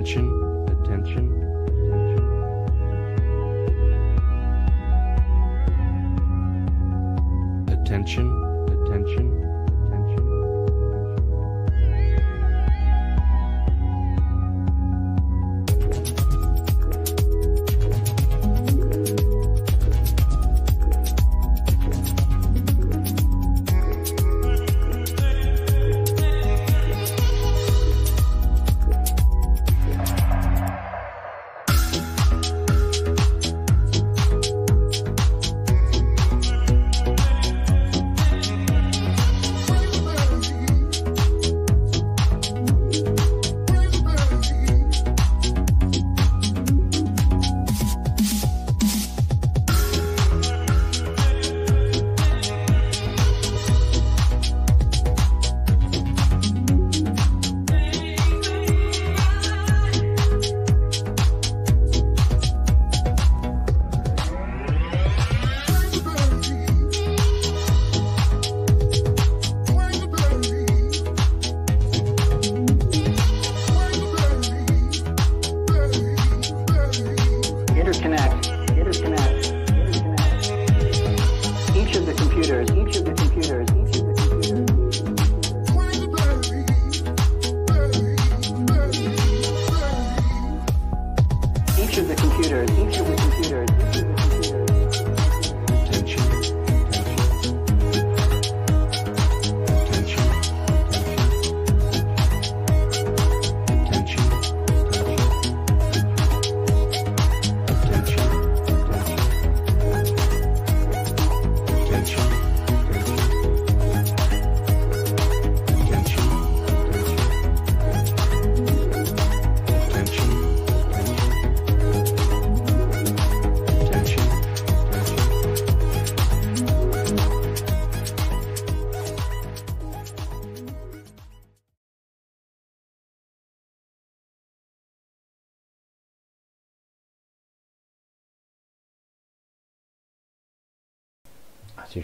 Attention, attention,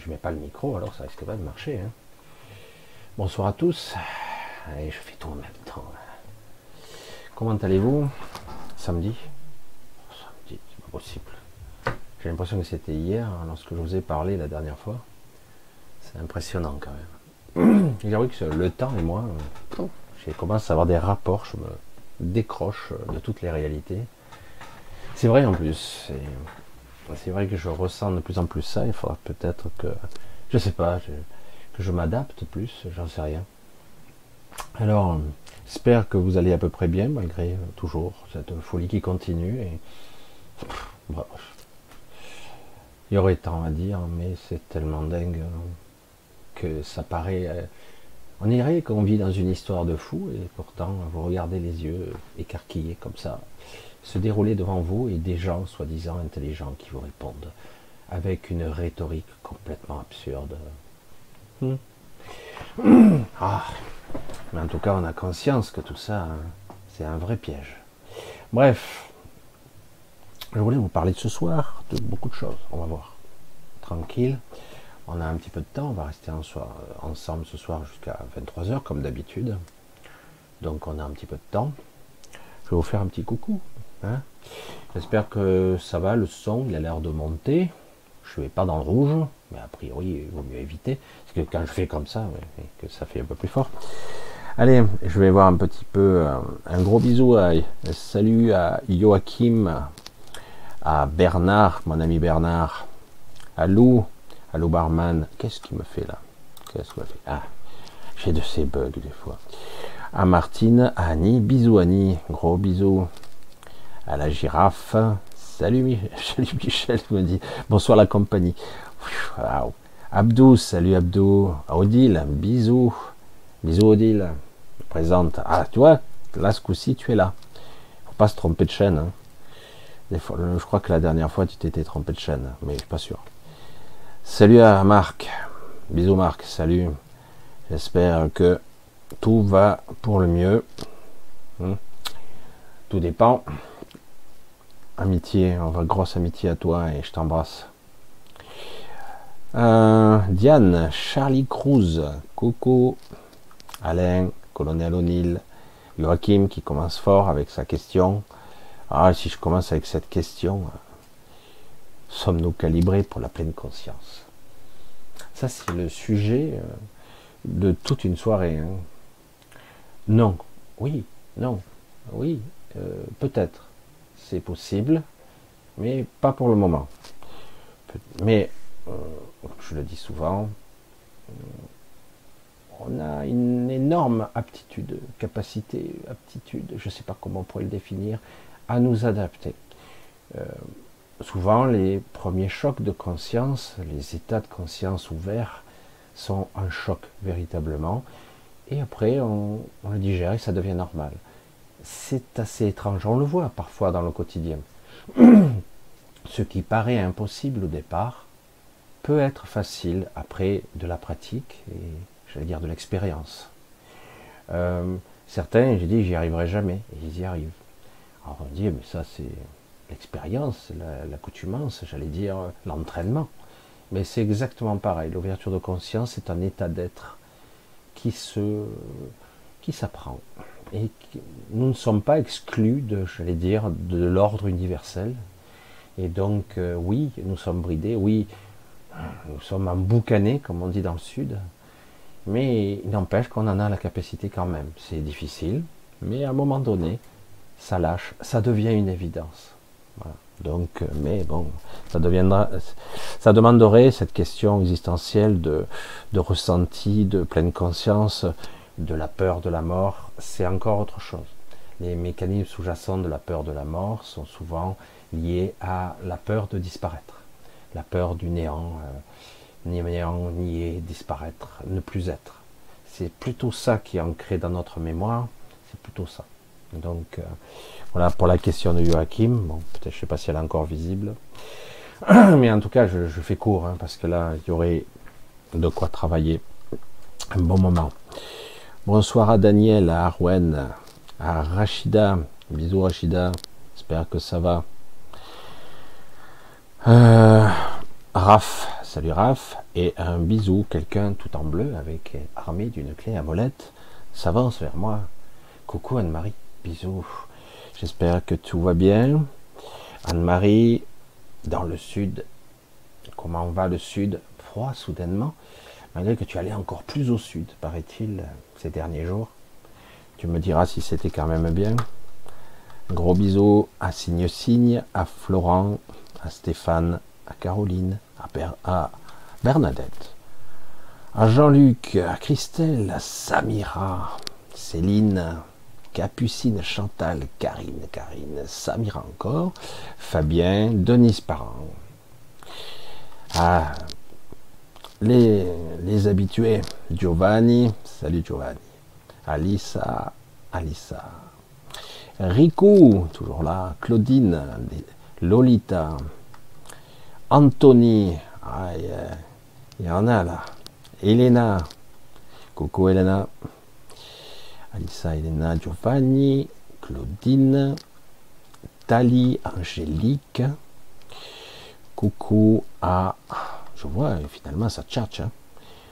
je mets pas le micro, alors ça risque pas de marcher. hein. Bonsoir à tous. Allez, je fais tout en même temps. Comment allez-vous Samedi? Samedi, c'est pas possible. J'ai l'impression que c'était hier, lorsque je vous ai parlé la dernière fois. C'est impressionnant quand même. J'avoue que le temps et moi, euh, j'ai commencé à avoir des rapports, je me décroche de toutes les réalités. C'est vrai en plus. c'est- c'est vrai que je ressens de plus en plus ça. Il faudra peut-être que, je sais pas, que je m'adapte plus. J'en sais rien. Alors, j'espère que vous allez à peu près bien malgré euh, toujours cette folie qui continue. Bref. il y aurait tant à dire, mais c'est tellement dingue euh, que ça paraît. euh, on dirait qu'on vit dans une histoire de fou et pourtant vous regardez les yeux écarquillés comme ça se dérouler devant vous et des gens soi-disant intelligents qui vous répondent avec une rhétorique complètement absurde. Hmm. Ah. Mais en tout cas, on a conscience que tout ça, hein, c'est un vrai piège. Bref, je voulais vous parler de ce soir, de beaucoup de choses. On va voir. Tranquille. On a un petit peu de temps. On va rester soir- ensemble ce soir jusqu'à 23h, comme d'habitude. Donc, on a un petit peu de temps. Je vais vous faire un petit coucou. Hein? J'espère que ça va, le son, il a l'air de monter. Je ne vais pas dans le rouge, mais a priori, il vaut mieux éviter. Parce que quand je fais comme ça, que ça fait un peu plus fort. Allez, je vais voir un petit peu. euh, un gros bisou à salut à Joachim, à Bernard, mon ami Bernard, à Lou, à Lou Barman. Qu'est-ce qu'il me fait là? Qu'est-ce qu'il me fait? Ah, j'ai de ces bugs des fois. À Martine, à Annie, bisous Annie, gros bisous. À la girafe, salut, Mi- salut Michel, me dit bonsoir la compagnie. Abdou, salut Abdou. Odile, bisous. Bisous Odile. Présente. Ah, tu vois, là ce coup-ci tu es là. Faut pas se tromper de chaîne. hein. Des fois, je crois que la dernière fois tu t'étais trompé de chaîne, mais je suis pas sûr. Salut à Marc. Bisous Marc, salut. J'espère que tout va pour le mieux. Hmm. Tout dépend. Amitié, on va grosse amitié à toi et je t'embrasse. Euh, Diane, Charlie Cruz, Coco, Alain, Colonel O'Neill, Joachim qui commence fort avec sa question. Ah, si je commence avec cette question, sommes-nous calibrés pour la pleine conscience? Ça, c'est le sujet euh, de toute une soirée. Hein. Non, oui, non, oui, euh, peut-être, c'est possible, mais pas pour le moment. Mais, euh, je le dis souvent, on a une énorme aptitude, capacité, aptitude, je ne sais pas comment on pourrait le définir, à nous adapter. Euh, souvent, les premiers chocs de conscience, les états de conscience ouverts, sont un choc véritablement. Et après, on, on le digère et ça devient normal. C'est assez étrange, on le voit parfois dans le quotidien. Ce qui paraît impossible au départ peut être facile après de la pratique et j'allais dire de l'expérience. Euh, certains, j'ai dit, j'y arriverai jamais, et ils y arrivent. Alors on dit, mais ça c'est l'expérience, l'accoutumance, j'allais dire l'entraînement. Mais c'est exactement pareil. L'ouverture de conscience est un état d'être qui s'apprend. Et nous ne sommes pas exclus de, j'allais dire, de l'ordre universel. Et donc, euh, oui, nous sommes bridés. Oui, nous sommes emboucanés, comme on dit dans le Sud. Mais il n'empêche qu'on en a la capacité quand même. C'est difficile, mais à un moment donné, ça lâche, ça devient une évidence. Donc, euh, mais bon, ça deviendra, ça demanderait cette question existentielle de, de ressenti, de pleine conscience, de la peur de la mort. C'est encore autre chose. Les mécanismes sous-jacents de la peur de la mort sont souvent liés à la peur de disparaître, la peur du néant, euh, ni néant, nier, disparaître, ne plus être. C'est plutôt ça qui est ancré dans notre mémoire. C'est plutôt ça. Donc, euh, voilà pour la question de Joachim. Bon, peut-être, je sais pas si elle est encore visible. Mais en tout cas, je, fais court, hein, parce que là, il y aurait de quoi travailler un bon moment. Bonsoir à Daniel, à Arwen, à Rachida. Bisous Rachida, j'espère que ça va. Euh, Raph, salut Raph, et un bisou, quelqu'un tout en bleu avec armé d'une clé à molette s'avance vers moi. Coucou Anne-Marie, bisous. J'espère que tout va bien. Anne-Marie, dans le sud, comment va le sud? Froid soudainement, malgré que tu allais encore plus au sud, paraît-il, ces derniers jours. Tu me diras si c'était quand même bien. Gros bisous à Signe Signe, à Florent, à Stéphane, à Caroline, à, Bernadette, à Jean-Luc, à Christelle, à Samira, Céline, Capucine, Chantal, Karine, Karine, Samira encore, Fabien, Denise Parent. Ah, les, habitués, Giovanni, salut Giovanni, Alissa, Alissa, Rico, toujours là, Claudine, Lolita, Anthony, il y en a là, Elena, coucou Elena, Alissa, Elena, Giovanni, Claudine, Tali, Angélique. Coucou à. Je vois, finalement, ça tchatche. Hein.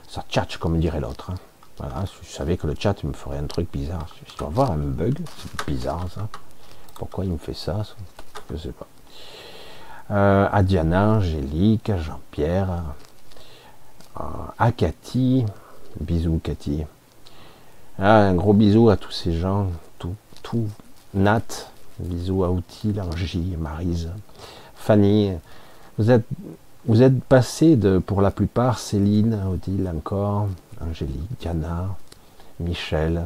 Ça tchatche, comme dirait l'autre. Hein. Voilà, je savais que le chat me ferait un truc bizarre. Je dois voir un bug. C'est bizarre, ça. Pourquoi il me fait ça Je ne sais pas. Euh, à Diana, Angélique, Jean-Pierre, euh, à Cathy. Bisous, Cathy. Ah, un gros bisou à tous ces gens, tout, tout, Nat, bisous à Outil, Angie, Marise, Fanny. Vous êtes, vous êtes passés de, pour la plupart, Céline, Odile encore, Angélique, Diana, Michel.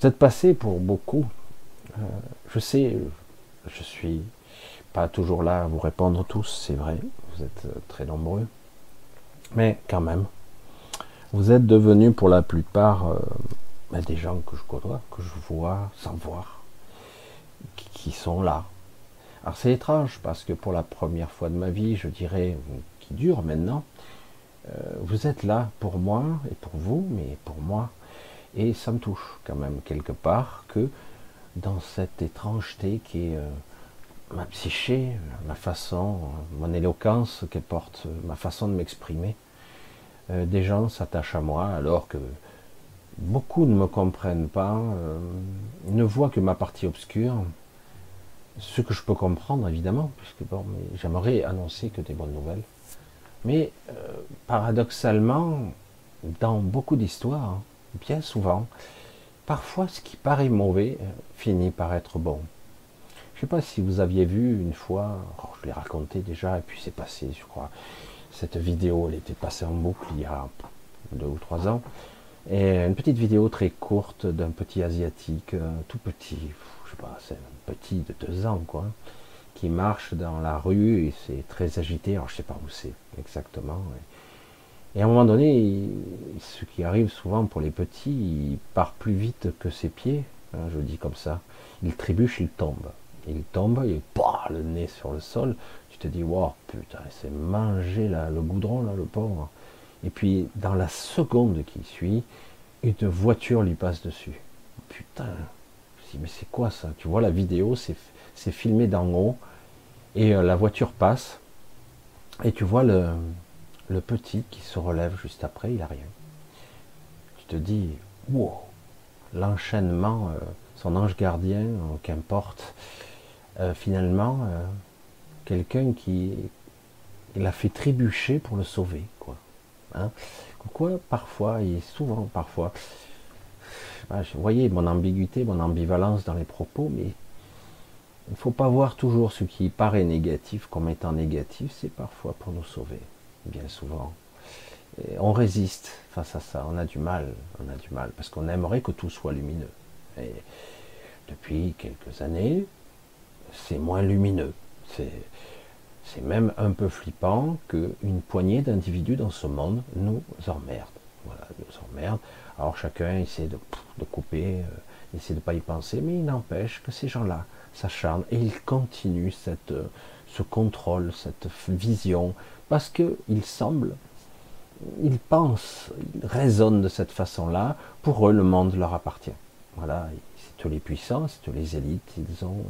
Vous êtes passés pour beaucoup. Euh, je sais, je suis pas toujours là à vous répondre tous, c'est vrai, vous êtes très nombreux. Mais quand même, vous êtes devenus pour la plupart euh, ben, des gens que je côtoie, que je vois sans voir, qui, sont là. Alors c'est étrange parce que pour la première fois de ma vie, je dirais, qui dure maintenant, euh, vous êtes là pour moi et pour vous, mais pour moi. Et ça me touche quand même quelque part que dans cette étrangeté qui est euh, ma psyché, ma façon, mon éloquence qu'elle porte, ma façon de m'exprimer, euh, des gens s'attachent à moi alors que beaucoup ne me comprennent pas, ne voient que ma partie obscure, ce que je peux comprendre évidemment, puisque bon, j'aimerais annoncer que des bonnes nouvelles. Mais euh, paradoxalement, dans beaucoup d'histoires, bien souvent, parfois ce qui paraît mauvais euh, finit par être bon. Je ne sais pas si vous aviez vu une fois, oh, je l'ai raconté déjà, et puis c'est passé, je crois. Cette vidéo, elle était passée en boucle il y a deux ou trois ans. Et une petite vidéo très courte d'un petit asiatique, euh, tout petit, je sais pas, c'est petit de deux ans, quoi, qui marche dans la rue et c'est très agité. Alors je sais pas où c'est exactement. Et à un moment donné, ce qui arrive souvent pour les petits, il part plus vite que ses pieds, hein, je dis comme ça. Il trébuche, il tombe. Il tombe, il pas le nez sur le sol. Tu te dis, wow, putain, c'est manger le goudron, là, le pauvre. Et puis, dans la seconde qui suit, une voiture lui passe dessus. Putain, mais c'est quoi ça? Tu vois la vidéo, c'est filmé d'en haut, et euh, la voiture passe, et tu vois le, petit qui se relève juste après, il n'a rien. Tu te dis, wow, l'enchaînement, euh, son ange gardien, euh, qu'importe, finalement, quelqu'un qui l'a fait trébucher pour le sauver, quoi. Hein Pourquoi parfois, et souvent parfois, vous voyez mon ambiguïté, mon ambivalence dans les propos, mais il ne faut pas voir toujours ce qui paraît négatif comme étant négatif, c'est parfois pour nous sauver bien souvent. on résiste face à ça, on a du mal, on a du mal, parce qu'on aimerait que tout soit lumineux. Et depuis quelques années, c'est moins lumineux. C'est même un peu flippant qu'une poignée d'individus dans ce monde nous emmerde. Voilà, nous emmerde. Alors chacun essaie de, couper, euh, essaie de pas y penser, mais il n'empêche que ces gens-là s'acharnent et ils continuent cette, ce contrôle, cette vision, parce qu'il semble, ils pensent, ils raisonnent de cette façon-là, pour eux le monde leur appartient. Voilà, c'est tous les puissants, c'est tous les élites, ils ont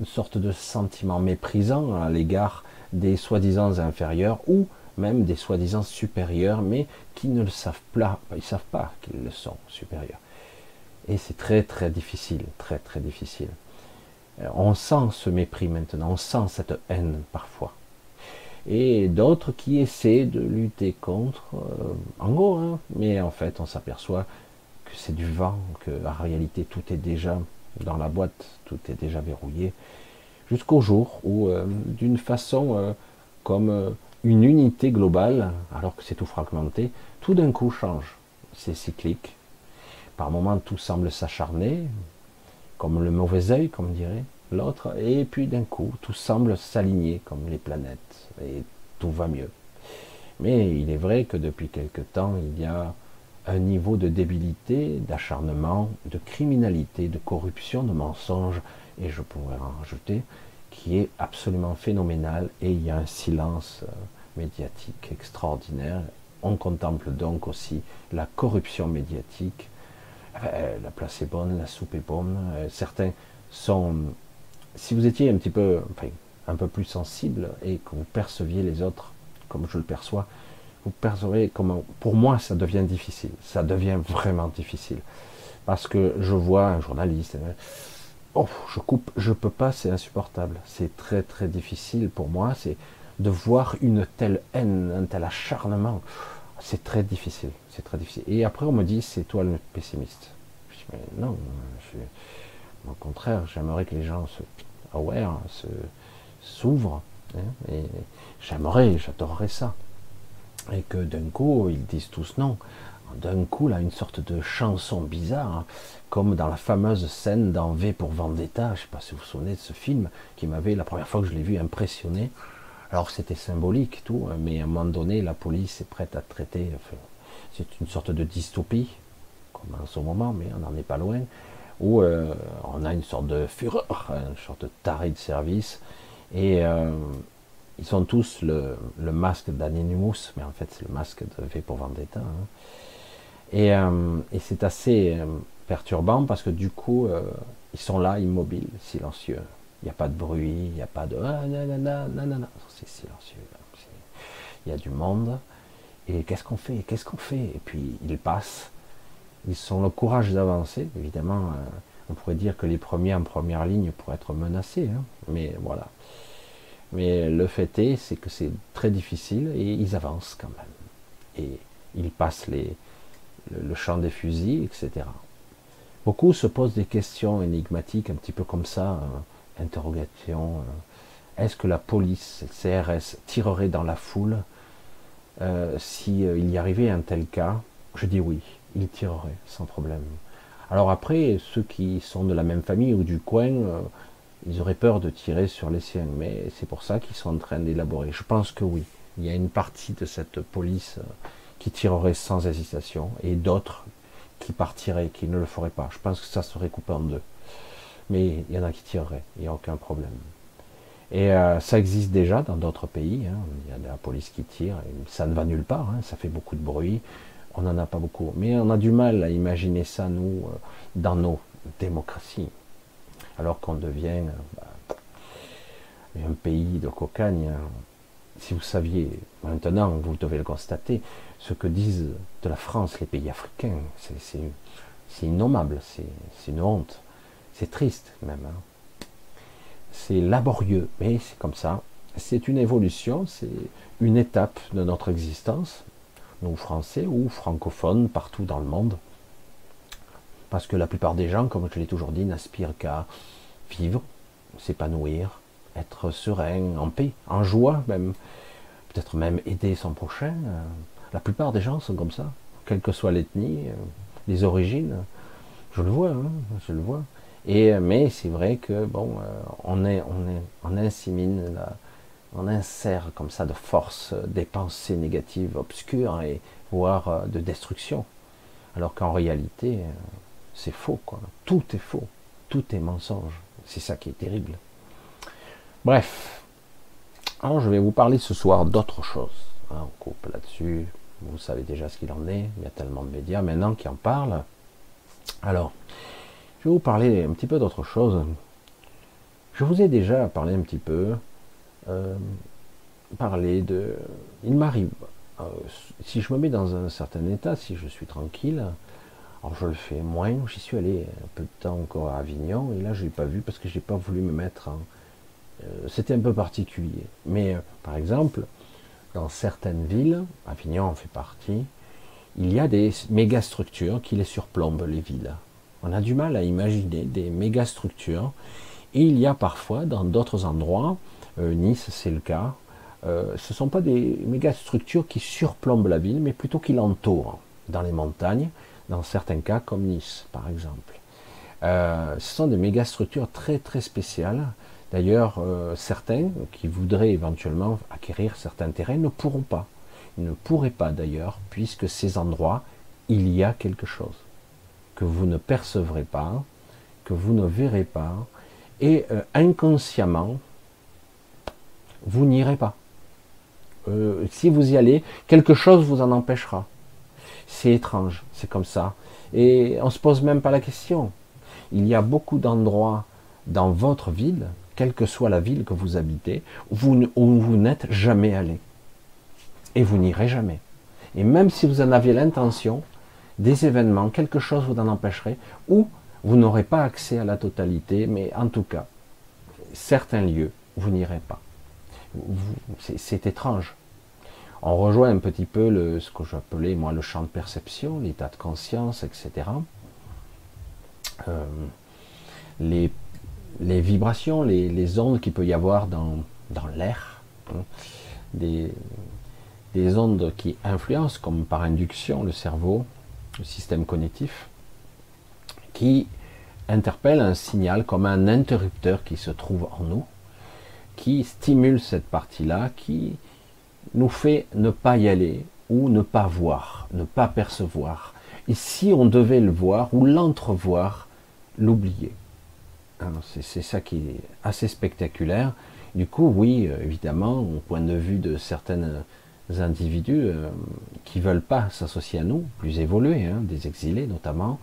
une sorte de sentiment méprisant à l'égard des soi-disant inférieurs ou même des soi-disant supérieurs, mais qui ne le savent pas, ils ne savent pas qu'ils le sont supérieurs. Et c'est très très difficile, très très difficile. Euh, on sent ce mépris maintenant, on sent cette haine parfois et d'autres qui essaient de lutter contre, euh, en gros, hein. mais en fait on s'aperçoit que c'est du vent, que en réalité tout est déjà dans la boîte, tout est déjà verrouillé, jusqu'au jour où, euh, d'une façon comme une unité globale, alors que c'est tout fragmenté, tout d'un coup change. C'est cyclique. Par moments, tout semble s'acharner, comme le mauvais œil, comme dirait l'autre, et puis d'un coup, tout semble s'aligner comme les planètes, et tout va mieux. Mais il est vrai que depuis quelque temps, il y a un niveau de débilité, d'acharnement, de criminalité, de corruption, de mensonge, et je pourrais en rajouter, qui est absolument phénoménal, et il y a un silence euh, médiatique extraordinaire. On contemple donc aussi la corruption médiatique. Euh, la place est bonne, la soupe est bonne. Euh, certains sont si vous étiez un petit peu, enfin, un peu plus sensible et que vous perceviez les autres comme je le perçois, vous percevez comment, pour moi, ça devient difficile. Ça devient vraiment difficile. Parce que je vois un journaliste, oh, je coupe, je peux pas, c'est insupportable. C'est très très difficile pour moi. C'est de voir une telle haine, un tel acharnement. C'est très difficile. C'est très difficile. Et après, on me dit, c'est toi le pessimiste. Je dis, mais non, au contraire, j'aimerais que les gens se aware, s'ouvrent. Hein, j'aimerais, j'adorerais ça. Et que d'un coup, ils disent tous non. D'un coup, là, une sorte de chanson bizarre, hein, comme dans la fameuse scène dans V pour Vendetta. Je ne sais pas si vous vous souvenez de ce film qui m'avait, la première fois que je l'ai vu, impressionné. Alors c'était symbolique, tout, hein, mais à un moment donné, la police est prête à traiter. c'est une sorte de dystopie, comme en ce moment, mais on n'en est pas loin où euh, on a une sorte de fureur, une sorte de taré de service, et euh, ils sont tous le, masque d'Anonymous, mais en fait c'est le masque de V pour Vendetta. Hein. Et, euh, et c'est assez perturbant parce que du coup, ils sont là, immobiles, silencieux. Il n'y a pas de bruit, il n'y a pas de ah, nanana, nanana. C'est silencieux. Il y a du monde. Et qu'est-ce qu'on fait? Qu'est-ce qu'on fait? Et puis ils passent ils ont le courage d'avancer. Évidemment, euh, on pourrait dire que les premiers en première ligne pourraient être menacés, hein. mais voilà. Mais le fait est, c'est que c'est très difficile et ils avancent quand même. Et ils passent les, le, champ des fusils, etc. Beaucoup se posent des questions énigmatiques, un petit peu comme ça, euh, interrogation. Euh, est-ce que la police, le CRS, tirerait dans la foule euh, s'il y arrivait un tel cas? Je dis oui, ils tireraient sans problème. Alors après, ceux qui sont de la même famille ou du coin, ils auraient peur de tirer sur les siens, mais c'est pour ça qu'ils sont en train d'élaborer. Je pense que oui, il y a une partie de cette police qui tirerait sans hésitation, et d'autres qui partiraient, qui ne le feraient pas. Je pense que ça serait coupé en deux. Mais il y en a qui tireraient, il n'y a aucun problème. Et euh, ça existe déjà dans d'autres pays. Hein. Il y a de la police qui tire, ça ne va nulle part, hein. ça fait beaucoup de bruit. On n'en a pas beaucoup. Mais on a du mal à imaginer ça, nous, euh, dans nos démocraties alors qu'on devient bah, un pays de cocagne. Si vous saviez, maintenant, vous devez le constater, ce que disent de la France les pays africains, c'est innommable, c'est une honte, c'est triste même. Hein. C'est laborieux, mais c'est comme ça. C'est une évolution, c'est une étape de notre existence, nous Français ou francophones partout dans le monde. Parce que la plupart des gens, comme je l'ai toujours dit, n'aspirent qu'à vivre, s'épanouir, être serein, en paix, en joie même, peut-être même aider son prochain. La plupart des gens sont comme ça, quelle que soit l'ethnie, les origines. Je le vois, hein, je le vois. Et mais c'est vrai que bon, euh, on est, on est, on insémine, on insère comme ça de force des pensées négatives, obscures et voire euh, de destruction. Alors qu'en réalité, euh, c'est faux, quoi. Tout est faux, tout est mensonge. C'est ça qui est terrible. Bref. Alors je vais vous parler ce soir d'autre chose. On coupe là-dessus. Vous savez déjà ce qu'il en est. Il y a tellement de médias maintenant qui en parlent. Alors, je vais vous parler un petit peu d'autre chose. Je vous ai déjà parlé un petit peu. Euh, parler de. Il m'arrive. Euh, si je me mets dans un certain état, si je suis tranquille, alors je le fais moins, j'y suis allé un peu de temps encore à Avignon, et là je l'ai pas vu parce que j'ai pas voulu me mettre en... Euh, c'était un peu particulier. Mais euh, par exemple, dans certaines villes, Avignon en fait partie, il y a des méga structures qui les surplombent, les villes. On a du mal à imaginer des méga structures. Et il y a parfois dans d'autres endroits, euh, Nice c'est le cas, ce ne sont pas des méga structures qui surplombent la ville, mais plutôt qui l'entourent dans les montagnes dans certains cas comme Nice par exemple. Euh, ce sont des méga structures très très spéciales. D'ailleurs, euh, certains qui voudraient éventuellement acquérir certains terrains ne pourront pas. Ils ne pourraient pas d'ailleurs, puisque ces endroits, il y a quelque chose que vous ne percevrez pas, que vous ne verrez pas, et euh, inconsciemment, vous n'irez pas. si vous y allez, quelque chose vous en empêchera. C'est étrange, c'est comme ça. Et on ne se pose même pas la question. Il y a beaucoup d'endroits dans votre ville, quelle que soit la ville que vous habitez, où vous, n'êtes jamais allé. Et vous n'irez jamais. Et même si vous en aviez l'intention, des événements, quelque chose vous en empêcherait, ou vous n'aurez pas accès à la totalité, mais en tout cas, certains lieux, vous n'irez pas. C'est étrange on rejoint un petit peu ce que j'appelais moi le champ de perception, l'état de conscience, etc. Euh, les, vibrations, les, ondes qu'il peut y avoir dans, l'air, hein, des, ondes qui influencent comme par induction le cerveau, le système cognitif, qui interpellent un signal comme un interrupteur qui se trouve en nous, qui stimule cette partie-là, qui nous fait ne pas y aller ou ne pas voir, ne pas percevoir. Et si on devait le voir ou l'entrevoir, l'oublier. C'est ça qui est assez spectaculaire. Du coup, oui, euh, évidemment, au point de vue de certains individus euh, qui veulent pas s'associer à nous, plus évolués, hein, des exilés notamment,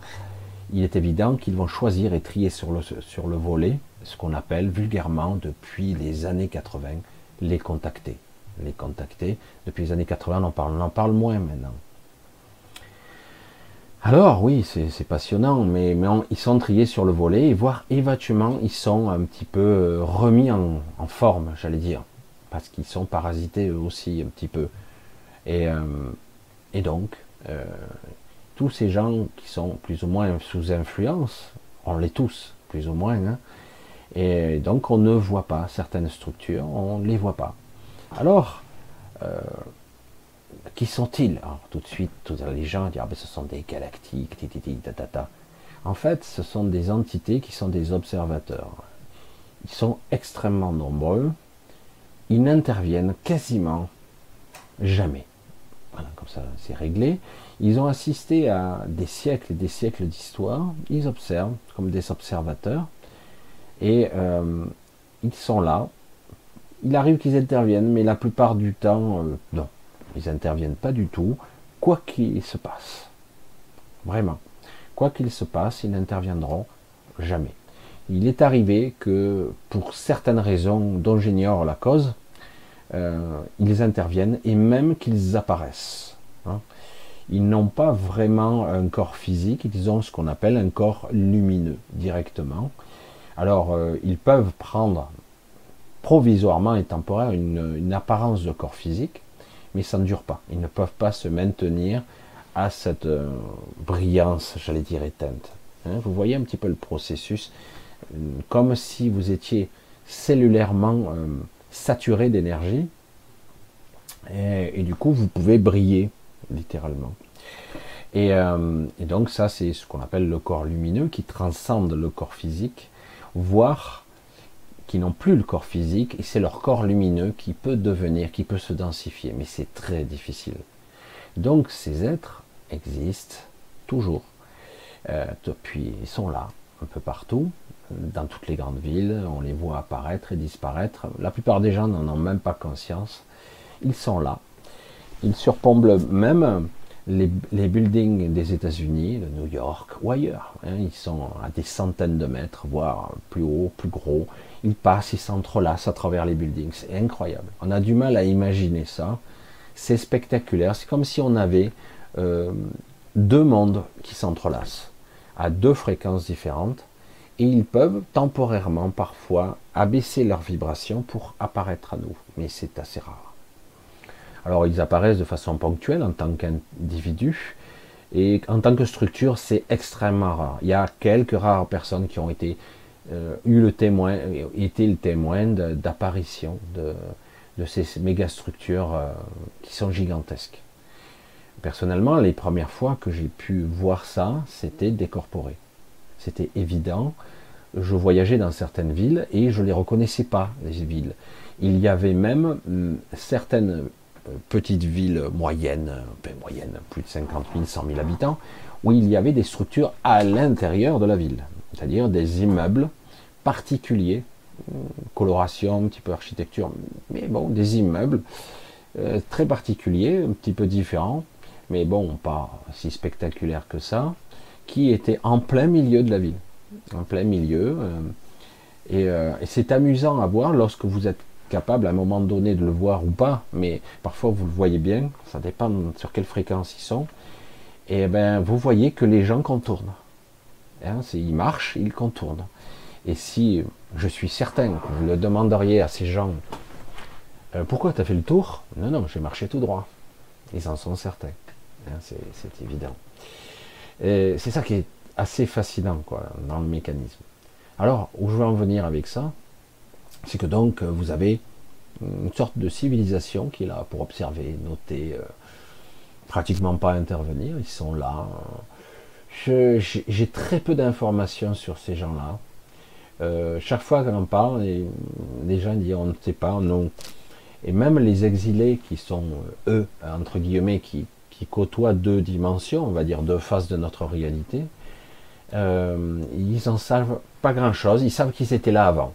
il est évident qu'ils vont choisir et trier sur le, sur le volet ce qu'on appelle vulgairement depuis les années 80 les contacter les contacter. Depuis les années 80, on en parle, on en parle moins maintenant. Alors oui, c'est passionnant, mais, ils sont triés sur le volet, et voire éventuellement ils sont un petit peu euh, remis en, forme, j'allais dire, parce qu'ils sont parasités eux aussi un petit peu. Et, euh, donc, euh, tous ces gens qui sont plus ou moins sous influence, on l'est tous, plus ou moins, hein, et donc on ne voit pas certaines structures, on ne les voit pas. Alors, qui sont-ils? Tout de suite, les gens disent ce sont des galactiques, titi, ta. En fait, ce sont des entités qui sont des observateurs. Ils sont extrêmement nombreux. Ils n'interviennent quasiment jamais. Voilà, comme ça, c'est réglé. Ils ont assisté à des siècles et des siècles d'histoire. Ils observent comme des observateurs. Et euh, ils sont là. Il arrive qu'ils interviennent, mais la plupart du temps, euh, non. Ils n'interviennent pas du tout, quoi qu'il se passe. Vraiment. Quoi qu'il se passe, ils n'interviendront jamais. Il est arrivé que, pour certaines raisons dont j'ignore la cause, euh, ils interviennent et même qu'ils apparaissent. Hein. Ils n'ont pas vraiment un corps physique, ils ont ce qu'on appelle un corps lumineux directement. Alors, euh, ils peuvent prendre provisoirement et temporaire une apparence de corps physique, mais ça ne dure pas. Ils ne peuvent pas se maintenir à cette euh, brillance, j'allais dire, éteinte. Hein. vous voyez un petit peu le processus, euh, comme si vous étiez cellulairement euh, saturé d'énergie, et, du coup, vous pouvez briller, littéralement. Et, et donc ça, c'est ce qu'on appelle le corps lumineux, qui transcende le corps physique, voire qui n'ont plus le corps physique, et c'est leur corps lumineux qui peut devenir, qui peut se densifier, mais c'est très difficile. Donc ces êtres existent toujours. Euh, depuis, ils sont là, un peu partout, dans toutes les grandes villes, on les voit apparaître et disparaître. La plupart des gens n'en ont même pas conscience. Ils sont là. Ils surplombent même les, buildings des États-Unis, de New York ou ailleurs. Hein. ils sont à des centaines de mètres, voire plus haut, plus gros ils passent, ils s'entrelacent à travers les buildings. C'est incroyable. On a du mal à imaginer ça. C'est spectaculaire. C'est comme si on avait euh, deux mondes qui s'entrelacent à deux fréquences différentes et ils peuvent temporairement parfois abaisser leur vibration pour apparaître à nous. Mais c'est assez rare. Alors ils apparaissent de façon ponctuelle en tant qu'individus et en tant que structure c'est extrêmement rare. Il y a quelques rares personnes qui ont été euh, eu le témoin, été le témoin d'apparition de, ces mégastructures euh, qui sont gigantesques. Personnellement, les premières fois que j'ai pu voir ça, c'était décorporé. C'était évident. Je voyageais dans certaines villes et je ne les reconnaissais pas, les villes. Il y avait même hum, certaines euh, petites villes moyennes, moyennes, plus de 50 000, 100 000 habitants, où il y avait des structures à l'intérieur de la ville c'est-à-dire des immeubles particuliers, coloration, un petit peu architecture, mais bon, des immeubles euh, très particuliers, un petit peu différents, mais bon, pas si spectaculaires que ça, qui étaient en plein milieu de la ville, en plein milieu. Euh, euh, et, c'est amusant à voir lorsque vous êtes capable à un moment donné de le voir ou pas, mais parfois vous le voyez bien, ça dépend sur quelle fréquence ils sont, et ben vous voyez que les gens contournent. Hein, il marche, il contourne. Et si je suis certain que vous le demanderiez à ces gens, euh, pourquoi tu as fait le tour? Non, non, j'ai marché tout droit. Ils en sont certains. Hein, c'est évident. C'est ça qui est assez fascinant quoi, dans le mécanisme. Alors, où je veux en venir avec ça, c'est que donc vous avez une sorte de civilisation qui est là pour observer, noter, euh, pratiquement pas intervenir. Ils sont là. J'ai très peu d'informations sur ces gens-là. Euh, chaque fois qu'on en parle, les, gens disent on ne sait pas, non. Et même les exilés qui sont, euh, eux, entre guillemets, qui, côtoient deux dimensions, on va dire deux faces de notre réalité, euh, ils en savent pas grand-chose. Ils savent qu'ils étaient là avant.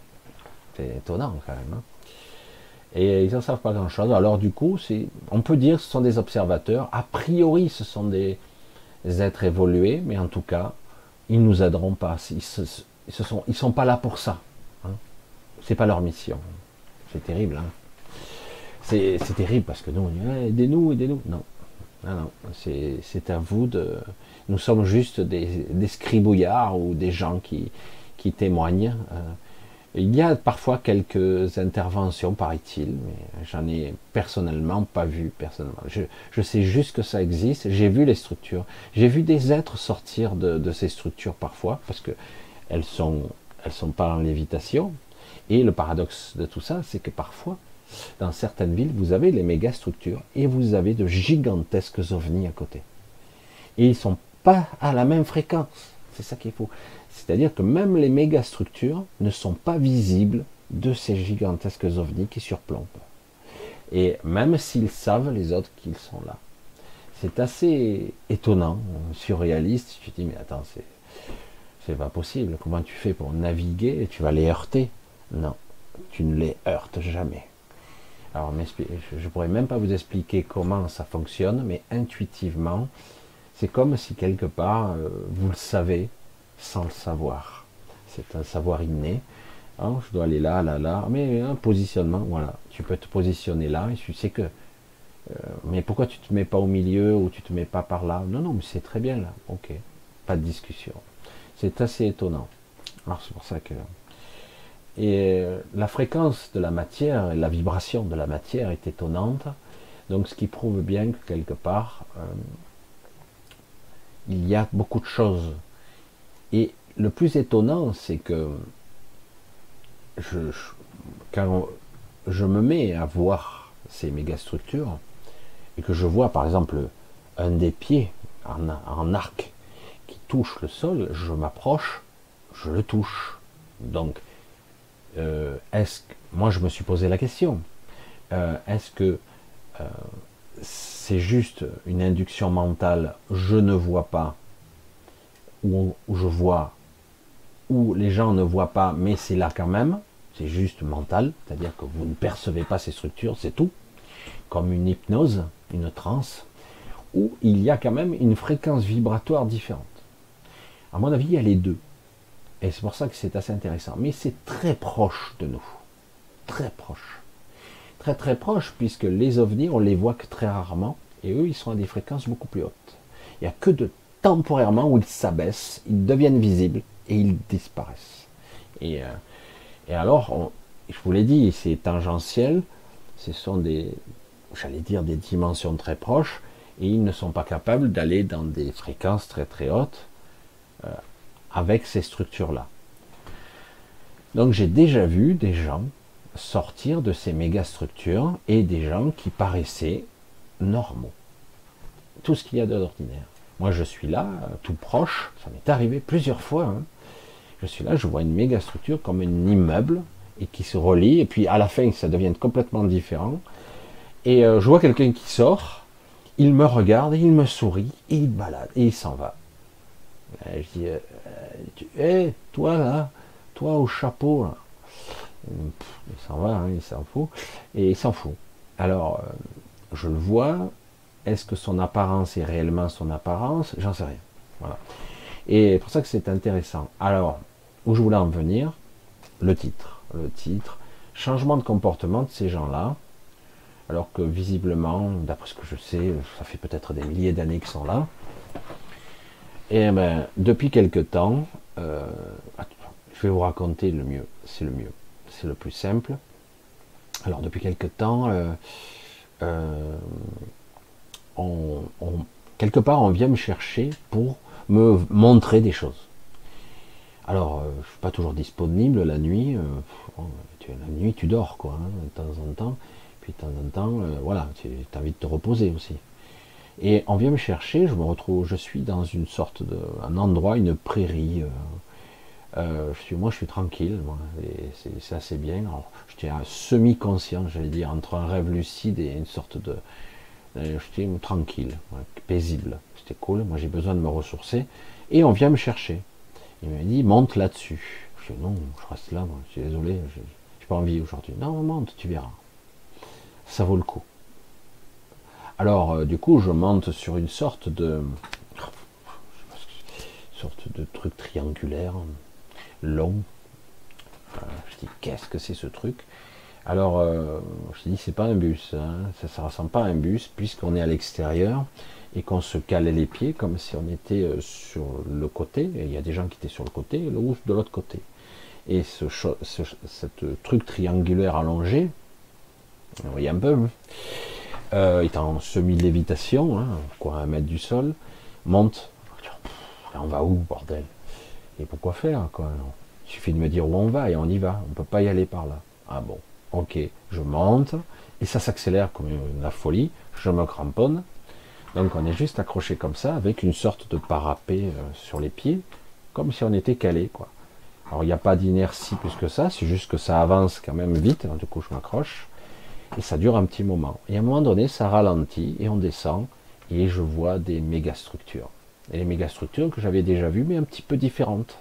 C'est étonnant quand même. Hein. Et ils n'en savent pas grand-chose. Alors du coup, on peut dire que ce sont des observateurs. A priori, ce sont des, êtres évolués, mais en tout cas, ils nous aideront pas. Ne ils ils sont pas là pour ça. Hein. C'est pas leur mission. C'est terrible. Hein. C'est terrible parce que nous, on dit aidez-nous, aidez-nous. Non, Non, c'est à vous de. Nous sommes juste des, scribouillards ou des gens qui, qui témoignent. Euh, il y a parfois quelques interventions, paraît-il, mais j'en ai personnellement pas vu personnellement. Je, je, sais juste que ça existe. J'ai vu les structures. J'ai vu des êtres sortir de, de, ces structures parfois parce que elles sont, sont pas en lévitation. Et le paradoxe de tout ça, c'est que parfois, dans certaines villes, vous avez les méga structures et vous avez de gigantesques ovnis à côté. Et ils sont pas à la même fréquence. C'est ça qu'il faut. C'est-à-dire que même les méga structures ne sont pas visibles de ces gigantesques ovnis qui surplombent. Et même s'ils savent les autres qu'ils sont là. C'est assez étonnant, surréaliste. Te dis, mais attends, c'est, c'est pas possible. Comment tu fais pour naviguer Tu vas les heurter? Non, tu ne les heurtes jamais. Alors, je ne pourrais même pas vous expliquer comment ça fonctionne, mais intuitivement, c'est comme si quelque part, euh, vous le savez, sans le savoir. C'est un savoir inné. Hein, je dois aller là, là, là. Mais un positionnement, voilà. Tu peux te positionner là et tu sais que. Euh, mais pourquoi tu te mets pas au milieu ou tu te mets pas par là? Non, non, mais c'est très bien là. Ok. Pas de discussion. C'est assez étonnant. Alors c'est pour ça que. Et euh, la fréquence de la matière et la vibration de la matière est étonnante. Donc ce qui prouve bien que quelque part, euh, il y a beaucoup de choses et le plus étonnant, c'est que quand je me mets à voir ces méga structures et que je vois par exemple un des pieds en, arc touche le sol, je m'approche, je le touche. Donc, euh, est-ce que moi je me suis posé la question euh, est-ce que euh, c'est juste une induction mentale Je ne vois pas où, je vois, où les gens ne voient pas, mais c'est là quand même, c'est juste mental, c'est-à-dire que vous ne percevez pas ces structures, c'est tout, comme une hypnose, une transe, où il y a quand même une fréquence vibratoire différente. À mon avis, il y a les deux. Et c'est pour ça que c'est assez intéressant. Mais c'est très proche de nous. Très proche. Très très proche, puisque les ovnis, on les voit que très rarement, et eux, ils sont à des fréquences beaucoup plus hautes. Il n'y a que de temporairement où ils s'abaissent, ils deviennent visibles et ils disparaissent. Et, euh, alors, je vous l'ai dit, c'est tangentiel, ce sont des, j'allais dire, des dimensions très proches, et ils ne sont pas capables d'aller dans des fréquences très très hautes avec ces structures-là. Donc j'ai déjà vu des gens sortir de ces méga structures et des gens qui paraissaient normaux. Tout ce qu'il y a d'ordinaire. Moi, je suis là, tout proche, ça m'est arrivé plusieurs fois. Hein. Je suis là, je vois une méga structure comme un immeuble et qui se relie, et puis à la fin, ça devient complètement différent. Et euh, je vois quelqu'un qui sort, il me regarde, il me sourit, et il balade, et il s'en va. Je dis, hé, euh, euh, toi là, toi au chapeau, il s'en va, hein, il s'en fout, et il s'en fout. Alors, je le vois, est-ce que son apparence est réellement son apparence? J'en sais rien. Voilà. Et c'est pour ça que c'est intéressant. Alors, où je voulais en venir? Le titre. Le titre. Changement de comportement de ces gens-là. Alors que visiblement, d'après ce que je sais, ça fait peut-être des milliers d'années qu'ils sont là. Et ben, depuis quelque temps, euh, je vais vous raconter le mieux. C'est le mieux. C'est le plus simple. Alors, depuis quelque temps, euh, euh, quelque part, on vient me chercher pour me montrer des choses. Alors, je suis pas toujours disponible la nuit. Euh, la nuit, tu dors, quoi, hein, de temps en temps. Puis de temps en temps, voilà, tu as envie de te reposer aussi. Et on vient me chercher, je me retrouve, je suis dans une sorte de, un endroit, une prairie. je suis, moi, je suis tranquille, c'est assez bien. Alors, j'étais semi-conscient, j'allais dire, entre un rêve lucide et une sorte de, J'étais tranquille, paisible. C'était cool. Moi, j'ai besoin de me ressourcer. Et on vient me chercher. Il m'a dit, monte là-dessus. Je dis, non, je reste là. Moi. Je suis désolé. Je n'ai pas envie aujourd'hui. Non, monte, tu verras. Ça vaut le coup. Alors, euh, du coup, je monte sur une sorte de. sorte de truc triangulaire, long. je dis, qu'est-ce que c'est ce truc? Alors, euh, je dis, c'est pas un bus, hein. ça ne ressemble pas à un bus, puisqu'on est à l'extérieur et qu'on se calait les pieds comme si on était euh, sur le côté, il y a des gens qui étaient sur le côté, l'autre de l'autre côté. Et ce, truc triangulaire allongé, vous voyez un peu, hein, euh, est en semi-lévitation, hein, un mètre du sol, monte. On va où, bordel? Et pourquoi faire Il suffit de me dire où on va et on y va. On ne peut pas y aller par là. Ah bon, ok, je monte, et ça s'accélère comme la folie, je me cramponne. Donc on est juste accroché comme ça, avec une sorte de parapet euh, sur les pieds, comme si on était calé, quoi. Alors il n'y a pas d'inertie plus que ça, c'est juste que ça avance quand même vite, du coup je m'accroche, et ça dure un petit moment. Et à un moment donné, ça ralentit, et on descend, et je vois des méga structures. Et les méga structures que j'avais déjà vues, mais un petit peu différentes.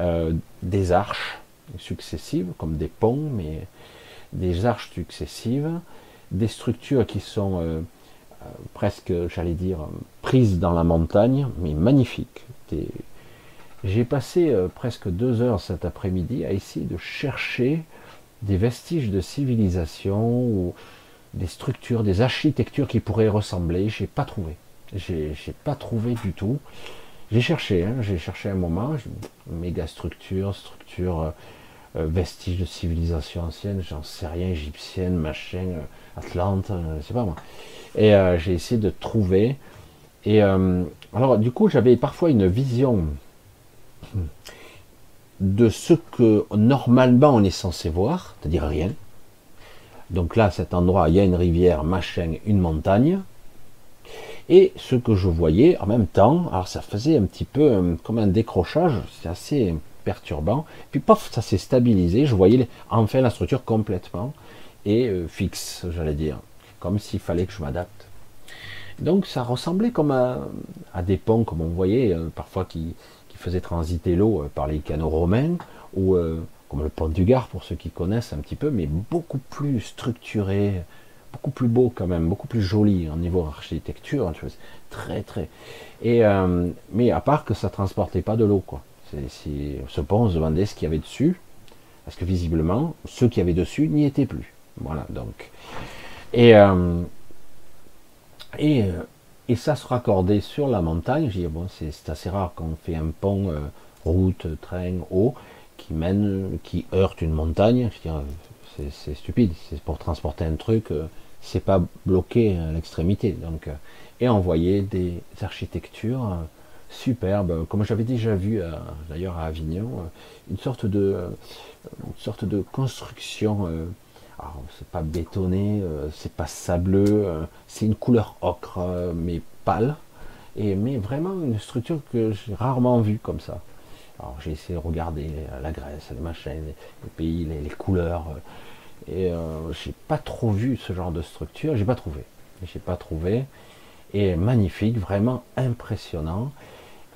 Euh, des arches successives, comme des ponts, mais des arches successives, des structures qui sont euh, euh, presque, j'allais dire, prises dans la montagne, mais magnifiques. J'ai passé presque deux heures cet après-midi à essayer de chercher des vestiges de civilisation ou des structures, des architectures qui pourraient ressembler. J'ai pas trouvé. J'ai pas trouvé du tout. J'ai cherché, hein, j'ai cherché un moment, méga structure, structure euh, vestiges de civilisation ancienne, j'en sais rien, égyptienne, machin, euh, Atlante, euh, je sais pas moi. Et j'ai essayé de trouver. Et alors, du coup, j'avais parfois une vision de ce que normalement on est censé voir, c'est-à-dire rien. Donc là, cet endroit, il y a une rivière, machin, une montagne. Et ce que je voyais en même temps, alors ça faisait un petit peu comme un décrochage, c'est assez perturbant. Puis paf, ça s'est stabilisé. Je voyais enfin la structure complètement et euh, fixe, j'allais dire, comme s'il fallait que je m'adapte. Donc ça ressemblait comme à, des ponts, comme on voyait euh, parfois qui, faisaient transiter l'eau euh, par les canaux romains, ou comme le pont du Gard pour ceux qui connaissent un petit peu, mais beaucoup plus structuré, beaucoup plus beau quand même, beaucoup plus joli en niveau architecture, très très. Et mais à part que ça transportait pas de l'eau quoi. Si, ce pont, on se demandait ce qu'il y avait dessus, parce que visiblement, ceux qui avaient dessus n'y étaient plus. Voilà, donc. Et, euh, et, euh, et, ça se raccordait sur la montagne. Je dis, bon, c'est assez rare quand on fait un pont, euh, route, train, eau, qui mène, qui heurte une montagne. c'est stupide, c'est pour transporter un truc, c'est pas bloqué à l'extrémité. Donc, et envoyer des architectures superbe, comme j'avais déjà vu euh, d'ailleurs à Avignon, euh, une sorte de, une sorte de construction. Euh, c'est pas bétonné, c'est pas sableux, c'est une couleur ocre mais pâle, et mais vraiment une structure que j'ai rarement vue comme ça. Alors j'ai essayé de regarder la Grèce, les machins, les, pays, les, les, couleurs, et j'ai pas trop vu ce genre de structure, j'ai pas trouvé, j'ai pas trouvé, et magnifique, vraiment impressionnant.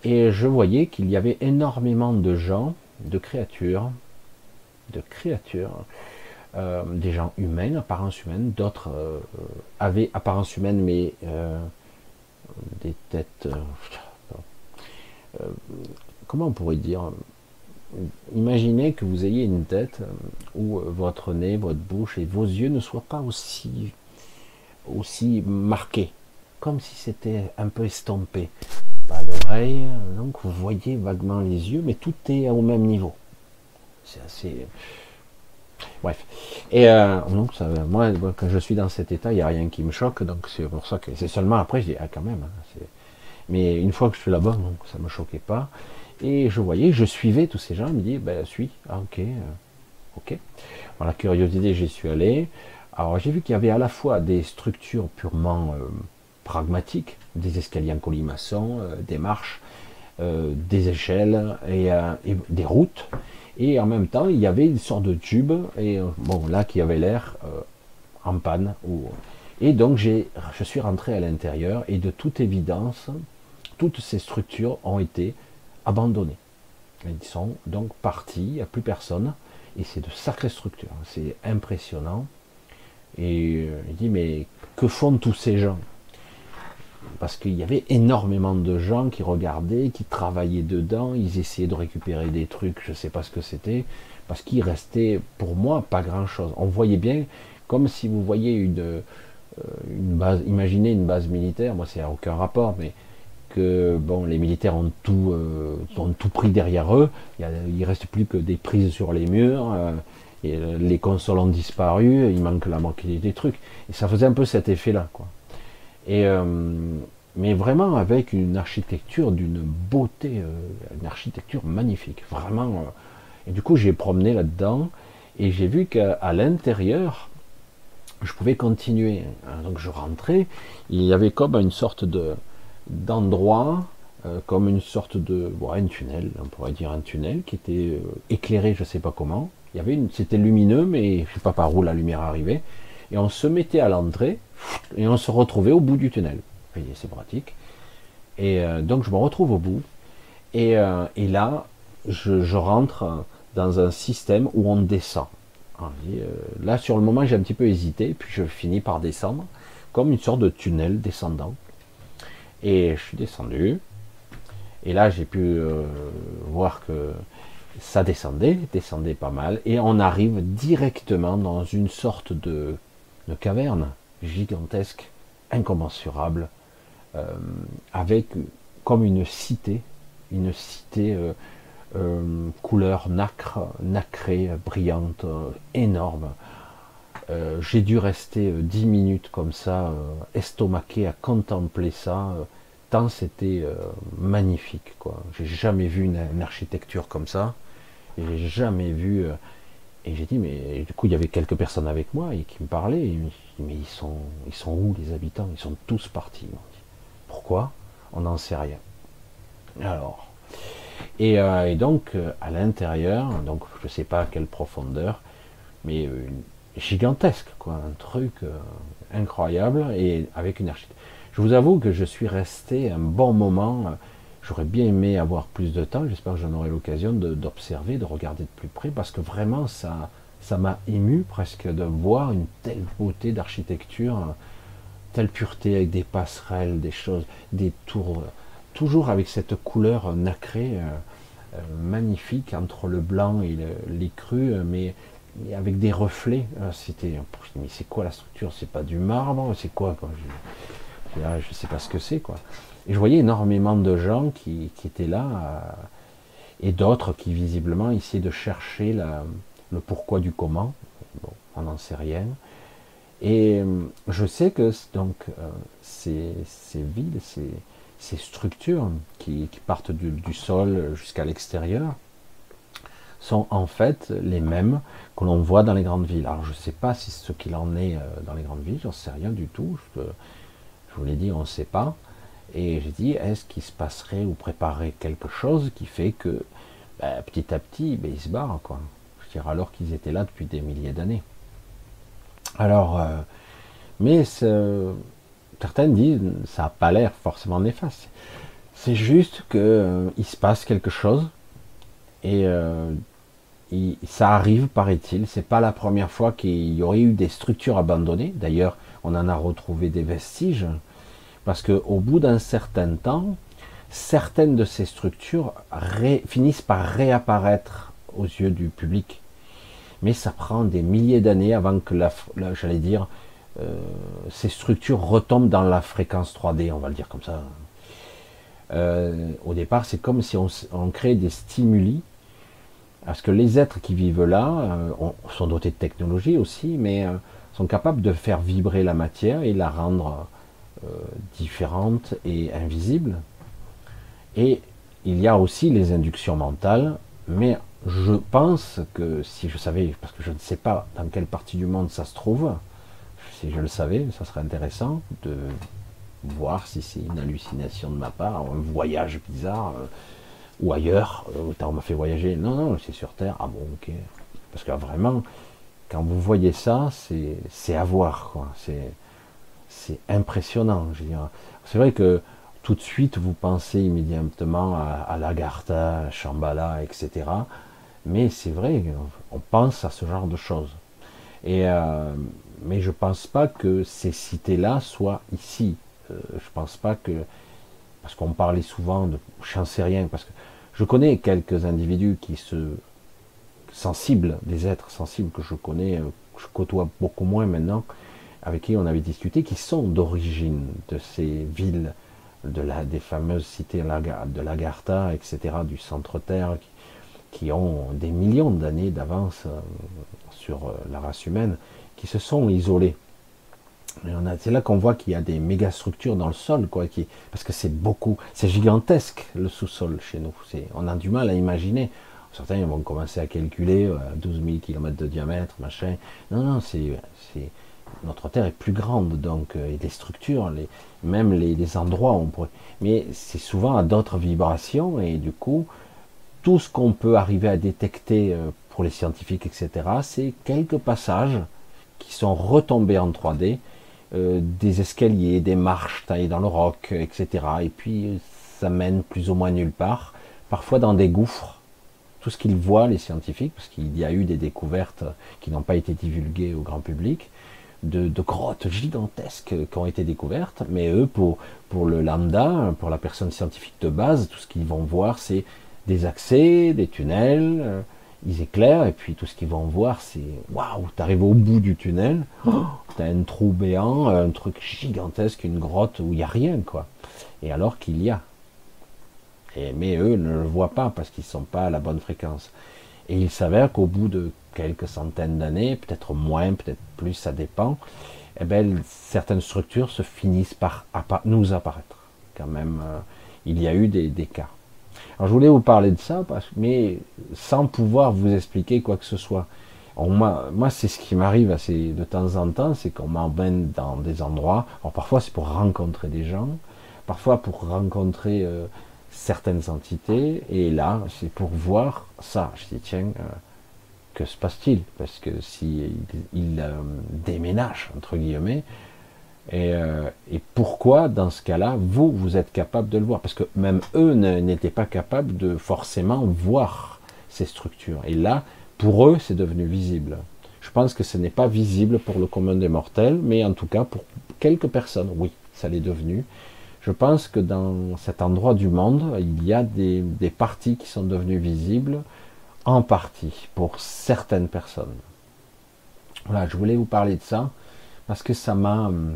Et je voyais qu'il y avait énormément de gens, de créatures, de créatures, euh, des gens humains, apparence humaine, d'autres euh, avaient apparence humaine mais euh, des têtes. comment on pourrait dire? Imaginez que vous ayez une tête où votre nez, votre bouche et vos yeux ne soient pas aussi, aussi marqués, comme si c'était un peu estompé pas d'oreille, donc vous voyez vaguement les yeux, mais tout est au même niveau. C'est assez. Bref. Et euh, donc, ça, moi, quand je suis dans cet état, il n'y a rien qui me choque, donc c'est pour ça que c'est seulement après, je dis, ah, quand même. Hein, mais une fois que je suis là-bas, donc ça ne me choquait pas. Et je voyais, je suivais tous ces gens, ils me disaient, ben, suis, ah, ok, euh, ok. Voilà, curiosité, j'y suis allé. Alors, j'ai vu qu'il y avait à la fois des structures purement euh, pragmatiques, des escaliers en colimaçon, euh, des marches, euh, des échelles euh, et, des routes. Et en même temps, il y avait une sorte de tube, et bon, là qui avait l'air en panne. Et donc j'ai, je suis rentré à l'intérieur et de toute évidence, toutes ces structures ont été abandonnées. Elles sont donc parties, il n'y a plus personne. Et c'est de sacrées structures, c'est impressionnant. Et il dit, mais que font tous ces gens? Parce qu'il y avait énormément de gens qui regardaient, qui travaillaient dedans, ils essayaient de récupérer des trucs, je ne sais pas ce que c'était, parce qu'il restait pour moi pas grand chose. On voyait bien comme si vous voyez une, euh, base, imaginez une base militaire, moi c'est aucun rapport, mais que bon, les militaires ont tout, euh, pris derrière eux, il, ne reste plus que des prises sur les murs, euh, les consoles ont disparu, il manque la moitié des trucs, et ça faisait un peu cet effet-là, quoi. Et mais vraiment avec une architecture d'une beauté, une architecture magnifique, vraiment et du coup, j'ai promené là-dedans et j'ai vu qu'à l'intérieur, je pouvais continuer. Donc je rentrais, il y avait comme une sorte de d'endroit, euh, comme une sorte de, un tunnel, on pourrait dire un tunnel qui était euh, éclairé, je ne sais pas comment. Il y avait une, c'était lumineux, mais je sais pas par où la lumière arrivait. Et on se mettait à l'entrée et on se retrouvait au bout du tunnel. C'est pratique. Et euh, donc je me retrouve au bout. Et, et là, je, rentre dans un système où on descend. Ah, euh, là, sur le moment, j'ai un petit peu hésité, puis je finis par descendre, comme une sorte de tunnel descendant. Et je suis descendu. Et là, j'ai pu euh, voir que ça descendait, descendait pas mal, et on arrive directement dans une sorte de, caverne gigantesque, incommensurable, euh, avec comme une cité, une cité euh, couleur nacre, nacrée, brillante, euh, énorme. Euh, j'ai dû rester dix minutes comme ça, estomaqué à contempler ça, tant c'était magnifique. J'ai jamais vu une, architecture comme ça. J'ai jamais vu. et j'ai dit, mais du coup, il y avait quelques personnes avec moi et qui me parlaient. Mais ils sont, ils sont où les habitants? Ils sont tous partis. Pourquoi? On n'en sait rien. Alors, euh, et, donc, euh, à l'intérieur, donc je ne sais pas à quelle profondeur, mais euh, gigantesque, quoi, un truc incroyable et avec une architecture. Je vous avoue que je suis resté un bon moment. J'aurais bien aimé avoir plus de temps. J'espère que j'en aurai l'occasion d'observer, de, regarder de plus près, parce que vraiment, ça, ça m'a ému presque de voir une telle beauté d'architecture, telle pureté avec des passerelles, des choses, des tours toujours avec cette couleur nacrée euh, euh, magnifique entre le blanc et les crus, mais, avec des reflets. Ah, c'était, mais c'est quoi la structure? C'est pas du marbre? C'est quoi Je, ne sais pas ce que c'est quoi. Et je voyais énormément de gens qui, étaient là euh, et d'autres qui visiblement essayaient de chercher le pourquoi du comment. Bon, on n'en sait rien. Et je sais que donc ces, ces villes, ces, structures qui, partent du, sol jusqu'à l'extérieur sont en fait les mêmes que l'on voit dans les grandes villes. Alors je ne sais pas si ce qu'il en est euh, dans les grandes villes, j'en sais rien du tout. Je, vous l'ai dit, on ne sait pas. Et j'ai dit, est-ce qu'il se passerait ou préparerait quelque chose qui fait que ben, petit à petit, ben, ils se barrent, quoi. Alors qu'ils étaient là depuis des milliers d'années. Alors, euh, mais ce, certaines disent ça n'a pas l'air forcément néfaste. C'est juste qu'il euh, se passe quelque chose et euh, ça arrive, paraît-il. C'est pas la première fois qu'il y aurait eu des structures abandonnées. D'ailleurs, on en a retrouvé des vestiges parce qu'au bout d'un certain temps, certaines de ces structures finissent par réapparaître aux yeux du public. Mais ça prend des milliers d'années avant que la j'allais dire, euh, ces structures retombent dans la fréquence 3D, on va le dire comme ça. Euh, au départ, c'est comme si on, crée des stimuli, parce que les êtres qui vivent là euh, sont dotés de technologie aussi, mais sont capables de faire vibrer la matière et la rendre différente et invisible. Et il y a aussi les inductions mentales, mais je pense que si je savais, parce que je ne sais pas dans quelle partie du monde ça se trouve, si je le savais, ça serait intéressant de voir si c'est une hallucination de ma part, un voyage bizarre, euh, ou ailleurs, euh, on m'a fait voyager. Non, non, c'est sur Terre. Ah bon, ok. Parce que vraiment, quand vous voyez ça, c'est à voir, quoi. C'est impressionnant. C'est vrai que tout de suite, vous pensez immédiatement à, à Lagartha, Shambhala, etc. Mais c'est vrai, on pense à ce genre de choses. Et euh, mais je ne pense pas que ces cités-là soient ici. Euh, je pense pas que parce qu'on parlait souvent de, j'en sais rien, parce que je connais quelques individus qui se sensibles, des êtres sensibles que je connais, euh, je côtoie beaucoup moins maintenant, avec qui on avait discuté, qui sont d'origine de ces villes, de la, des fameuses cités de l'Agartha, etc., du centre-terre, qui, ont des millions d'années d'avance euh, sur la race humaine, qui se sont isolés c'est là qu'on voit qu'il y a des méga structures dans le sol, quoi, qui, parce que c'est beaucoup, c'est gigantesque le sous-sol chez nous. On a du mal à imaginer. Certains vont commencer à calculer à 12 000 km de diamètre, machin. Non, non, c'est, notre Terre est plus grande, donc euh, et les structures, les, même les, les endroits, on pourrait. Mais c'est souvent à d'autres vibrations et du coup, tout ce qu'on peut arriver à détecter euh, pour les scientifiques, etc., c'est quelques passages qui sont retombés en 3D euh, des escaliers, des marches taillées dans le roc, etc. Et puis ça mène plus ou moins nulle part, parfois dans des gouffres. Tout ce qu'ils voient, les scientifiques, parce qu'il y a eu des découvertes qui n'ont pas été divulguées au grand public, de, grottes gigantesques qui ont été découvertes, mais eux, pour, pour le lambda, pour la personne scientifique de base, tout ce qu'ils vont voir, c'est des accès, des tunnels, euh, ils éclairent, et puis tout ce qu'ils vont voir, c'est waouh, t'arrives au bout du tunnel, oh, t'as un trou béant, un truc gigantesque, une grotte où il n'y a rien, quoi. Et alors qu'il y a. Et, mais eux ne le voient pas parce qu'ils ne sont pas à la bonne fréquence. Et il s'avère qu'au bout de quelques centaines d'années, peut-être moins, peut-être plus, ça dépend, eh ben, certaines structures se finissent par nous apparaître. Quand même, euh, il y a eu des, des cas. Alors je voulais vous parler de ça, mais sans pouvoir vous expliquer quoi que ce soit. moi, c'est ce qui m'arrive assez de temps en temps, c'est qu'on m'emmène dans des endroits. Alors parfois c'est pour rencontrer des gens, parfois pour rencontrer euh, certaines entités, et là c'est pour voir ça. Je dis tiens, euh, que se passe-t-il? Parce que si il, euh, déménage entre guillemets, euh, et, pourquoi, dans ce cas-là, vous, vous êtes capable de le voir? Parce que même eux n'étaient pas capables de forcément voir ces structures. Et là, pour eux, c'est devenu visible. Je pense que ce n'est pas visible pour le commun des mortels, mais en tout cas, pour quelques personnes, oui, ça l'est devenu. Je pense que dans cet endroit du monde, il y a des, des parties qui sont devenues visibles, en partie, pour certaines personnes. Voilà, je voulais vous parler de ça, parce que ça m'a hum,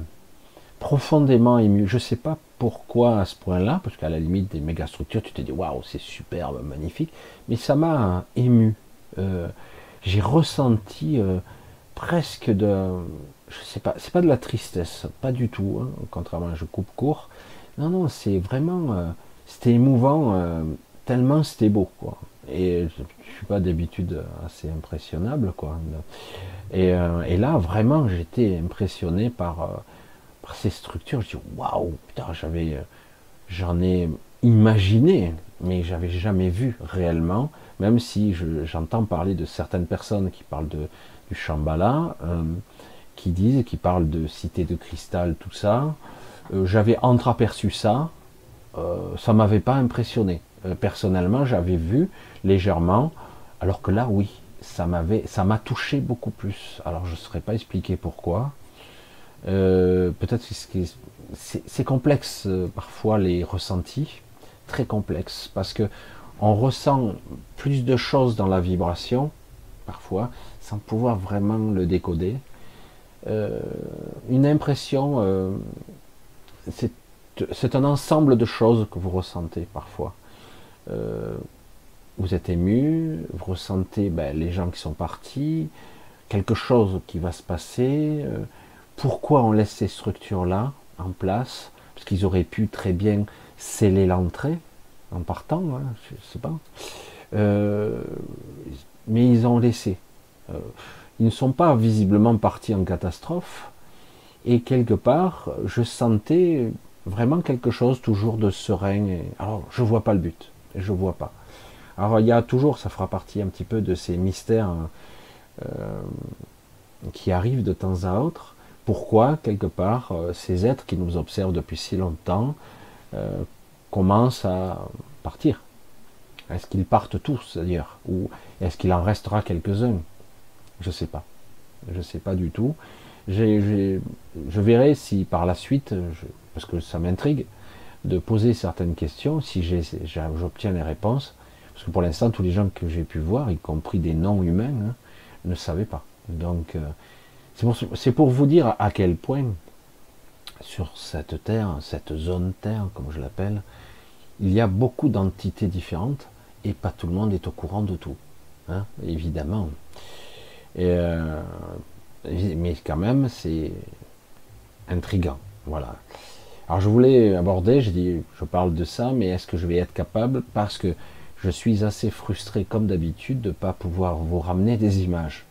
profondément ému. Je ne sais pas pourquoi à ce point-là, parce qu'à la limite des méga structures, tu te dis waouh, c'est superbe, magnifique, mais ça m'a ému. Euh, j'ai ressenti euh, presque de, je sais pas, c'est pas de la tristesse, pas du tout. Hein, contrairement, je coupe court. Non, non, c'est vraiment, euh, c'était émouvant, tellement c'était beau, quoi. Et je, ne suis pas d'habitude assez impressionnable, quoi. Et, et là, vraiment, j'étais impressionné par par ces structures, je dis waouh, putain, j'avais, euh, j'en ai imaginé, mais j'avais jamais vu réellement, même si j'entends parler de certaines personnes qui parlent de, du Shambhala, euh, qui disent, qui parlent de cité de cristal, tout ça. Euh, j'avais entreaperçu ça, ça m'avait pas impressionné. personnellement, j'avais vu légèrement, alors que là, oui, ça m'avait, ça m'a touché beaucoup plus. Alors, je ne saurais pas expliquer pourquoi. Euh, peut-être c'est complexe euh, parfois les ressentis, très complexe, parce que on ressent plus de choses dans la vibration, parfois, sans pouvoir vraiment le décoder. Euh, une impression, c'est un ensemble de choses que vous ressentez parfois. vous êtes ému, vous ressentez ben, les gens qui sont partis, quelque chose qui va se passer pourquoi on laisse ces structures-là en place Parce qu'ils auraient pu très bien sceller l'entrée en partant, hein, je ne sais pas. Euh, mais ils ont laissé. Euh, ils ne sont pas visiblement partis en catastrophe. Et quelque part, je sentais vraiment quelque chose toujours de serein. alors, je vois pas le but. Je vois pas. Alors, il y a toujours, ça fera partie un petit peu de ces mystères euh, qui arrivent de temps à autre pourquoi, quelque part, euh, ces êtres qui nous observent depuis si longtemps euh, commencent à partir Est-ce qu'ils partent tous, d'ailleurs Ou est-ce qu'il en restera quelques-uns? Je ne sais pas. Je ne sais pas du tout. je verrai si par la suite parce que ça m'intrigue de poser certaines questions, si j'obtiens les réponses, parce que pour l'instant, tous les gens que j'ai pu voir, y compris des non-humains, hein, ne savaient pas. Donc, euh, c'est pour, vous dire à quel point, sur cette terre, cette zone terre, comme je l'appelle, il y a beaucoup d'entités différentes et pas tout le monde est au courant de tout, hein, évidemment. Euh, mais quand même, c'est intrigant. Voilà. Alors je voulais aborder, je dis, je parle de ça, mais est-ce que je vais être capable Parce que je suis assez frustré, comme d'habitude, de ne pas pouvoir vous ramener des images.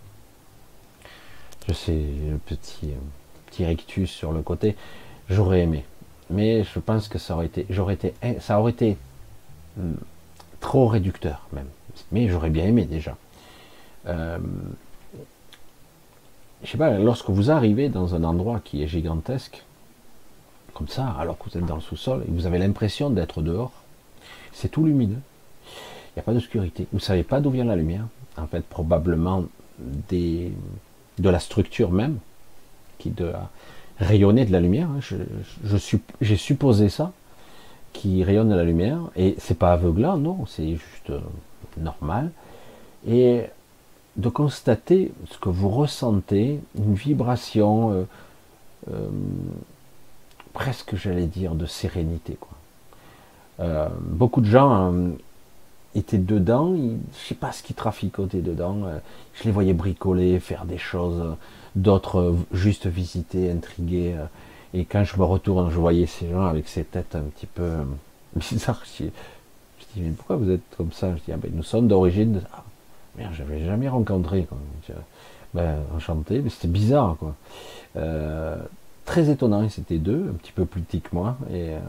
Je sais, le petit, euh, petit rictus sur le côté, j'aurais aimé. Mais je pense que ça aurait été, j'aurais été, ça aurait été hmm, trop réducteur même. Mais j'aurais bien aimé déjà. Euh, je sais pas, lorsque vous arrivez dans un endroit qui est gigantesque, comme ça, alors que vous êtes dans le sous-sol, et vous avez l'impression d'être dehors, c'est tout lumineux, il n'y a pas d'obscurité, vous ne savez pas d'où vient la lumière, en fait probablement des, de la structure même, qui doit rayonner de la lumière, hein. j'ai supposé ça, qui rayonne de la lumière, et c'est pas aveuglant, non, c'est juste euh, normal, et de constater ce que vous ressentez, une vibration euh, euh, presque, j'allais dire, de sérénité. Beaucoup de gens étaient dedans, je ne sais pas ce qui traficotait dedans, je les voyais bricoler, faire des choses, d'autres juste visiter, intriguer. et quand je me retourne, je voyais ces gens avec ces têtes un petit peu bizarres. Je, dis, mais pourquoi vous êtes comme ça? Je dis, ah ben, nous sommes d'origine Merde, j'avais jamais rencontré. Ben, enchanté, mais c'était bizarre. Quoi. Euh, très étonnant, c'était deux, un petit peu plus petits que moi, et euh,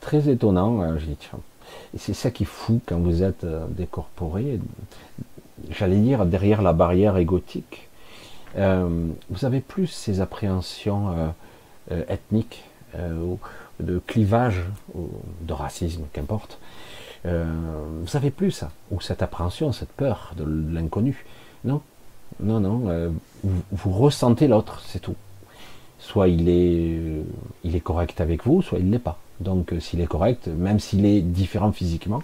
très étonnant. Euh, c'est ça qui est fou quand vous êtes décorporé, j'allais dire derrière la barrière égotique. vous avez plus ces appréhensions ethniques, de clivage, ou de racisme, qu'importe, euh, vous savez plus ça, ou cette appréhension, cette peur de l'inconnu. Non, non, non. Euh, vous, ressentez l'autre, c'est tout. Soit il est, il est correct avec vous, soit il l'est pas. Donc euh, s'il est correct, même s'il est différent physiquement,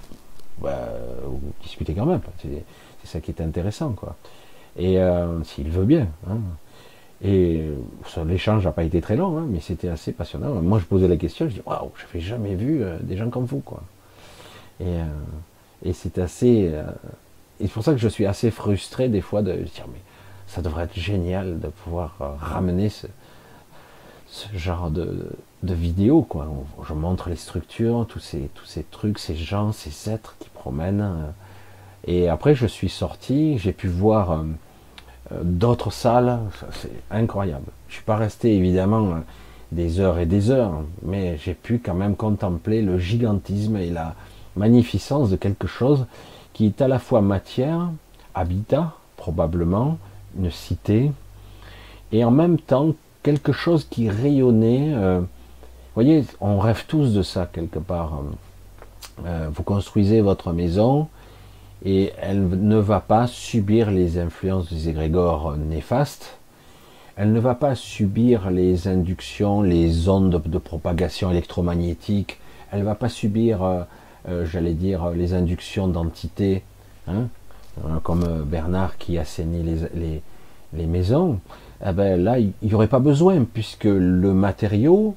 bah, vous discutez quand même. C'est ça qui est intéressant, quoi. Et s'il veut bien. Hein. Et l'échange n'a pas été très long, hein, mais c'était assez passionnant. Moi, je posais la question, je dis waouh, je n'avais jamais vu des gens comme vous, quoi. Euh, et, c'est assez. Euh, et c'est pour ça que je suis assez frustré des fois de dire mais ça devrait être génial de pouvoir euh, ramener ce, genre de, de vidéos. Quoi. Je montre les structures, tous ces, trucs, ces gens, ces êtres qui promènent. Et après, je suis sorti, j'ai pu voir d'autres salles, c'est incroyable. Je suis pas resté évidemment des heures et des heures, mais j'ai pu quand même contempler le gigantisme et la, magnificence de quelque chose qui est à la fois matière, habitat, probablement, une cité, et en même temps quelque chose qui rayonnait. Euh, voyez, on rêve tous de ça quelque part. Euh, vous construisez votre maison et elle ne va pas subir les influences des égrégores néfastes. Elle ne va pas subir les inductions, les ondes de, propagation électromagnétique. Elle ne va pas subir euh, euh, j'allais dire, les inductions d'entités, hein, comme Bernard qui assainit les, les maisons, eh ben là, il n'y aurait pas besoin, puisque le matériau,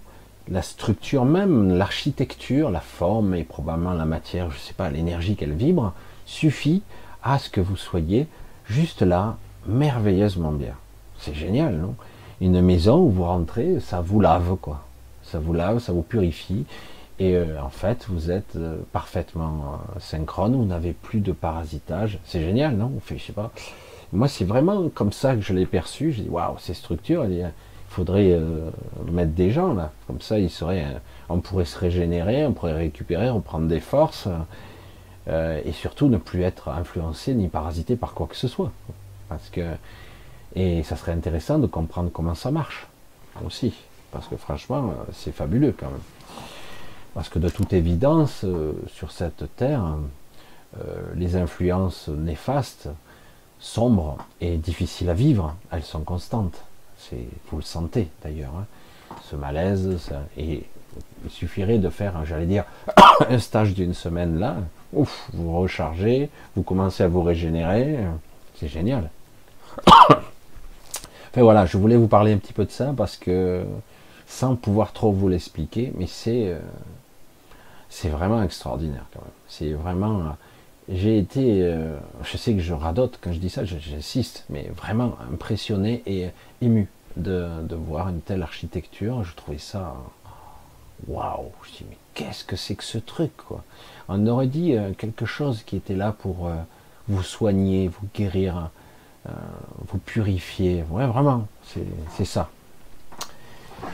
la structure même, l'architecture, la forme et probablement la matière, je ne sais pas, l'énergie qu'elle vibre, suffit à ce que vous soyez juste là, merveilleusement bien. C'est génial, non? Une maison où vous rentrez, ça vous lave, quoi. Ça vous lave, ça vous purifie, et euh, en fait, vous êtes euh, parfaitement euh, synchrone, vous n'avez plus de parasitage. C'est génial, non? Pas. Moi, c'est vraiment comme ça que je l'ai perçu. J'ai dit, waouh, ces structures, faudrait mettre des gens là. Comme ça, serait, on pourrait se régénérer, on pourrait récupérer, reprendre des forces, et surtout ne plus être influencé ni parasité par quoi que ce soit. Parce que, et ça serait intéressant de comprendre comment ça marche aussi. Parce que franchement, c'est fabuleux quand même. Parce que de toute évidence, euh, sur cette terre, euh, les influences néfastes, sombres et difficiles à vivre, elles sont constantes. Vous le sentez d'ailleurs. Hein. ce malaise. et il suffirait de faire, j'allais dire, un stage d'une semaine là. Ouf, vous rechargez, vous commencez à vous régénérer. C'est génial. enfin voilà, je voulais vous parler un petit peu de ça parce que sans pouvoir trop vous l'expliquer, mais c'est euh, c'est vraiment extraordinaire quand même. C'est vraiment j'ai été, euh, je sais que je radote quand je dis ça, j'insiste, mais vraiment impressionné et ému de, voir une telle architecture. Je trouvais ça, waouh! Je dis mais qu'est-ce que c'est que ce truc quoi On aurait dit euh, quelque chose qui était là pour vous soigner, vous guérir, vous purifier. Ouais, vraiment, c'est ça.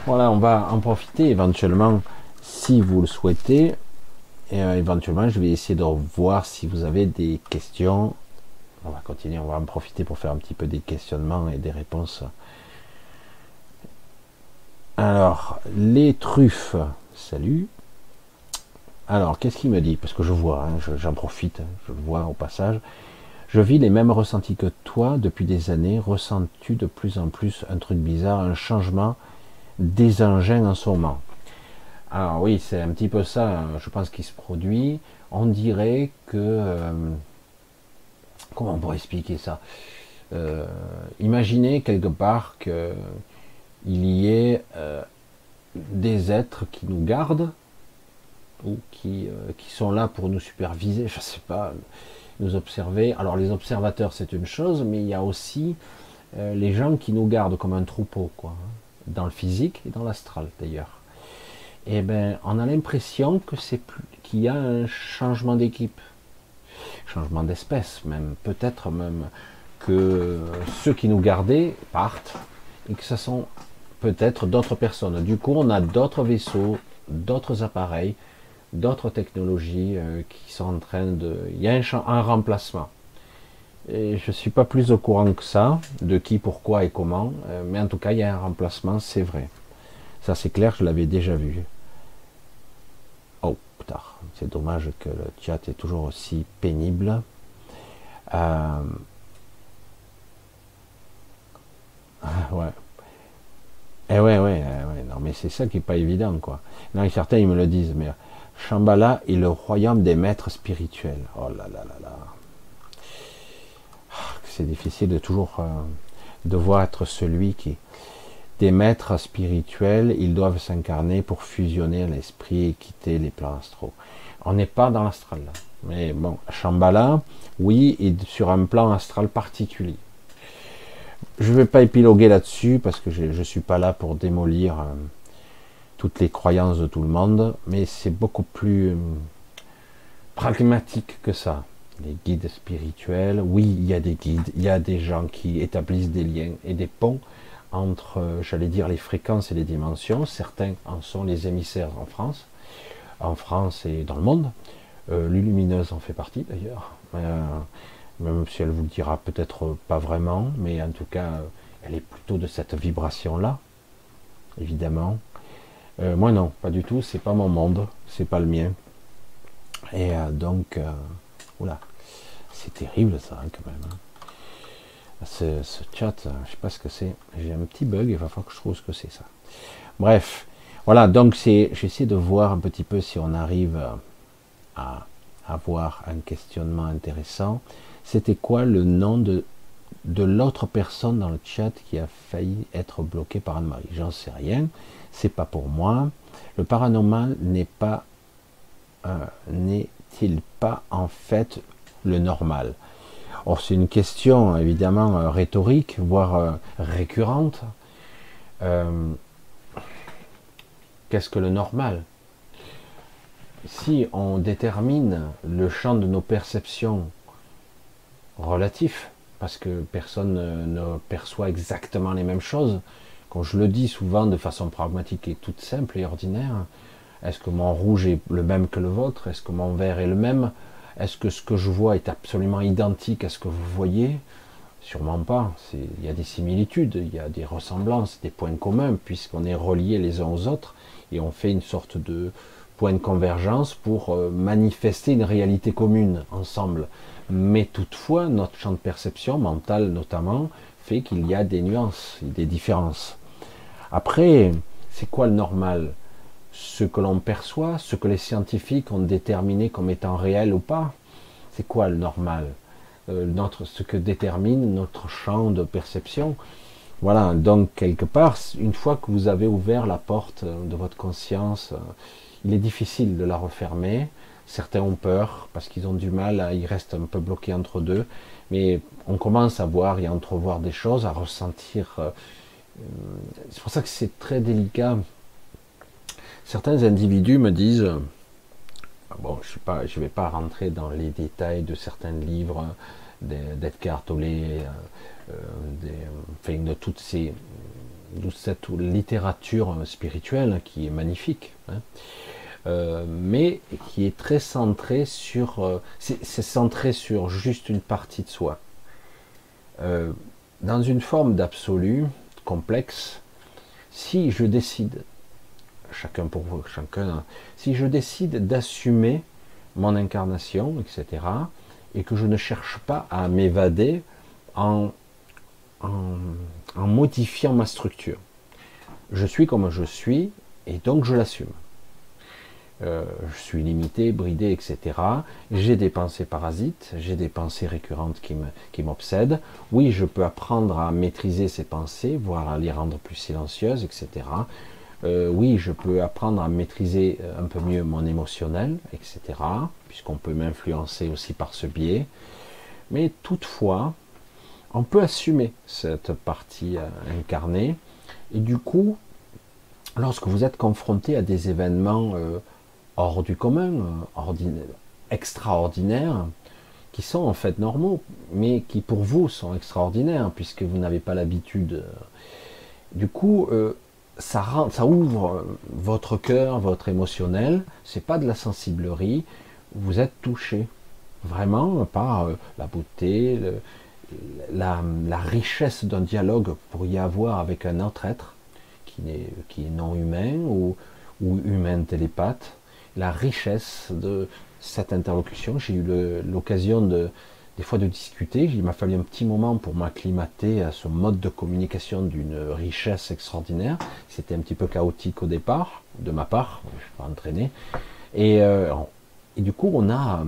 Voilà, on va en profiter éventuellement, si vous le souhaitez, et euh, éventuellement je vais essayer de voir si vous avez des questions. On va continuer, on va en profiter pour faire un petit peu des questionnements et des réponses. Alors, les truffes, salut. Alors, qu'est-ce qu'il me dit? Parce que je vois, hein, j'en profite, je vois au passage. Je vis les mêmes ressentis que toi depuis des années. Ressens-tu de plus en plus un truc bizarre, un changement des engins en ce moment? Alors oui, c'est un petit peu ça, hein, je pense, qui se produit. On dirait que... Euh, comment on pourrait expliquer ça? Euh, Imaginez quelque part qu'il y ait euh, des êtres qui nous gardent ou qui, qui sont là pour nous superviser, je ne sais pas, nous observer. Alors les observateurs, c'est une chose, mais il y a aussi les gens qui nous gardent comme un troupeau, quoi. Hein dans le physique et dans l'astral d'ailleurs. Et eh ben, on a l'impression que c'est plus qu'il y a un changement d'équipe, changement d'espèce même, peut-être même que ceux qui nous gardaient partent et que ce sont peut-être d'autres personnes. Du coup, on a d'autres vaisseaux, d'autres appareils, d'autres technologies euh, qui sont en train de. Il y a un, un remplacement. Et je suis pas plus au courant que ça, de qui, pourquoi et comment, euh, mais en tout cas, il y a un remplacement, c'est vrai. Ça, c'est clair, je l'avais déjà vu. Oh, putain, c'est dommage que le chat est toujours aussi pénible. Euh... Ouais. Eh ouais, ouais, ouais, non, mais c'est ça qui est pas évident, quoi. Non, certains, ils me le disent, mais Shambhala est le royaume des maîtres spirituels. Oh là là là là c'est difficile de toujours euh, devoir être celui qui des maîtres spirituels, ils doivent s'incarner pour fusionner l'esprit et quitter les plans astraux. On n'est pas dans l'astral Mais bon, Shambhala, oui, et sur un plan astral particulier. Je ne vais pas épiloguer là-dessus parce que je ne suis pas là pour démolir euh, toutes les croyances de tout le monde, mais c'est beaucoup plus euh, pragmatique que ça les guides spirituels. Oui, il y a des guides, il y a des gens qui établissent des liens et des ponts entre, euh, j'allais dire, les fréquences et les dimensions. Certains en sont les émissaires en France, en France et dans le monde. L'Ulumineuse en fait partie d'ailleurs, même si elle vous le dira peut-être pas vraiment, mais en tout cas, elle est plutôt de cette vibration-là, évidemment. moi non, pas du tout, c'est pas mon monde, c'est pas le mien. Et donc, oula, c'est terrible ça hein, quand même. Hein. Ce, chat, je sais pas ce que c'est. J'ai un petit bug, il va falloir que je trouve ce que c'est ça. Bref, voilà, donc c'est, j'essaie de voir un petit peu si on arrive à avoir un questionnement intéressant. C'était quoi le nom de, l'autre personne dans le chat qui a failli être bloqué par Anne-Marie? J'en sais rien, c'est pas pour moi. Le paranormal n'est pas euh, n'est-il pas en fait le normal? Or, c'est une question évidemment euh, rhétorique, voire euh, récurrente. Qu'est-ce que le normal? Si on détermine le champ de nos perceptions relatifs, parce que personne ne perçoit exactement les mêmes choses, quand je le dis souvent de façon pragmatique et toute simple et ordinaire, est-ce que mon rouge est le même que le vôtre? Est-ce que mon vert est le même? Est-ce que ce que je vois est absolument identique à ce que vous voyez? Sûrement pas. Il y a des similitudes, il y a des ressemblances, des points communs, puisqu'on est reliés les uns aux autres et on fait une sorte de point de convergence pour euh, manifester une réalité commune ensemble. Mais toutefois, notre champ de perception mentale notamment fait qu'il y a des nuances, des différences. Après, C'est quoi le normal? Ce que l'on perçoit, ce que les scientifiques ont déterminé comme étant réel ou pas C'est quoi le normal? Euh, Ce que détermine notre champ de perception voilà, donc quelque part, une fois que vous avez ouvert la porte de votre conscience, euh, il est difficile de la refermer. Certains ont peur parce qu'ils ont du mal, ils restent un peu bloqués entre deux. Mais on commence à voir et à entrevoir des choses, à ressentir. Euh, c'est pour ça que c'est très délicat. Certains individus me disent, ah bon, je ne vais pas rentrer dans les détails de certains livres d'Edgar Tolle, euh, de toutes ces, de cette littérature spirituelle qui est magnifique, hein, euh, mais qui est très centrée sur, euh, c'est centré sur juste une partie de soi. Euh, dans une forme d'absolu complexe, si je décide, chacun pour vous, chacun, si je décide d'assumer mon incarnation, etc., et que je ne cherche pas à m'évader en en, modifiant ma structure. Je suis comme je suis et donc je l'assume. Euh, je suis limité, bridé, etc. J'ai des pensées parasites, j'ai des pensées récurrentes qui m'obsèdent. oui, je peux apprendre à maîtriser ces pensées, voire à les rendre plus silencieuses, etc. Euh, oui, je peux apprendre à maîtriser un peu mieux mon émotionnel, etc. Puisqu'on peut m'influencer aussi par ce biais. Mais toutefois, on peut assumer cette partie euh, incarnée. Et du coup, lorsque vous êtes confronté à des événements euh, hors du commun, euh, extraordinaires, qui sont en fait normaux, mais qui pour vous sont extraordinaires, puisque vous n'avez pas l'habitude. Du coup, ça, rend, ça ouvre votre cœur, votre émotionnel, c'est pas de la sensiblerie, vous êtes touché, vraiment par la beauté, la, richesse d'un dialogue pour y avoir avec un autre être qui est, qui non humain ou, ou humain télépathe, la richesse de cette interlocution. J'ai eu l'occasion de, des fois de discuter. Il m'a fallu un petit moment pour m'acclimater à ce mode de communication d'une richesse extraordinaire. C'était un petit peu chaotique au départ, de ma part, je ne suis pas entraîné. Et, euh, et du coup, on a,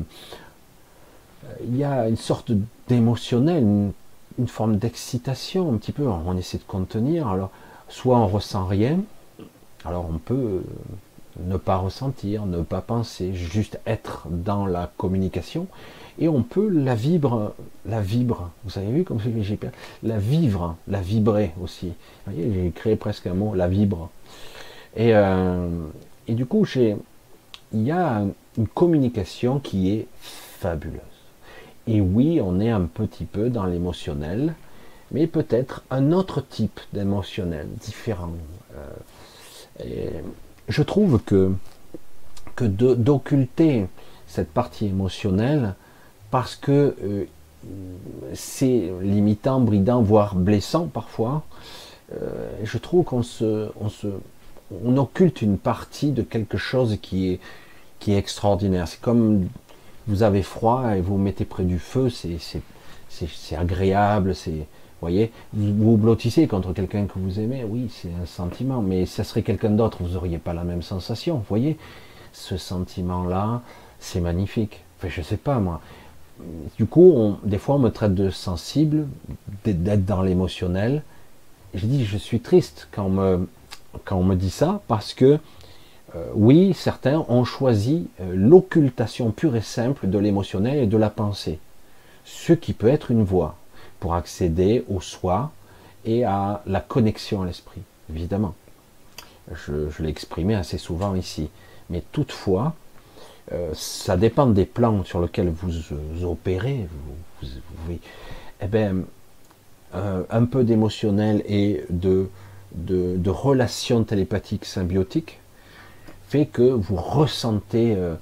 il y a une sorte d'émotionnel, une, forme d'excitation un petit peu. On essaie de contenir. Alors, soit on ressent rien, alors on peut ne pas ressentir, ne pas penser, juste être dans la communication. Et on peut la vibre, la vibre. Vous avez vu comme j'ai la vivre, la vibrer aussi. Vous voyez, j'ai créé presque un mot, la vibre. Et, euh, du coup, il y a une communication qui est fabuleuse. Et oui, on est un petit peu dans l'émotionnel, mais peut-être un autre type d'émotionnel, différent. Euh, je trouve que, que d'occulter cette partie émotionnelle, parce que euh, c'est limitant, bridant, voire blessant parfois, euh, je trouve qu'on se, on se, on occulte une partie de quelque chose qui est, qui est extraordinaire. C'est comme vous avez froid et vous vous mettez près du feu, c'est agréable, c'est voyez, vous vous blottissez contre quelqu'un que vous aimez, oui, c'est un sentiment, mais ça serait quelqu'un d'autre, vous n'auriez pas la même sensation, vous voyez, ce sentiment-là, c'est magnifique. Enfin, je sais pas moi. Du coup, des fois, on me traite de sensible, d'être dans l'émotionnel. Je dis, je suis triste quand on me dit ça, parce que euh, oui, certains ont choisi euh, l'occultation pure et simple de l'émotionnel et de la pensée, ce qui peut être une voie pour accéder au soi et à la connexion à l'esprit, évidemment. Je, l'ai exprimé assez souvent ici. Mais toutefois, euh, ça dépend des plans sur lesquels vous, opérez. eh bien, un peu d'émotionnel et de, de, de relations télépathiques symbiotiques que vous ressentez euh,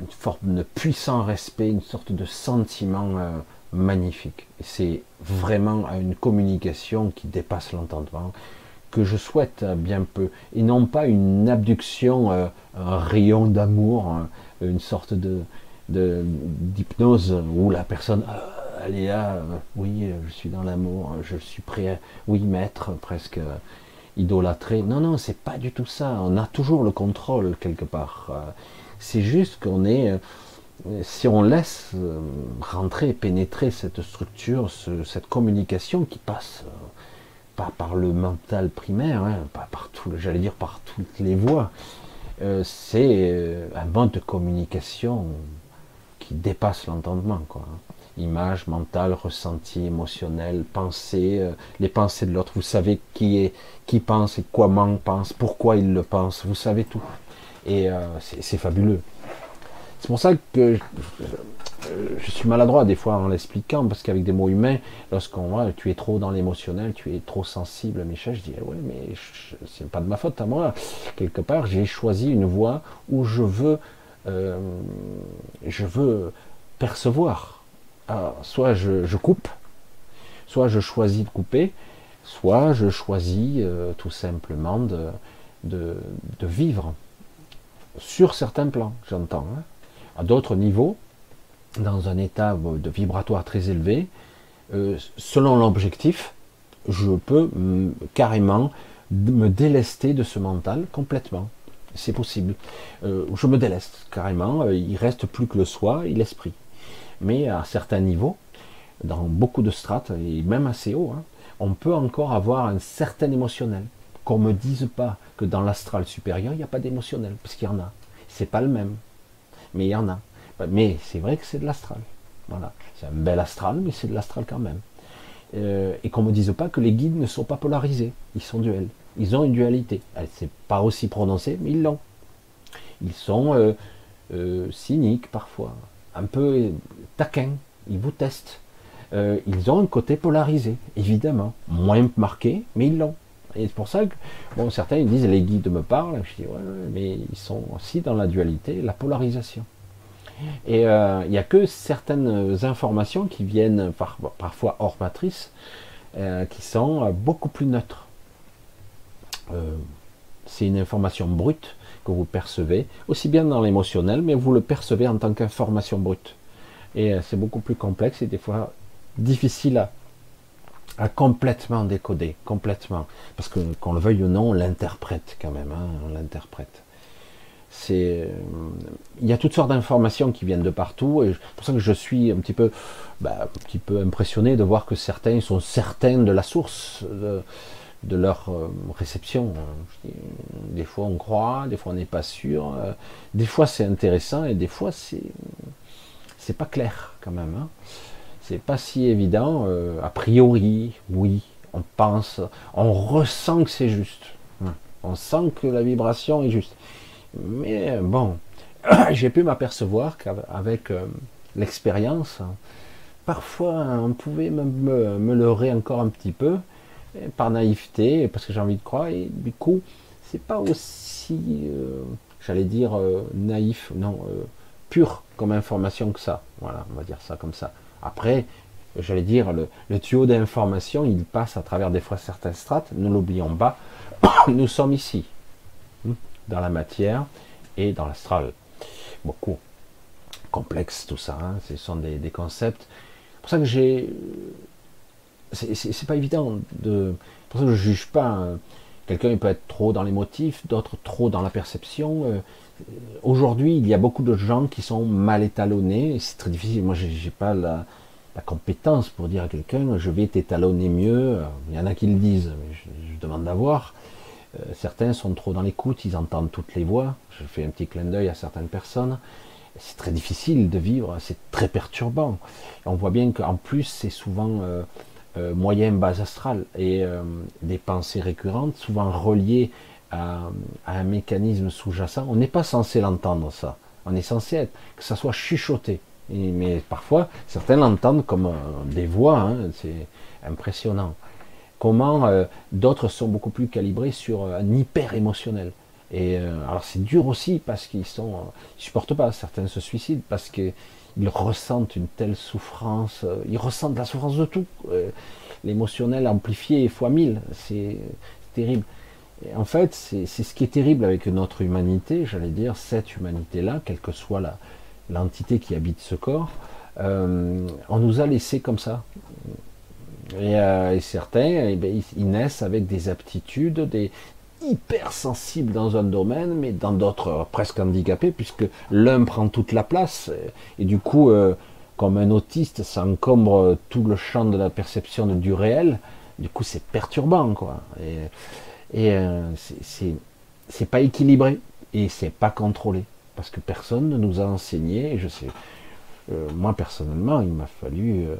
une forme de puissant respect, une sorte de sentiment euh, magnifique. C'est vraiment une communication qui dépasse l'entendement, que je souhaite bien peu, et non pas une abduction, euh, un rayon d'amour, hein, une sorte de d'hypnose où la personne elle est là, oui, je suis dans l'amour, je suis prêt, à, oui, maître, presque. idolâtrer. Non, non, c'est pas du tout ça. On a toujours le contrôle quelque part. C'est juste qu'on est, si on laisse rentrer, pénétrer cette structure, cette communication qui passe pas par le mental primaire, hein, par j'allais dire par toutes les voies, c'est un mode de communication qui dépasse l'entendement, quoi. Image, mental, ressenti, émotionnel, pensée, euh, les pensées de l'autre. Vous savez qui est, qui pense et comment pense, pourquoi il le pense. Vous savez tout. Et euh, c'est fabuleux. C'est pour ça que je, suis maladroit des fois en l'expliquant, parce qu'avec des mots humains, lorsqu'on voit tu es trop dans l'émotionnel, tu es trop sensible, méchant, je dis ouais, mais c'est pas de ma faute à moi. Quelque part, j'ai choisi une voie où je veux euh, je veux percevoir. soit je, coupe, soit je choisis de couper, soit je choisis euh, tout simplement de, de, vivre sur certains plans, j'entends. Hein. À d'autres niveaux, dans un état de vibratoire très élevé, euh, selon l'objectif, je peux carrément me délester de ce mental complètement c'est possible. Euh, je me délaisse carrément, euh, il reste plus que le soi et l'esprit. Mais à certains niveaux, dans beaucoup de strates, et même assez haut, hein, on peut encore avoir un certain émotionnel. Qu'on me dise pas que dans l'astral supérieur, il n'y a pas d'émotionnel, parce y en a. C'est pas le même, mais il y en a. Mais c'est vrai que c'est de l'astral. Voilà. C'est un bel astral, mais c'est de l'astral quand même. Euh, et qu'on me dise pas que les guides ne sont pas polarisés, ils sont duels. Ils ont une dualité. C'est pas aussi prononcé, mais ils l'ont. Ils sont euh, euh, cyniques parfois, un peu taquins. Ils vous testent. Ils ont un côté polarisé, évidemment, moins marqué, mais ils l'ont. Et c'est pour ça que, bon, certains disent les guides me parlent. Je dis ouais, mais ils sont aussi dans la dualité, la polarisation. Et il n'y a que certaines informations qui viennent parfois hors matrice, qui sont beaucoup plus neutres. Euh, c'est une information brute que vous percevez, aussi bien dans l'émotionnel, mais vous le percevez en tant qu'information brute. Et euh, c'est beaucoup plus complexe et des fois difficile à, complètement décoder, complètement. Parce que qu'on le veuille ou non, on l'interprète quand même, hein, on l'interprète. Euh, il y a toutes sortes d'informations qui viennent de partout et c'est pour ça que je suis un petit peu, bah, un petit impressionné de voir que certains sont certains de la source. De, leur euh, réception. Des fois on croit, des fois on n'est pas sûr, euh, des fois c'est intéressant et des fois c'est c'est pas clair quand même. Hein. C'est pas si évident. Euh, a priori, oui, on pense, on ressent que c'est juste. Hein. On sent que la vibration est juste. Mais bon, j'ai pu m'apercevoir qu'avec l'expérience, parfois on pouvait me, me, leurrer encore un petit peu par naïveté, parce que j'ai envie de croire, et du coup, c'est pas aussi, euh, j'allais dire, euh, naïf, non, euh, pur comme information que ça. Voilà, on va dire ça comme ça. Après, j'allais dire, le, tuyau d'information, il passe à travers des fois certaines strates, ne l'oublions pas, nous sommes ici, hmm, dans la matière et dans l'astral. Beaucoup complexe tout ça, hein. ce sont des, des concepts. C'est pour ça que j'ai c'est pas évident de. Pour ça que je juge pas. Hein. Quelqu'un peut être trop dans les motifs, d'autres trop dans la perception. Euh, aujourd'hui, il y a beaucoup de gens qui sont mal étalonnés. C'est très difficile. Moi, j'ai pas la, compétence pour dire à quelqu'un je vais t'étalonner mieux. Il y en a qui le disent, je, demande d'avoir. Euh, certains sont trop dans l'écoute, ils entendent toutes les voix. Je fais un petit clin d'œil à certaines personnes. C'est très difficile de vivre, c'est très perturbant. On voit bien qu'en plus, c'est souvent euh, euh, moyen base astrale et des pensées récurrentes, souvent reliées à, un mécanisme sous-jacent. On n'est pas censé l'entendre ça. On est censé être, que ça soit chuchoté. Mais parfois, certains l'entendent comme euh, des voix, hein, c'est impressionnant. Comment d'autres sont beaucoup plus calibrés sur un hyper émotionnel. Et alors c'est dur aussi parce qu'ils sont, ils supportent pas. Certains se suicident parce que ils ressentent une telle souffrance, euh, ils ressentent la souffrance de tout. Euh, l'émotionnel amplifié fois mille, c'est terrible. en fait, c'est ce qui est terrible avec notre humanité, j'allais dire, cette humanité-là, quelle que soit l'entité qui habite ce corps, euh, on nous a laissé comme ça. Et, euh, certains, eh ben, ils, naissent avec des aptitudes, des hypersensibles dans un domaine, mais dans d'autres euh, presque handicapés, puisque l'un prend toute la place. Et, du coup, comme un autiste, ça encombre tout le champ de la perception du réel. Du coup, c'est perturbant, quoi. Et c'est pas équilibré et c'est pas contrôlé parce que personne ne nous a enseigné. Je sais, euh, moi personnellement, il m'a fallu euh,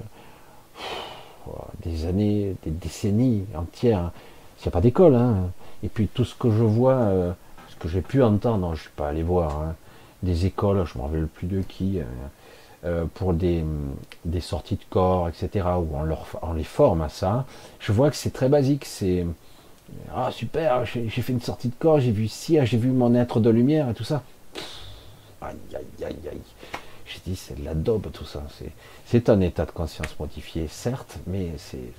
des années, des décennies entières. Il n'y a pas d'école. Hein. Et puis tout ce que je vois, euh, ce que j'ai pu entendre, je ne suis pas allé voir, hein, des écoles, je ne me rappelle plus de qui, pour des, sorties de corps, etc., où on, leur, les forme à ça. Je vois que c'est très basique. C'est ah super, j'ai fait une sortie de corps, j'ai vu ci, j'ai vu mon être de lumière et tout ça. Aïe aïe aïe aïe. J'ai dit, c'est de la daube tout ça. C'est un état de conscience modifié, certes, mais c'est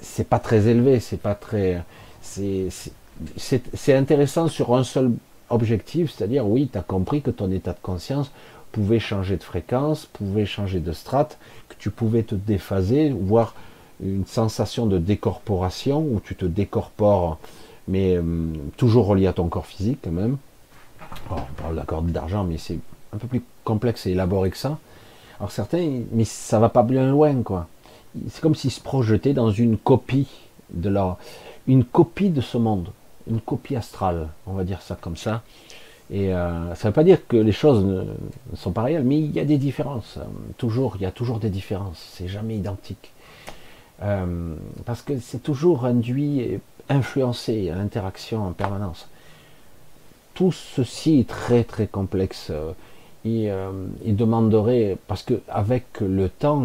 c'est pas très élevé, c'est pas très. C'est intéressant sur un seul objectif, c'est-à-dire, oui, tu as compris que ton état de conscience pouvait changer de fréquence, pouvait changer de strate, que tu pouvais te déphaser, voire une sensation de décorporation où tu te décorpores, mais euh, toujours relié à ton corps physique quand même. On parle d'accord d'argent, mais c'est un peu plus complexe et élaboré que ça. Alors certains, mais ça va pas bien loin, quoi. C'est comme s'ils se projetaient dans une copie de leur, une copie de ce monde, une copie astrale, on va dire ça comme ça. Et euh, ça ne veut pas dire que les choses ne, sont pas réelles, mais il y a des différences. Toujours, il y a toujours des différences. C'est jamais identique. Euh, parce que c'est toujours induit et influencé à l'interaction en permanence. Tout ceci est très très complexe. Euh, il, demanderait, parce que avec le temps,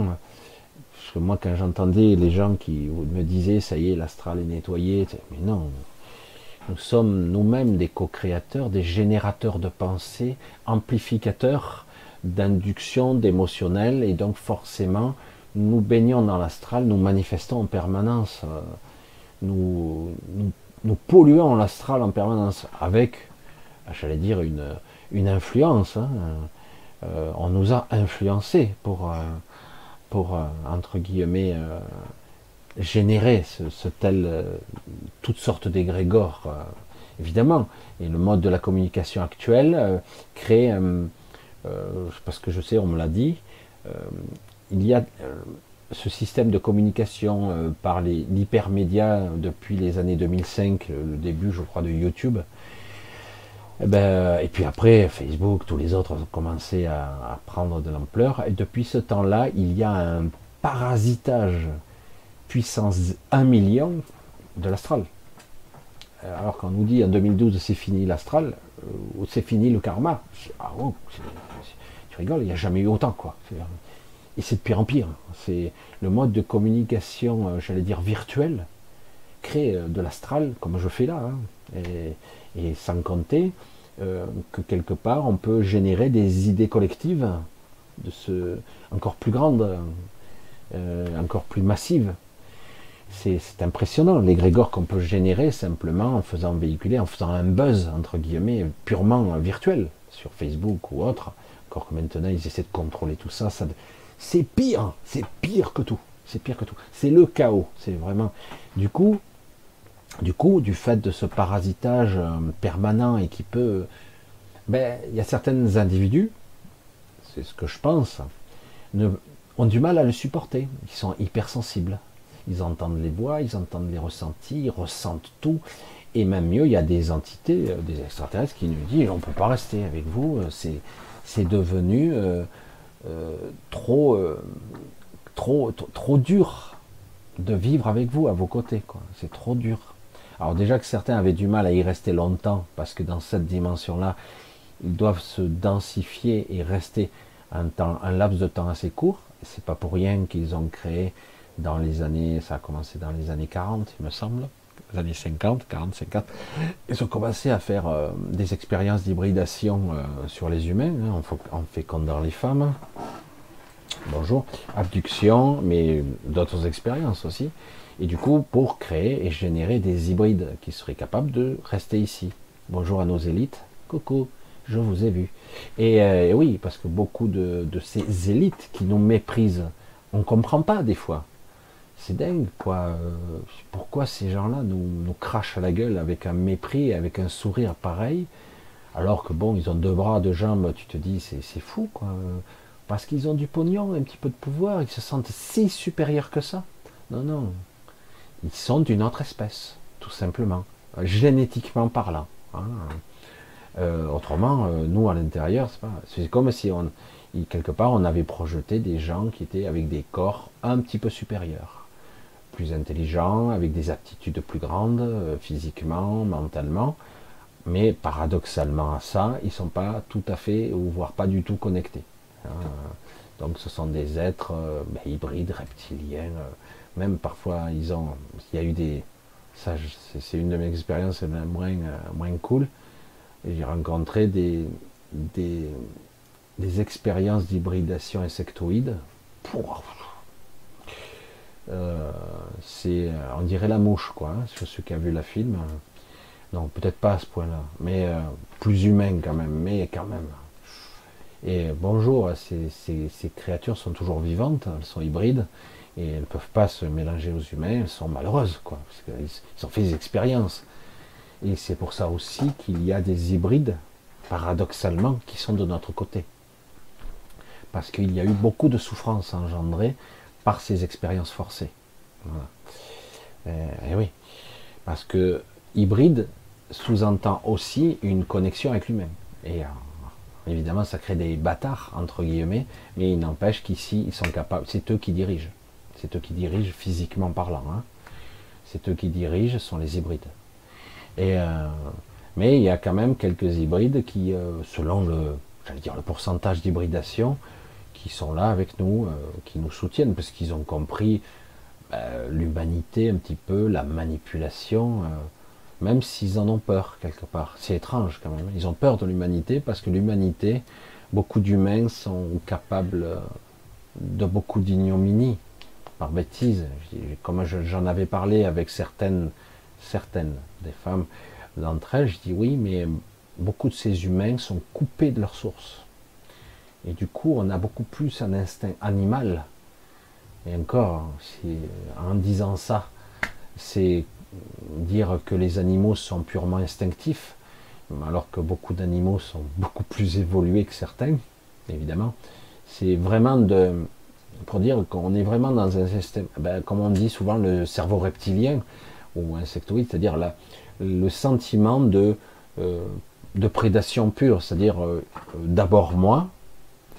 parce que moi quand j'entendais les gens qui me disaient ça y est, l'astral est nettoyé, mais non, nous sommes nous-mêmes des co-créateurs, des générateurs de pensée, amplificateurs d'induction, d'émotionnel, et donc forcément, nous baignons dans l'astral, nous manifestons en permanence, euh, nous, nous polluons l'astral en permanence avec, j'allais dire, une, une influence. Hein. Euh, on nous a influencé pour, euh, pour euh, entre guillemets, générer ce, tel, toutes sortes d'égrégores, évidemment. Et le mode de la communication actuelle crée, parce que je sais, on me l'a dit, il y a ce système de communication par l'hypermédia depuis les années 2005, le début, je crois, de YouTube, et, eh ben, et puis après, Facebook, tous les autres ont commencé à, prendre de l'ampleur. Et depuis ce temps-là, il y a un parasitage puissance 1 million de l'astral. Euh, alors qu'on nous dit en 2012 c'est fini l'astral, euh, ou c'est fini le karma. Ah oh, tu rigoles, il n'y a jamais eu autant quoi. Et c'est de pire en pire. C'est le mode de communication, euh, j'allais dire virtuel, crée de l'astral, comme je fais là. Hein. Et sans compter euh, que quelque part on peut générer des idées collectives de ce, encore plus grandes, euh, encore plus massives. C'est impressionnant l'égrégore qu'on peut générer simplement en faisant véhiculer, en faisant un buzz entre guillemets purement virtuel sur Facebook ou autre. Encore que maintenant ils essaient de contrôler tout ça, ça c'est pire, c'est pire que tout, c'est pire que tout. C'est le chaos, c'est vraiment. Du coup, du coup, du fait de ce parasitage euh, permanent et qui peut... Ben, il y a certains individus, c'est ce que je pense, ont du mal à le supporter. Ils sont hypersensibles. Ils entendent les voix, ils entendent les ressentis, ils ressentent tout. Et même mieux, il y a des entités, euh, des extraterrestres qui nous disent on ne peut pas rester avec vous, euh, c'est devenu trop, trop, trop dur de vivre avec vous à vos côtés. C'est trop dur. Alors déjà que certains avaient du mal à y rester longtemps, parce que dans cette dimension-là, ils doivent se densifier et rester un, laps de temps assez court. C'est pas pour rien qu'ils ont créé dans les années, ça a commencé dans les années 40, il me semble, les années 50, 40, 50, ils ont commencé à faire euh, des expériences d'hybridation euh, sur les humains, hein, comme dans les femmes. Bonjour, abduction, mais d'autres expériences aussi et du coup pour créer et générer des hybrides qui seraient capables de rester ici. Bonjour à nos élites, coucou, je vous ai vu. Et, euh, oui, parce que beaucoup de, ces élites qui nous méprisent, on ne comprend pas des fois. c'est dingue, quoi. Pourquoi ces gens-là nous, nous, crachent à la gueule avec un mépris, avec un sourire pareil, alors que bon, ils ont deux bras, deux jambes, tu te dis, c'est fou, quoi. Parce qu'ils ont du pognon, un petit peu de pouvoir, ils se sentent si supérieurs que ça. Non, non. Ils sont d'une autre espèce, tout simplement. Génétiquement parlant. Hein. Euh, autrement, euh, nous à l'intérieur, c'est comme si on, quelque part on avait projeté des gens qui étaient avec des corps un petit peu supérieurs, plus intelligents, avec des aptitudes plus grandes, euh, physiquement, mentalement, mais paradoxalement à ça, ils sont pas tout à fait, ou voire pas du tout connectés. Hein. Donc ce sont des êtres ben, hybrides, reptiliens, même parfois ils ont, il y a eu des, ça c'est une de mes expériences moins, moins cool, j'ai rencontré des, des, expériences d'hybridation insectoïde. Euh, c'est, on dirait la mouche, quoi, hein, sur ceux qui ont vu la film. Non, peut-être pas à ce point-là, mais euh, plus humain quand même, mais quand même. Et bonjour, ces, ces, créatures sont toujours vivantes, elles sont hybrides, et elles ne peuvent pas se mélanger aux humains, elles sont malheureuses, quoi, parce qu'ils ont fait des expériences. Et c'est pour ça aussi qu'il y a des hybrides, paradoxalement, qui sont de notre côté. Parce qu'il y a eu beaucoup de souffrances engendrées par ces expériences forcées. Et, euh, et oui, parce que hybride sous-entend aussi une connexion avec l'humain. Et évidemment, ça crée des bâtards, entre guillemets, mais il n'empêche qu'ici, ils sont capables, c'est eux qui dirigent. C'est eux qui dirigent physiquement parlant. Hein. C'est eux qui dirigent, sont les hybrides. Euh, mais il y a quand même quelques hybrides qui, euh, selon le, dire, le pourcentage d'hybridation, qui sont là avec nous, euh, qui nous soutiennent, parce qu'ils ont compris l'humanité un petit peu, la manipulation, même s'ils en ont peur quelque part. C'est étrange quand même. Ils ont peur de l'humanité parce que l'humanité, beaucoup d'humains sont capables de beaucoup d'ignominie par bêtise. Comme j'en avais parlé avec certaines certaines des femmes d'entre elles, je dis oui, mais beaucoup de ces humains sont coupés de leur source. Et du coup, on a beaucoup plus un instinct animal. Et encore, en disant ça, c'est dire que les animaux sont purement instinctifs, alors que beaucoup d'animaux sont beaucoup plus évolués que certains, évidemment. C'est vraiment de, pour dire qu'on est vraiment dans un système, ben, comme on dit souvent, le cerveau reptilien, ou insectoïde, c'est-à-dire le sentiment de, euh, de prédation pure, c'est-à-dire euh, d'abord moi,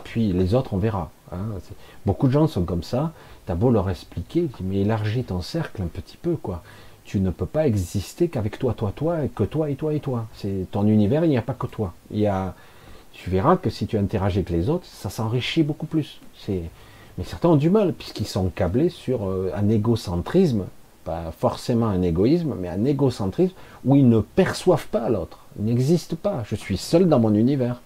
puis les autres on verra. Hein. Beaucoup de gens sont comme ça, t'as beau leur expliquer, mais élargis ton cercle un petit peu, quoi. Tu ne peux pas exister qu'avec toi, toi, toi, et que toi et toi et toi. C'est ton univers, il n'y a pas que toi. Il y a, tu verras que si tu interagis avec les autres, ça s'enrichit beaucoup plus. C'est, mais certains ont du mal puisqu'ils sont câblés sur euh, un égocentrisme pas forcément un égoïsme, mais un égocentrisme où ils ne perçoivent pas l'autre, ils n'existent pas. Je suis seul dans mon univers.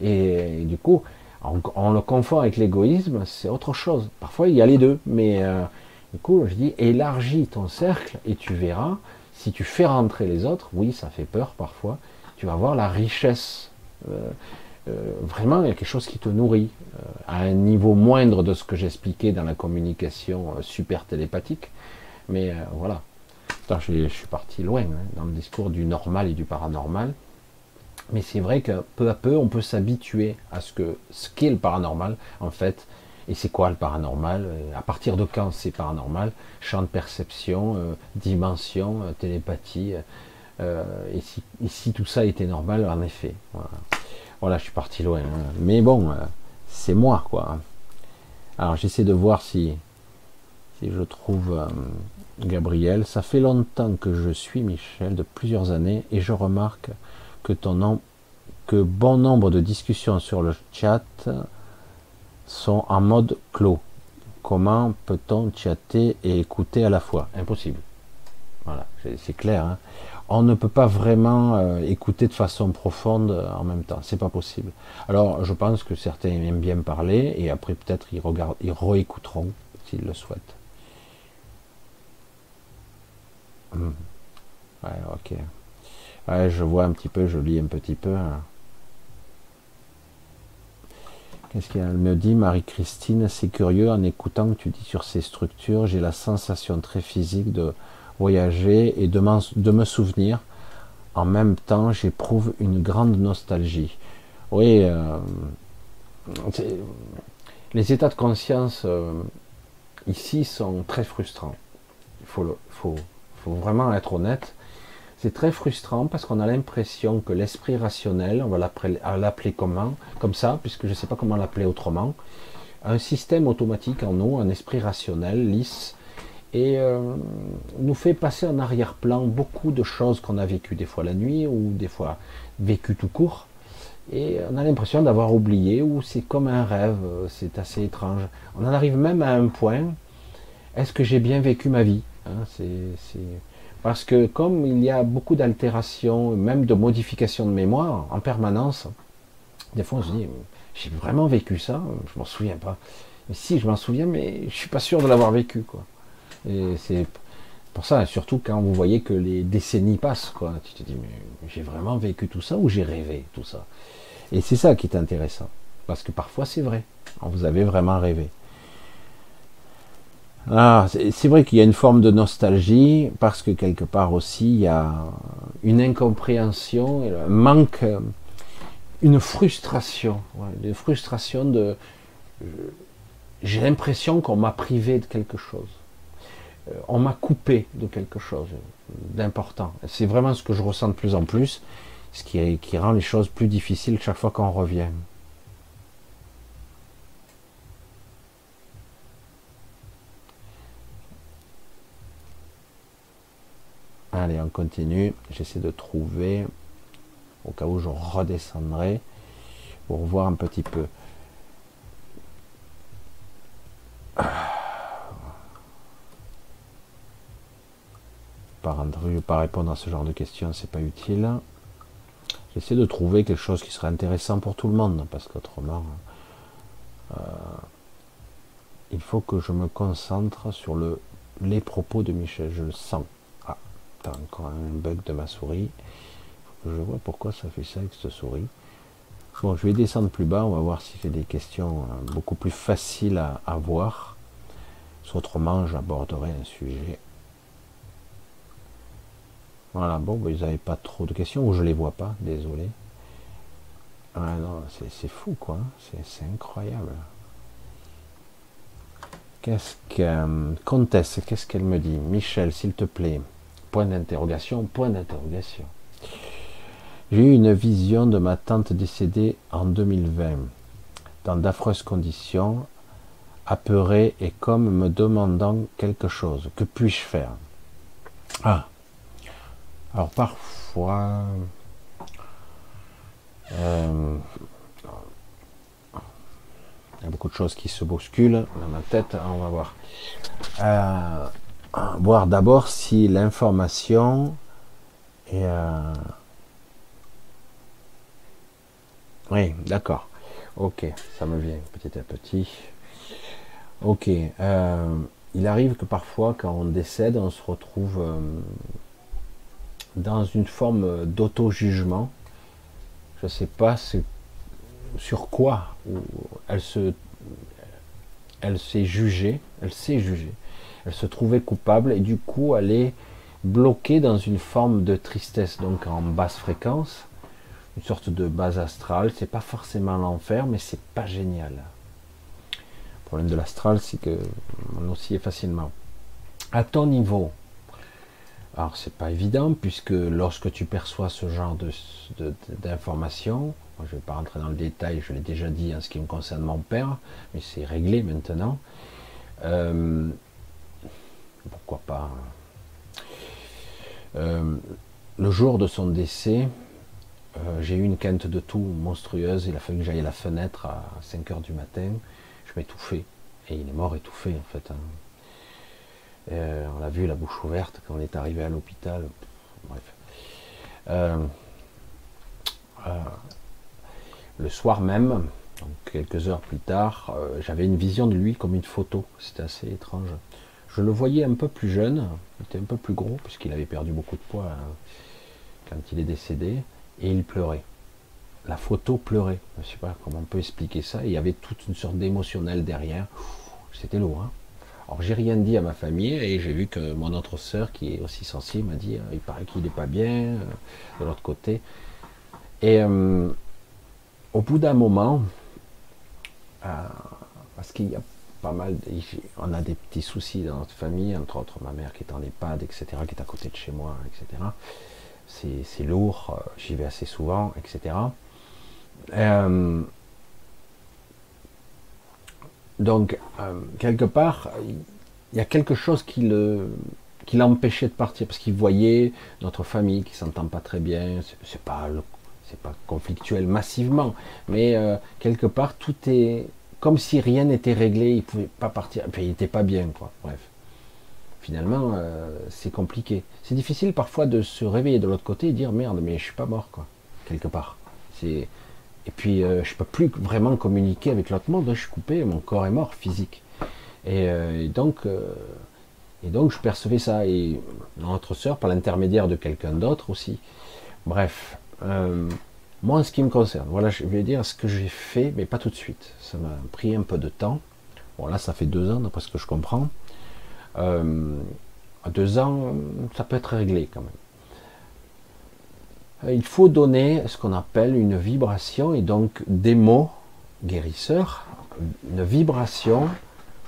Et, du coup, on, le confond avec l'égoïsme, c'est autre chose. Parfois, il y a les deux, mais euh, du coup, je dis élargis ton cercle et tu verras. Si tu fais rentrer les autres, oui, ça fait peur parfois. Tu vas voir la richesse. Euh, euh, vraiment, il y a quelque chose qui te nourrit à un niveau moindre de ce que j'expliquais dans la communication super télépathique mais euh, voilà. je, suis parti loin hein, dans le discours du normal et du paranormal. Mais c'est vrai que peu à peu, on peut s'habituer à ce que ce qu'est le paranormal, en fait. Et c'est quoi le paranormal euh, À partir de quand c'est paranormal? Champ de perception, euh, dimension, télépathie. et, si, tout ça était normal, en effet. Voilà, je suis parti loin. Hein. Mais bon, c'est moi, quoi. Alors j'essaie de voir si, si je trouve Gabriel, ça fait longtemps que je suis Michel, de plusieurs années, et je remarque que, ton que bon nombre de discussions sur le chat sont en mode clos. Comment peut-on chatter et écouter à la fois? Impossible. Voilà, c'est clair. Hein. on ne peut pas vraiment euh, écouter de façon profonde euh, en même temps. C'est pas possible. Alors, je pense que certains aiment bien parler et après peut-être ils, ils réécouteront s'ils le souhaitent. Hmm. Ouais, ok. Je vois un petit peu, je lis un petit peu. Hein. Qu'est-ce qu'elle me dit, Marie-Christine C'est curieux, en écoutant que tu dis sur ces structures, j'ai la sensation très physique de voyager et de, me souvenir. En même temps, j'éprouve une grande nostalgie. Oui, euh, les états de conscience euh, ici sont très frustrants. Il faut vraiment être honnête. C'est très frustrant parce qu'on a l'impression que l'esprit rationnel, on va l'appeler comment Comme ça, puisque je ne sais pas comment l'appeler autrement, un système automatique en nous, un esprit rationnel, lisse, et euh, nous fait passer en arrière-plan beaucoup de choses qu'on a vécues des fois la nuit ou des fois vécues tout court. Et on a l'impression d'avoir oublié ou c'est comme un rêve, c'est assez étrange. On en arrive même à un point, est-ce que j'ai bien vécu ma vie hein, parce que comme il y a beaucoup d'altérations, même de modifications de mémoire en permanence, des fois on se dit, j'ai vraiment vécu ça, je m'en souviens pas. Mais si, je m'en souviens, mais je suis pas sûr de l'avoir vécu, quoi. Et c'est pour ça, surtout quand vous voyez que les décennies passent, quoi. Tu te dis, mais j'ai vraiment vécu tout ça ou j'ai rêvé tout ça? Et c'est ça qui est intéressant. Parce que parfois c'est vrai. Vous avez vraiment rêvé. Ah, c'est vrai qu'il y a une forme de nostalgie parce que quelque part aussi il y a une incompréhension, un manque, une frustration, une frustration de. J'ai l'impression qu'on m'a privé de quelque chose, euh, on m'a coupé de quelque chose d'important. C'est vraiment ce que je ressens de plus en plus, ce qui, qui rend les choses plus difficiles chaque fois qu'on revient. Allez, on continue. J'essaie de trouver, au cas où je redescendrai, pour voir un petit peu. Par pas répondre à ce genre de questions, c'est pas utile. J'essaie de trouver quelque chose qui serait intéressant pour tout le monde, parce qu'autrement, euh, il faut que je me concentre sur le, les propos de Michel. Je le sens encore un bug de ma souris. je vois pourquoi ça fait ça avec cette souris. Bon, je vais descendre plus bas, on va voir si j'ai des questions euh, beaucoup plus faciles à, voir. Autrement, j'aborderai un sujet. Voilà, bon, ils n'avaient pas trop de questions, ou je les vois pas, désolé. Non, c'est fou, quoi. C'est incroyable. Qu'est-ce que... Euh, Comtesse, qu'est-ce qu'elle me dit? Michel, s'il te plaît, Point d'interrogation, point d'interrogation. J'ai eu une vision de ma tante décédée en 2020, dans d'affreuses conditions, apeurée et comme me demandant quelque chose. Que puis-je faire? Ah Alors parfois, euh, il y a beaucoup de choses qui se bousculent dans ma tête, on va voir. Euh, voir d'abord si l'information est... Euh, oui, d'accord. Ok, ça me vient petit à petit. Ok. Euh, il arrive que parfois, quand on décède, on se retrouve euh, dans une forme d'auto-jugement. Je ne sais pas sur quoi elle se, elle s'est jugée, elle s'est jugée elle se trouvait coupable et du coup elle est bloquée dans une forme de tristesse, donc en basse fréquence, une sorte de base astrale. C'est pas forcément l'enfer, mais c'est pas génial. Le problème de l'astral, c'est que on oscille facilement. À ton niveau, alors c'est pas évident puisque lorsque tu perçois ce genre d'informations, je ne vais pas rentrer dans le détail, je l'ai déjà dit en ce qui me concerne mon père, mais c'est réglé maintenant. Euh, pourquoi pas. Euh, le jour de son décès, euh, j'ai eu une quinte de tout monstrueuse. Il a fallu que j'aille à la fenêtre à 5 heures du matin. Je m'étouffais. Et il est mort étouffé en fait. Hein. Euh, on l'a vu la bouche ouverte quand on est arrivé à l'hôpital. Bref. le soir même, quelques heures plus tard, j'avais une vision de lui comme une photo. C'était assez étrange. Je le voyais un peu plus jeune, il était un peu plus gros, puisqu'il avait perdu beaucoup de poids hein, quand il est décédé, et il pleurait. la photo pleurait. Je ne sais pas comment on peut expliquer ça. Il y avait toute une sorte d'émotionnel derrière. C'était lourd. Hein alors j'ai rien dit à ma famille et j'ai vu que mon autre sœur, qui est aussi sensible, m'a dit il paraît qu'il n'est pas bien euh, de l'autre côté. Et euh, au bout d'un moment, euh, parce qu'il y a on a des petits soucis dans notre famille, entre autres ma mère qui est en EHPAD, etc., qui est à côté de chez moi, etc. C'est lourd, j'y vais assez souvent, etc. Donc, euh, quelque part, il y a quelque chose qui le qui l'empêchait de partir parce qu'il voyait notre famille qui s'entend pas très bien. C'est pas c'est pas conflictuel massivement, mais euh, quelque part tout est comme si rien n'était réglé. Il pouvait pas partir. Enfin, il était pas bien, quoi. Bref. Finalement, euh, c'est compliqué. C'est difficile parfois de se réveiller de l'autre côté et dire merde, mais je suis pas mort, quoi. Quelque part. Et puis, euh, je peux plus vraiment communiquer avec l'autre monde. Je suis coupé, mon corps est mort, physique. Et, euh, donc, euh, et donc, je percevais ça. Et notre sœur, par l'intermédiaire de quelqu'un d'autre aussi. Bref, moi, en ce qui me concerne, voilà, je vais dire ce que j'ai fait, mais pas tout de suite. Ça m'a pris un peu de temps. Bon, là, ça fait deux ans, d'après ce que je comprends. à deux ans, ça peut être réglé quand même. Euh, il faut donner ce qu'on appelle une vibration et donc des mots guérisseurs, une vibration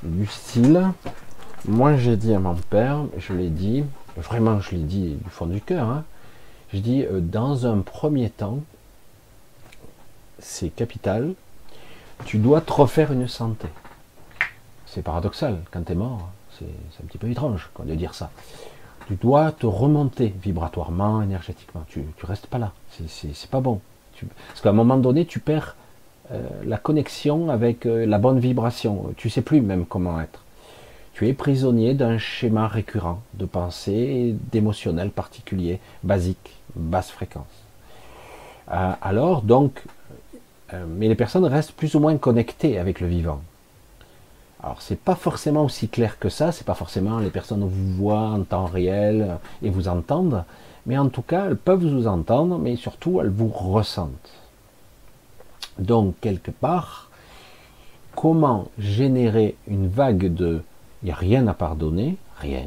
du style. Moi, j'ai dit à mon père, je l'ai dit, vraiment, je l'ai dit du fond du cœur. Hein, je dis, euh, dans un premier temps, c'est capital. Tu dois te refaire une santé. C'est paradoxal. Quand tu es mort, c'est un petit peu étrange de dire ça tu dois te remonter vibratoirement, énergétiquement. Tu, tu restes pas là. C'est pas bon. parce qu'à un moment donné, tu perds euh, la connexion avec euh, la bonne vibration. Tu sais plus même comment être. Tu es prisonnier d'un schéma récurrent de pensée, d'émotionnel particulier, basique, basse fréquence. Euh, alors, donc, mais les personnes restent plus ou moins connectées avec le vivant. Alors c'est pas forcément aussi clair que ça, c'est pas forcément les personnes vous voient en temps réel et vous entendent, mais en tout cas elles peuvent vous entendre, mais surtout elles vous ressentent. Donc quelque part, comment générer une vague de il n'y a rien à pardonner, rien.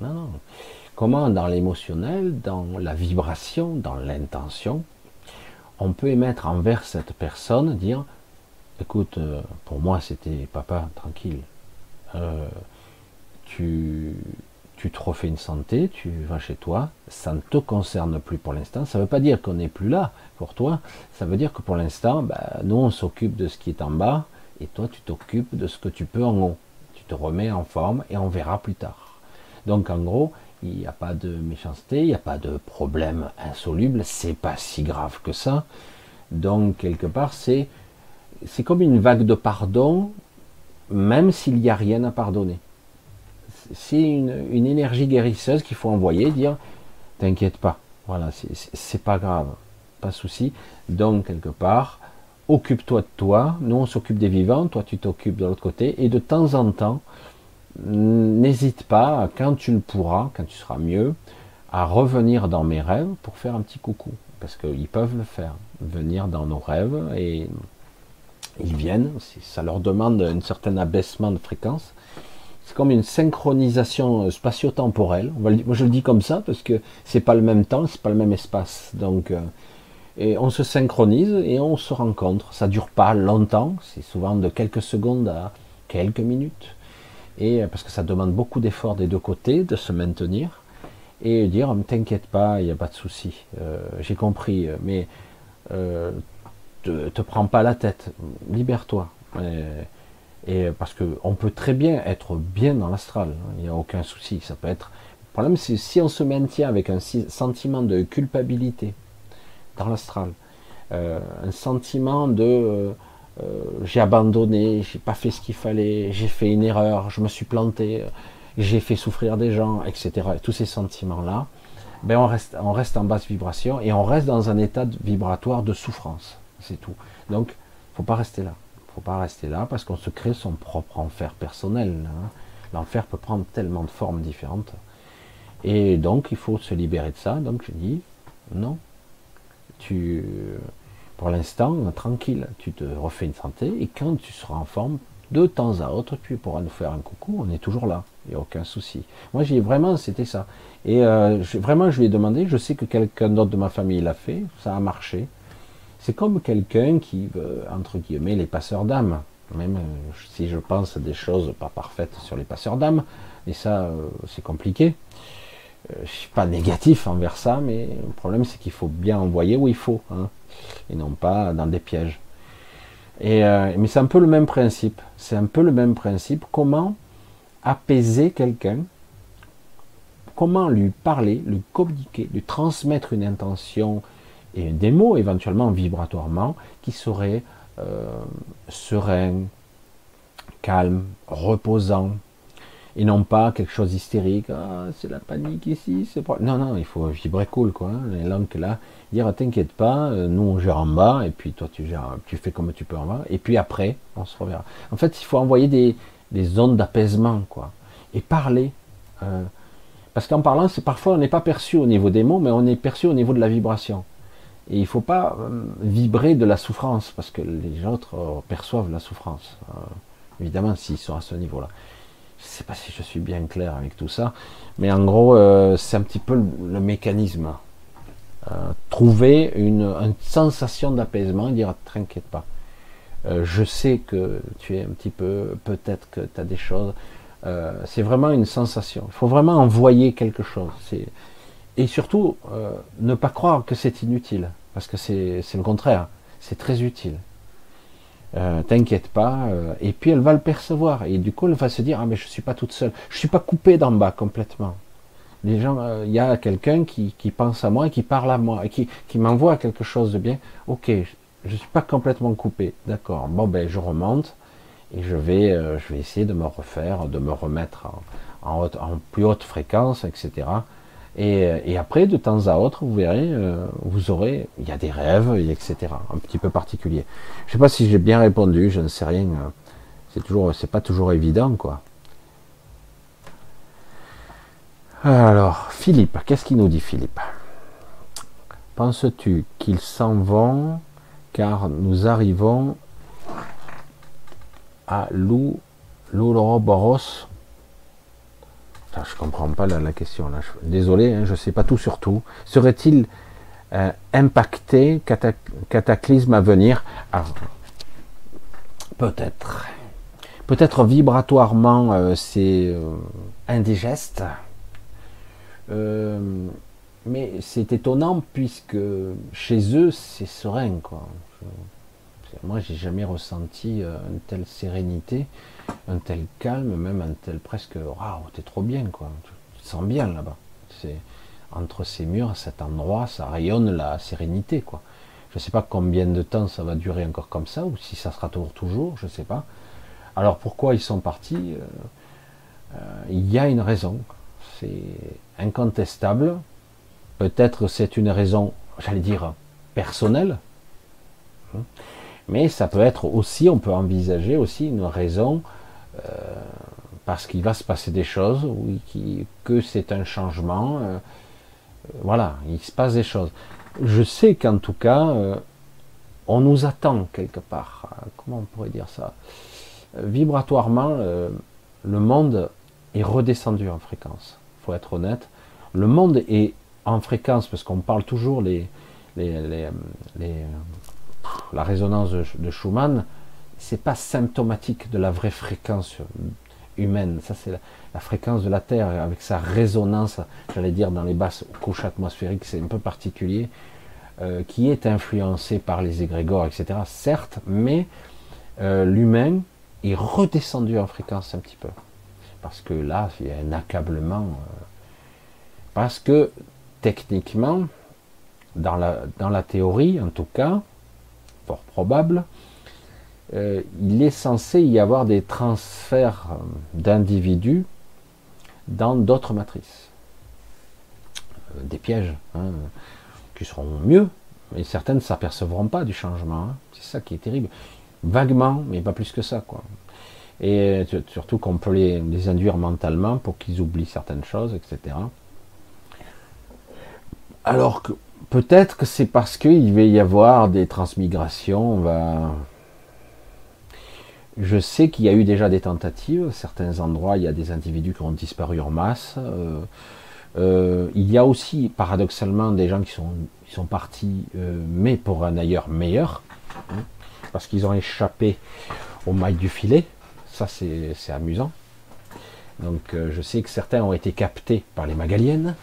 Non, non. Comment dans l'émotionnel, dans la vibration, dans l'intention, on peut émettre envers cette personne, dire écoute, euh, pour moi c'était papa, tranquille. Euh, tu, tu te refais une santé, tu vas chez toi, ça ne te concerne plus pour l'instant. Ça ne veut pas dire qu'on n'est plus là pour toi, ça veut dire que pour l'instant, bah, nous on s'occupe de ce qui est en bas, et toi tu t'occupes de ce que tu peux en haut. Tu te remets en forme et on verra plus tard. Donc en gros, il n'y a pas de méchanceté, il n'y a pas de problème insoluble, c'est pas si grave que ça. Donc quelque part, c'est comme une vague de pardon, même s'il n'y a rien à pardonner. C'est une, énergie guérisseuse qu'il faut envoyer, dire t'inquiète pas, voilà, c'est pas grave, pas de souci. Donc, quelque part, occupe-toi de toi, nous on s'occupe des vivants, toi tu t'occupes de l'autre côté, et de temps en temps, n'hésite pas, quand tu le pourras, quand tu seras mieux, à revenir dans mes rêves pour faire un petit coucou, parce qu'ils peuvent le faire, venir dans nos rêves et ils viennent, ça leur demande un certain abaissement de fréquence. C'est comme une synchronisation spatio-temporelle. Moi, je le dis comme ça parce que c'est pas le même temps, c'est pas le même espace. Donc, euh, et on se synchronise et on se rencontre. Ça dure pas longtemps, c'est souvent de quelques secondes à quelques minutes. Et euh, parce que ça demande beaucoup d'efforts des deux côtés de se maintenir et dire, ne t'inquiète pas, il n'y a pas de souci. J'ai compris, mais te, te prends pas la tête, libère-toi. Et, parce que on peut très bien être bien dans l'astral, hein, il n'y a aucun souci. Ça peut être. Le problème, c'est si on se maintient avec un sentiment de culpabilité dans l'astral, euh, un sentiment de euh, j'ai abandonné, j'ai pas fait ce qu'il fallait, j'ai fait une erreur, je me suis planté, j'ai fait souffrir des gens, etc. tous ces sentiments-là, ben on reste, on reste en basse vibration et on reste dans un état vibratoire de souffrance c'est tout. Donc, faut pas rester là. faut pas rester là parce qu'on se crée son propre enfer personnel. Hein. L'enfer peut prendre tellement de formes différentes. Et donc, il faut se libérer de ça. Donc, je dis, non. Tu, Pour l'instant, tranquille, tu te refais une santé, et quand tu seras en forme, de temps à autre, tu pourras nous faire un coucou, on est toujours là, il n'y a aucun souci. Moi, j'ai vraiment, c'était ça. Et euh, vraiment, je lui ai demandé, je sais que quelqu'un d'autre de ma famille l'a fait, ça a marché. C'est comme quelqu'un qui veut, entre guillemets, les passeurs d'âme. Même euh, si je pense des choses pas parfaites sur les passeurs d'âme, et ça, euh, c'est compliqué. Je je suis pas négatif envers ça, mais le problème, c'est qu'il faut bien envoyer où il faut, hein, et non pas dans des pièges. Et, mais c'est un peu le même principe. C'est un peu le même principe. Comment apaiser quelqu'un? Comment lui parler, lui communiquer, lui transmettre une intention et des mots éventuellement vibratoirement qui seraient euh, sereins, calmes, reposants, et non pas quelque chose d'hystérique. Ah, c'est la panique ici. C'est. Non, non, il faut vibrer cool, quoi. Hein, langues là, dire t'inquiète pas, euh, nous on gère en bas, et puis toi tu gères, tu fais comme tu peux en bas, et puis après on se reverra. En fait, il faut envoyer des, ondes d'apaisement, quoi, et parler. Euh, parce qu'en parlant, c'est parfois on n'est pas perçu au niveau des mots, mais on est perçu au niveau de la vibration. Et il ne faut pas euh, vibrer de la souffrance, parce que les autres perçoivent la souffrance. Évidemment, s'ils sont à ce niveau-là. Je ne sais pas si je suis bien clair avec tout ça, mais en gros, c'est un petit peu le, mécanisme. Trouver une, sensation d'apaisement et dire t'inquiète pas. je sais que tu es un petit peu, peut-être que tu as des choses, euh, c'est vraiment une sensation. Il faut vraiment envoyer quelque chose. Et surtout, euh, ne pas croire que c'est inutile, parce que c'est le contraire. C'est très utile. Euh, T'inquiète pas. Euh, et puis elle va le percevoir. Et du coup, elle va se dire ah mais je suis pas toute seule. Je suis pas coupée d'en bas complètement. Gens, il y a quelqu'un qui, pense à moi qui parle à moi et qui, qui m'envoie quelque chose de bien. Ok, je, ne suis pas complètement coupé. D'accord. Bon ben je remonte et je vais, euh, essayer de me refaire, de me remettre en, plus haute fréquence, etc. Et, euh, et, après, de temps à autre, vous verrez, euh, vous aurez, il y a des rêves, etc. Un petit peu particulier. Je ne sais pas si j'ai bien répondu, je ne sais rien. C'est toujours, c'est pas toujours évident, quoi. Alors, Philippe, qu'est-ce qu'il nous dit, Philippe? Penses-tu qu'ils s'en vont car nous arrivons à Lou, je comprends pas la, question là. Désolé, hein, je sais pas tout sur tout. Serait-il euh, impacté cataclysme à venir? Peut-être. Peut-être vibratoirement euh, c'est euh, indigeste. Mais c'est étonnant puisque chez eux c'est serein quoi. Moi, j'ai jamais ressenti euh, une telle sérénité, un tel calme, même un tel presque waouh, t'es trop bien quoi. Tu te sens bien là-bas. C'est entre ces murs, cet endroit, ça rayonne la sérénité quoi. Je ne sais pas combien de temps ça va durer encore comme ça, ou si ça sera toujours toujours, je ne sais pas. Alors pourquoi ils sont partis? Euh, euh, Il y a une raison. C'est incontestable. Peut-être c'est une raison, j'allais dire, personnelle. Mais ça peut être aussi, on peut envisager aussi une raison euh, parce qu'il va se passer des choses, que c'est un changement. Euh, voilà, il se passe des choses. Je sais qu'en tout cas, euh, on nous attend quelque part. Comment on pourrait dire ça? Vibratoirement, le monde est redescendu en fréquence. Faut être honnête. Le monde est en fréquence parce qu'on parle toujours les, les, les, les la résonance de, Schumann, c'est pas symptomatique de la vraie fréquence humaine. Ça, c'est la, fréquence de la Terre avec sa résonance, j'allais dire, dans les basses couches atmosphériques, c'est un peu particulier, euh, qui est influencé par les égrégores, etc. Certes, mais euh, l'humain est redescendu en fréquence un petit peu. Parce que là, il y a un accablement. Euh, parce que techniquement, dans la, dans la théorie en tout cas, fort probable, euh, il est censé y avoir des transferts euh, d'individus dans d'autres matrices. Des pièges hein, qui seront mieux, mais certaines ne s'apercevront pas du changement. Hein. C'est ça qui est terrible. Vaguement, mais pas plus que ça. quoi. Et surtout qu'on peut les, les, induire mentalement pour qu'ils oublient certaines choses, etc. Alors que peut-être que c'est parce qu'il va y avoir des transmigrations. On va... Je sais qu'il y a eu déjà des tentatives. Certains endroits, il y a des individus qui ont disparu en masse. Euh, euh, il y a aussi, paradoxalement, des gens qui sont, sont partis, euh, mais pour un ailleurs meilleur, hein, parce qu'ils ont échappé au mailles du filet. Ça, c'est amusant. Donc, je sais que certains ont été captés par les Magaliennes.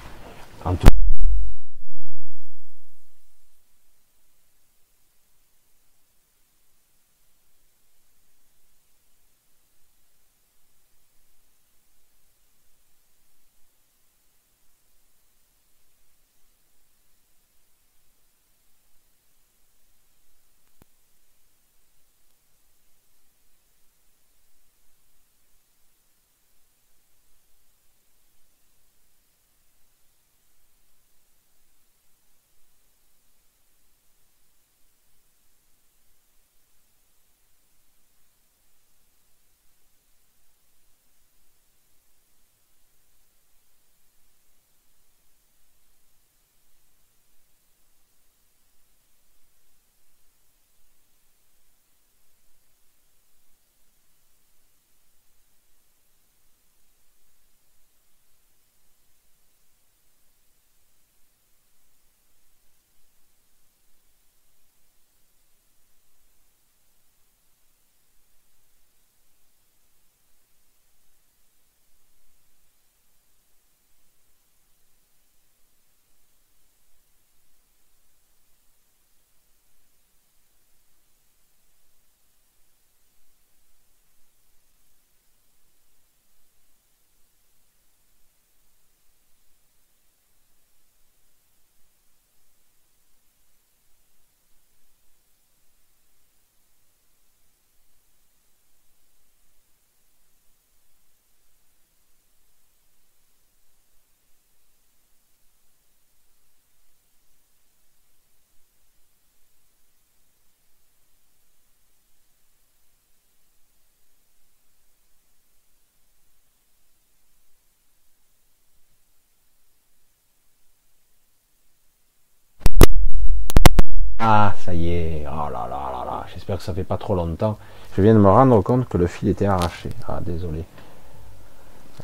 Ah, ça y est. Oh là là là là. J'espère que ça fait pas trop longtemps. Je viens de me rendre compte que le fil était arraché. Ah, désolé.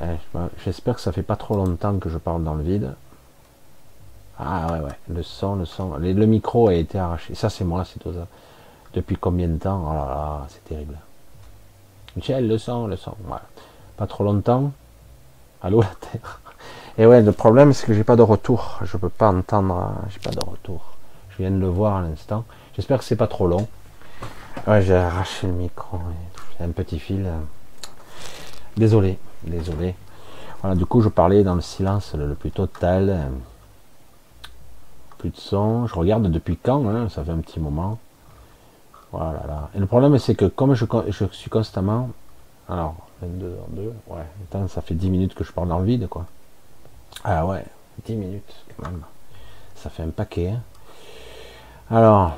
Eh, j'espère que ça fait pas trop longtemps que je parle dans le vide. Ah ouais, ouais. Le son, le son. Le, micro a été arraché. Ça, c'est moi, c'est ça. Depuis combien de temps? Oh là là, c'est terrible. Michel, le son, le son. Pas trop longtemps. Allô, la Terre. Et ouais, le problème, c'est que j'ai pas de retour. Je peux pas entendre. J'ai pas de retour. Je viens de le voir à l'instant. J'espère que c'est pas trop long. Ouais, j'ai arraché le micro. C'est un petit fil. Désolé, désolé. Voilà, du coup, je parlais dans le silence le, plus total. Plus de son. Je regarde depuis quand, hein, ça fait un petit moment. Voilà. Là. Et le problème, c'est que comme je, je, suis constamment. Alors, 22 en 2, ouais. Ça fait 10 minutes que je parle dans le vide, quoi. Ah ouais, 10 minutes, quand même. Ça fait un paquet. Hein. Alors,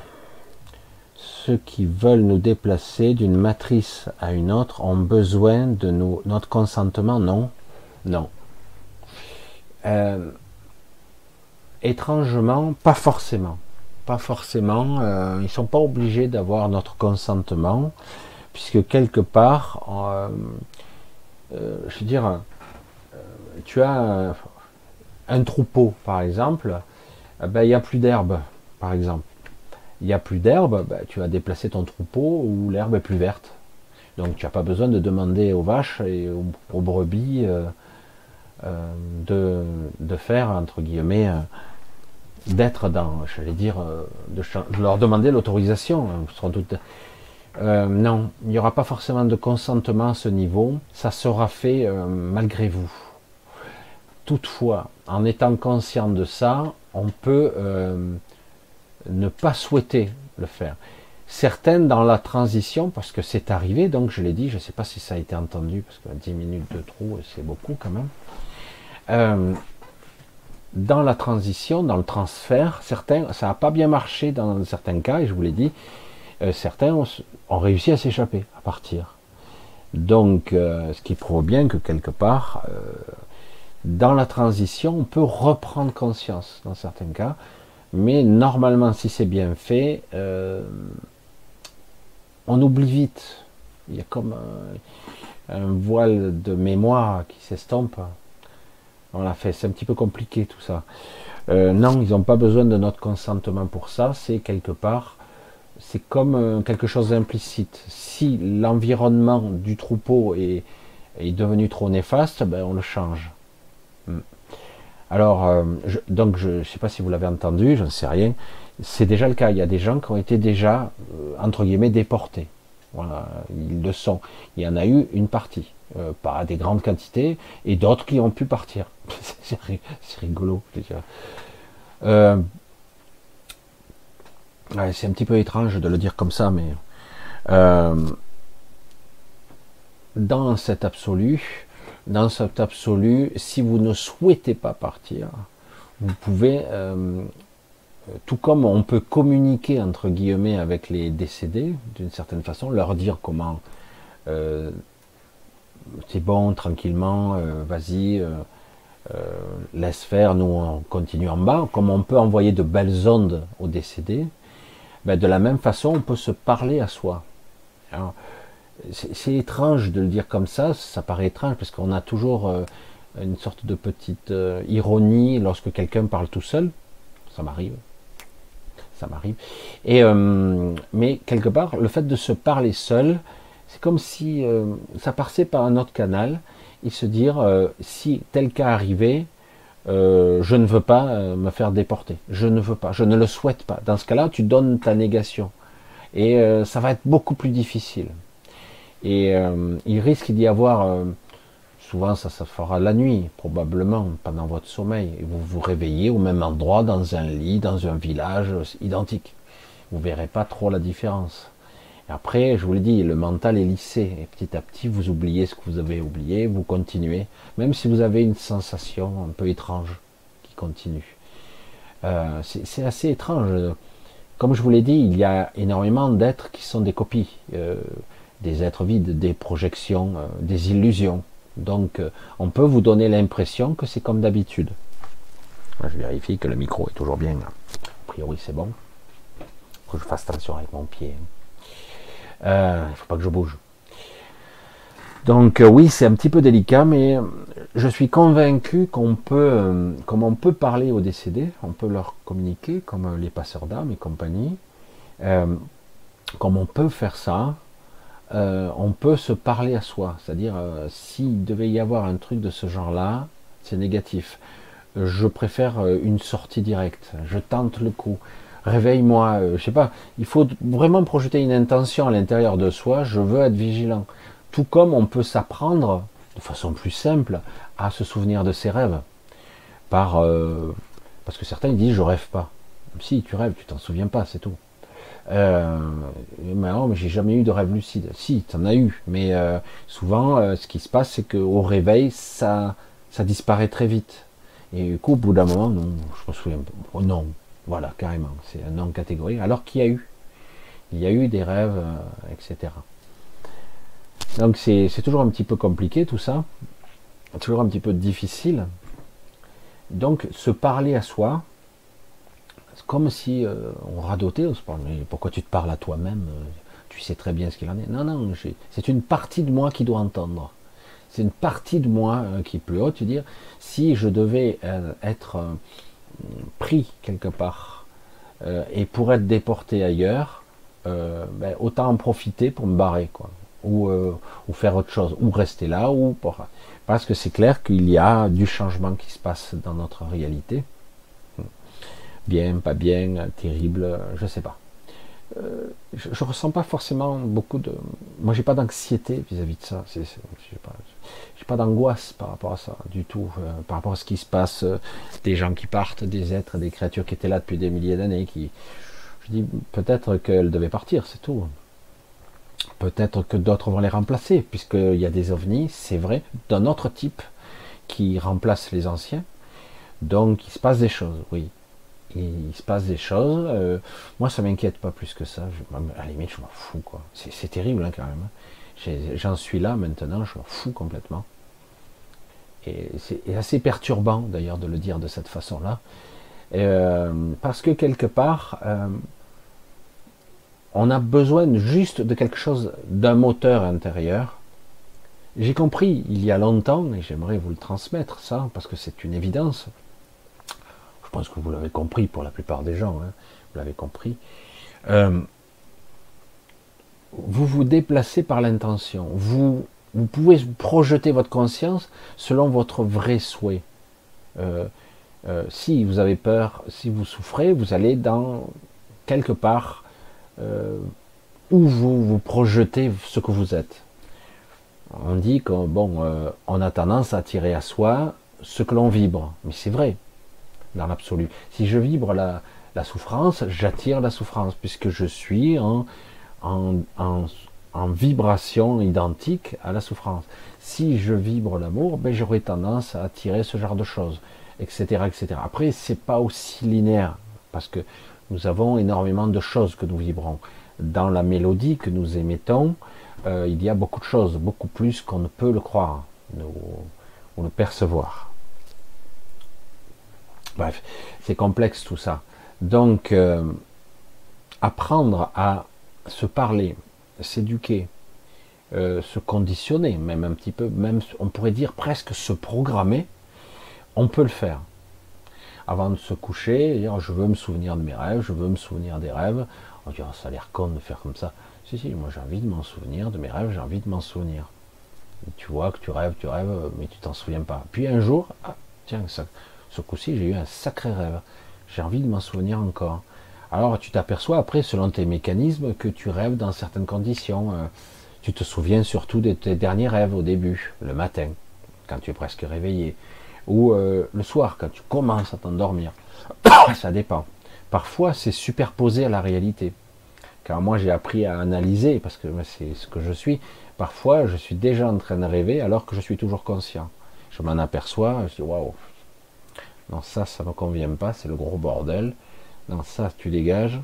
ceux qui veulent nous déplacer d'une matrice à une autre ont besoin de notre consentement Non? Non. Euh, étrangement, pas forcément. Pas forcément. Euh, ils ne sont pas obligés d'avoir notre consentement, puisque quelque part, euh, je veux dire, tu as un troupeau, par exemple, ben, il n'y a plus d'herbe, par exemple il n'y a plus d'herbe, bah, tu vas déplacer ton troupeau où l'herbe est plus verte. Donc tu n'as pas besoin de demander aux vaches et aux, brebis euh, euh, de, faire, entre guillemets, euh, d'être dans, j'allais dire, de, leur demander l'autorisation. Hein, non, il n'y aura pas forcément de consentement à ce niveau, ça sera fait malgré vous. Toutefois, en étant conscient de ça, on peut ne pas souhaiter le faire. Certaines dans la transition, parce que c'est arrivé, donc je l'ai dit, je ne sais pas si ça a été entendu, parce que 10 minutes de trou, c'est beaucoup quand même. Euh, dans la transition, dans le transfert, certains, ça n'a pas bien marché dans certains cas, et je vous l'ai dit, euh, certains ont, réussi à s'échapper, à partir. Donc, euh, ce qui prouve bien que quelque part, dans la transition, on peut reprendre conscience, dans certains cas, Mais normalement, si c'est bien fait, euh, on oublie vite. Il y a comme un, voile de mémoire qui s'estompe. Voilà, fait, c'est un petit peu compliqué tout ça. Euh, non, ils n'ont pas besoin de notre consentement pour ça. C'est quelque part, c'est comme euh, quelque chose d'implicite. Si l'environnement du troupeau est, est devenu trop néfaste, ben on le change. Hmm. Alors, euh, donc je ne sais pas si vous l'avez entendu, je ne sais rien. C'est déjà le cas. Il y a des gens qui ont été déjà, euh, entre guillemets, déportés. Voilà, ils le sont. Il y en a eu une partie, euh, pas des grandes quantités, et d'autres qui ont pu partir. c'est rigolo. Euh, c'est un petit peu étrange de le dire comme ça, mais dans cet absolu, dans cet absolu, si vous ne souhaitez pas partir, vous pouvez, euh, tout comme on peut communiquer entre guillemets avec les décédés, d'une certaine façon, leur dire comment euh, c'est bon, tranquillement, euh, vas-y, laisse faire, nous on continue en bas, comme on peut envoyer de belles ondes aux décédés, ben, de la même façon on peut se parler à soi c'est étrange de le dire comme ça, ça paraît étrange parce qu'on a toujours euh, une sorte de petite euh, ironie lorsque quelqu'un parle tout seul. Ça m'arrive. Ça m'arrive. Et euh, mais quelque part, le fait de se parler seul, c'est comme si ça passait par un autre canal et se dire si tel cas arrivait, je ne veux pas me faire déporter. Je ne veux pas. Je ne le souhaite pas. Dans ce cas-là, tu donnes ta négation et ça va être beaucoup plus difficile. Et euh, il risque d'y avoir, euh, souvent ça se fera la nuit, probablement pendant votre sommeil, et vous vous réveillez au même endroit, dans un lit, dans un village identique. Vous verrez pas trop la différence. Après, je vous l'ai dit, le mental est lissé, et petit à petit, vous oubliez ce que vous avez oublié, vous continuez, même si vous avez une sensation un peu étrange qui continue. Euh, c'est assez étrange. Comme je vous l'ai dit, il y a énormément d'êtres qui sont des copies. Des êtres vides, des projections, euh, des illusions. Donc euh, on peut vous donner l'impression que c'est comme d'habitude. Je vérifie que le micro est toujours bien. A priori c'est bon. Faut que je fasse attention avec mon pied. Euh, il ne faut pas que je bouge. Donc oui, c'est un petit peu délicat, mais je suis convaincu qu'on peut, comme on peut parler aux décédés, on peut leur communiquer, comme les passeurs d'âme et compagnie, comme on peut faire ça, euh, on peut se parler à soi. C'est-à-dire, euh, s'il devait y avoir un truc de ce genre-là, c'est négatif. Je préfère euh, une sortie directe. Je tente le coup. Réveille-moi. je sais pas. Il faut vraiment projeter une intention à l'intérieur de soi. Je veux être vigilant. Tout comme on peut s'apprendre de façon plus simple à se souvenir de ses rêves. Par, parce que certains disent je rêve pas. Si tu rêves, tu t'en souviens pas, c'est tout. Euh, mais non, mais j'ai jamais eu de rêve lucide. Si, tu en as eu, mais euh, souvent, euh, ce qui se passe, c'est qu'au réveil, ça, ça disparaît très vite. Et du coup, au bout d'un moment, non, je me souviens oh, non, voilà, carrément, c'est un non catégorique. Alors qu'il y a eu, il y a eu des rêves, etc. Donc c'est toujours un petit peu compliqué tout ça, toujours un petit peu difficile. Donc se parler à soi, comme si euh, on radotait, on se parle, mais pourquoi tu te parles à toi-même euh, Tu sais très bien ce qu'il en est. Non, non, c'est une partie de moi qui doit entendre. C'est une partie de moi euh, qui est plus haute, tu dire, si je devais être pris quelque part et pour être déporté ailleurs, ben, autant en profiter pour me barrer, quoi. Ou, ou faire autre chose, ou rester là, ou parce que c'est clair qu'il y a du changement qui se passe dans notre réalité bien, pas bien, terrible, je sais pas. Euh, je, je, ressens pas forcément beaucoup de. Moi, j'ai pas d'anxiété vis-à-vis de ça. J'ai pas, d'angoisse par rapport à ça du tout, euh, par rapport à ce qui se passe, euh, des gens qui partent, des êtres, des créatures qui étaient là depuis des milliers d'années, qui, je dis peut-être qu'elles devaient partir, c'est tout. Peut-être que d'autres vont les remplacer, puisqu'il y a des ovnis, c'est vrai, d'un autre type qui remplacent les anciens. Donc, il se passe des choses, oui il se passe des choses. Euh, moi, ça m'inquiète pas plus que ça. À la limite, je m'en fous, quoi. C'est terrible, hein, quand même. Hein. J'en suis là maintenant, je m'en fous complètement. Et c'est assez perturbant, d'ailleurs, de le dire de cette façon-là. Euh, parce que quelque part, euh, on a besoin juste de quelque chose, d'un moteur intérieur. J'ai compris il y a longtemps, et j'aimerais vous le transmettre, ça, parce que c'est une évidence. Je pense que vous l'avez compris pour la plupart des gens, hein. vous l'avez compris. Euh, vous vous déplacez par l'intention. Vous, vous pouvez projeter votre conscience selon votre vrai souhait. Euh, euh, si vous avez peur, si vous souffrez, vous allez dans quelque part où vous vous projetez ce que vous êtes. On dit qu'on bon, on a tendance à attirer à soi ce que l'on vibre, mais c'est vrai dans l'absolu. Si je vibre la, souffrance, j'attire la souffrance puisque je suis en, vibration identique à la souffrance. Si je vibre l'amour, ben, j'aurai tendance à attirer ce genre de choses, etc. etc. Après, c'est pas aussi linéaire, parce que nous avons énormément de choses que nous vibrons. Dans la mélodie que nous émettons, euh, il y a beaucoup de choses, beaucoup plus qu'on ne peut le croire ou le percevoir. Bref, c'est complexe tout ça. Donc, euh, apprendre à se parler, s'éduquer, euh, se conditionner, même un petit peu, même on pourrait dire presque se programmer, on peut le faire. Avant de se coucher, dire je veux me souvenir de mes rêves, je veux me souvenir des rêves. On dit ça a l'air con de faire comme ça. Si si, moi j'ai envie de m'en souvenir de mes rêves, j'ai envie de m'en souvenir. tu vois que tu rêves, tu rêves, mais tu t'en souviens pas. Puis un jour, ah, tiens, ça, ce coup-ci j'ai eu un sacré rêve. J'ai envie de m'en souvenir encore. Alors tu t'aperçois après, selon tes mécanismes, que tu rêves dans certaines conditions. Euh, tu te souviens surtout de tes derniers rêves au début, le matin, quand tu es presque réveillé, ou euh, le soir, quand tu commences à t'endormir. Ça dépend. Parfois, c'est superposé à la réalité. Car moi, j'ai appris à analyser, parce que c'est ce que je suis. Parfois, je suis déjà en train de rêver alors que je suis toujours conscient. Je m'en aperçois, je dis waouh, non, ça, ça ne me convient pas, c'est le gros bordel. Non, ça, tu dégages.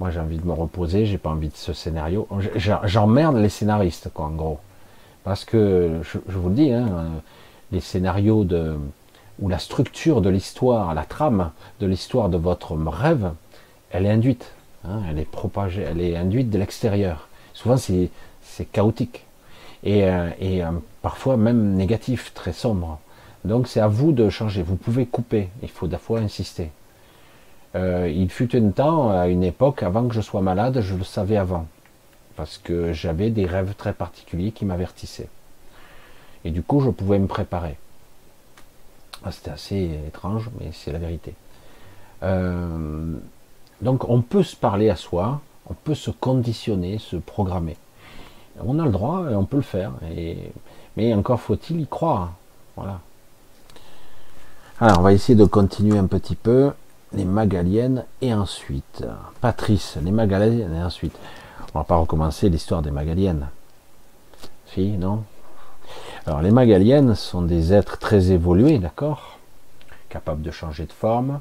Moi, j'ai envie de me reposer, j'ai pas envie de ce scénario. J'emmerde les scénaristes, quoi, en gros. Parce que, je, vous le dis, hein, les scénarios de, ou la structure de l'histoire, la trame de l'histoire de votre rêve, elle est induite. Hein, elle est propagée, elle est induite de l'extérieur. Souvent, c'est chaotique. Et, euh, et euh, parfois même négatif, très sombre. Donc c'est à vous de changer. Vous pouvez couper. Il faut fois insister. Euh, il fut un temps, à une époque, avant que je sois malade, je le savais avant. Parce que j'avais des rêves très particuliers qui m'avertissaient. Et du coup, je pouvais me préparer. Ah, c'était assez étrange, mais c'est la vérité. Euh, donc on peut se parler à soi, on peut se conditionner, se programmer. On a le droit et on peut le faire. mais encore faut-il y croire. Voilà. Alors, on va essayer de continuer un petit peu les Magaliennes et ensuite Patrice, les Magaliennes et ensuite. On va pas recommencer l'histoire des Magaliennes. Si, non? Alors, les Magaliennes sont des êtres très évolués, d'accord? Capables de changer de forme.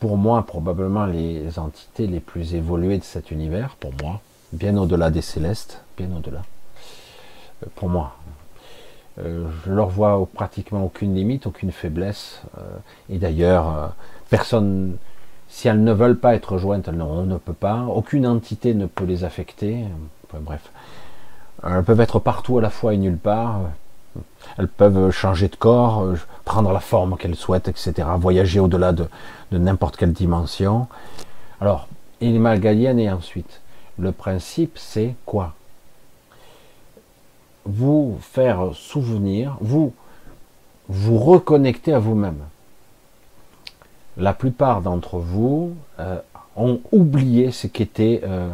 Pour moi, probablement les entités les plus évoluées de cet univers, pour moi, bien au-delà des célestes, bien au-delà. Euh, pour moi, euh, je leur vois pratiquement aucune limite, aucune faiblesse. Euh, et d'ailleurs, euh, personne, si elles ne veulent pas être jointes, non, on ne peut pas. Aucune entité ne peut les affecter. bref, elles peuvent être partout à la fois et nulle part. Elles peuvent changer de corps, prendre la forme qu'elles souhaitent, etc. Voyager au-delà de, n'importe quelle dimension. Alors, et les et ensuite, le principe c'est quoi? Vous faire souvenir, vous vous reconnecter à vous-même. La plupart d'entre vous euh, ont oublié ce qu'était, euh,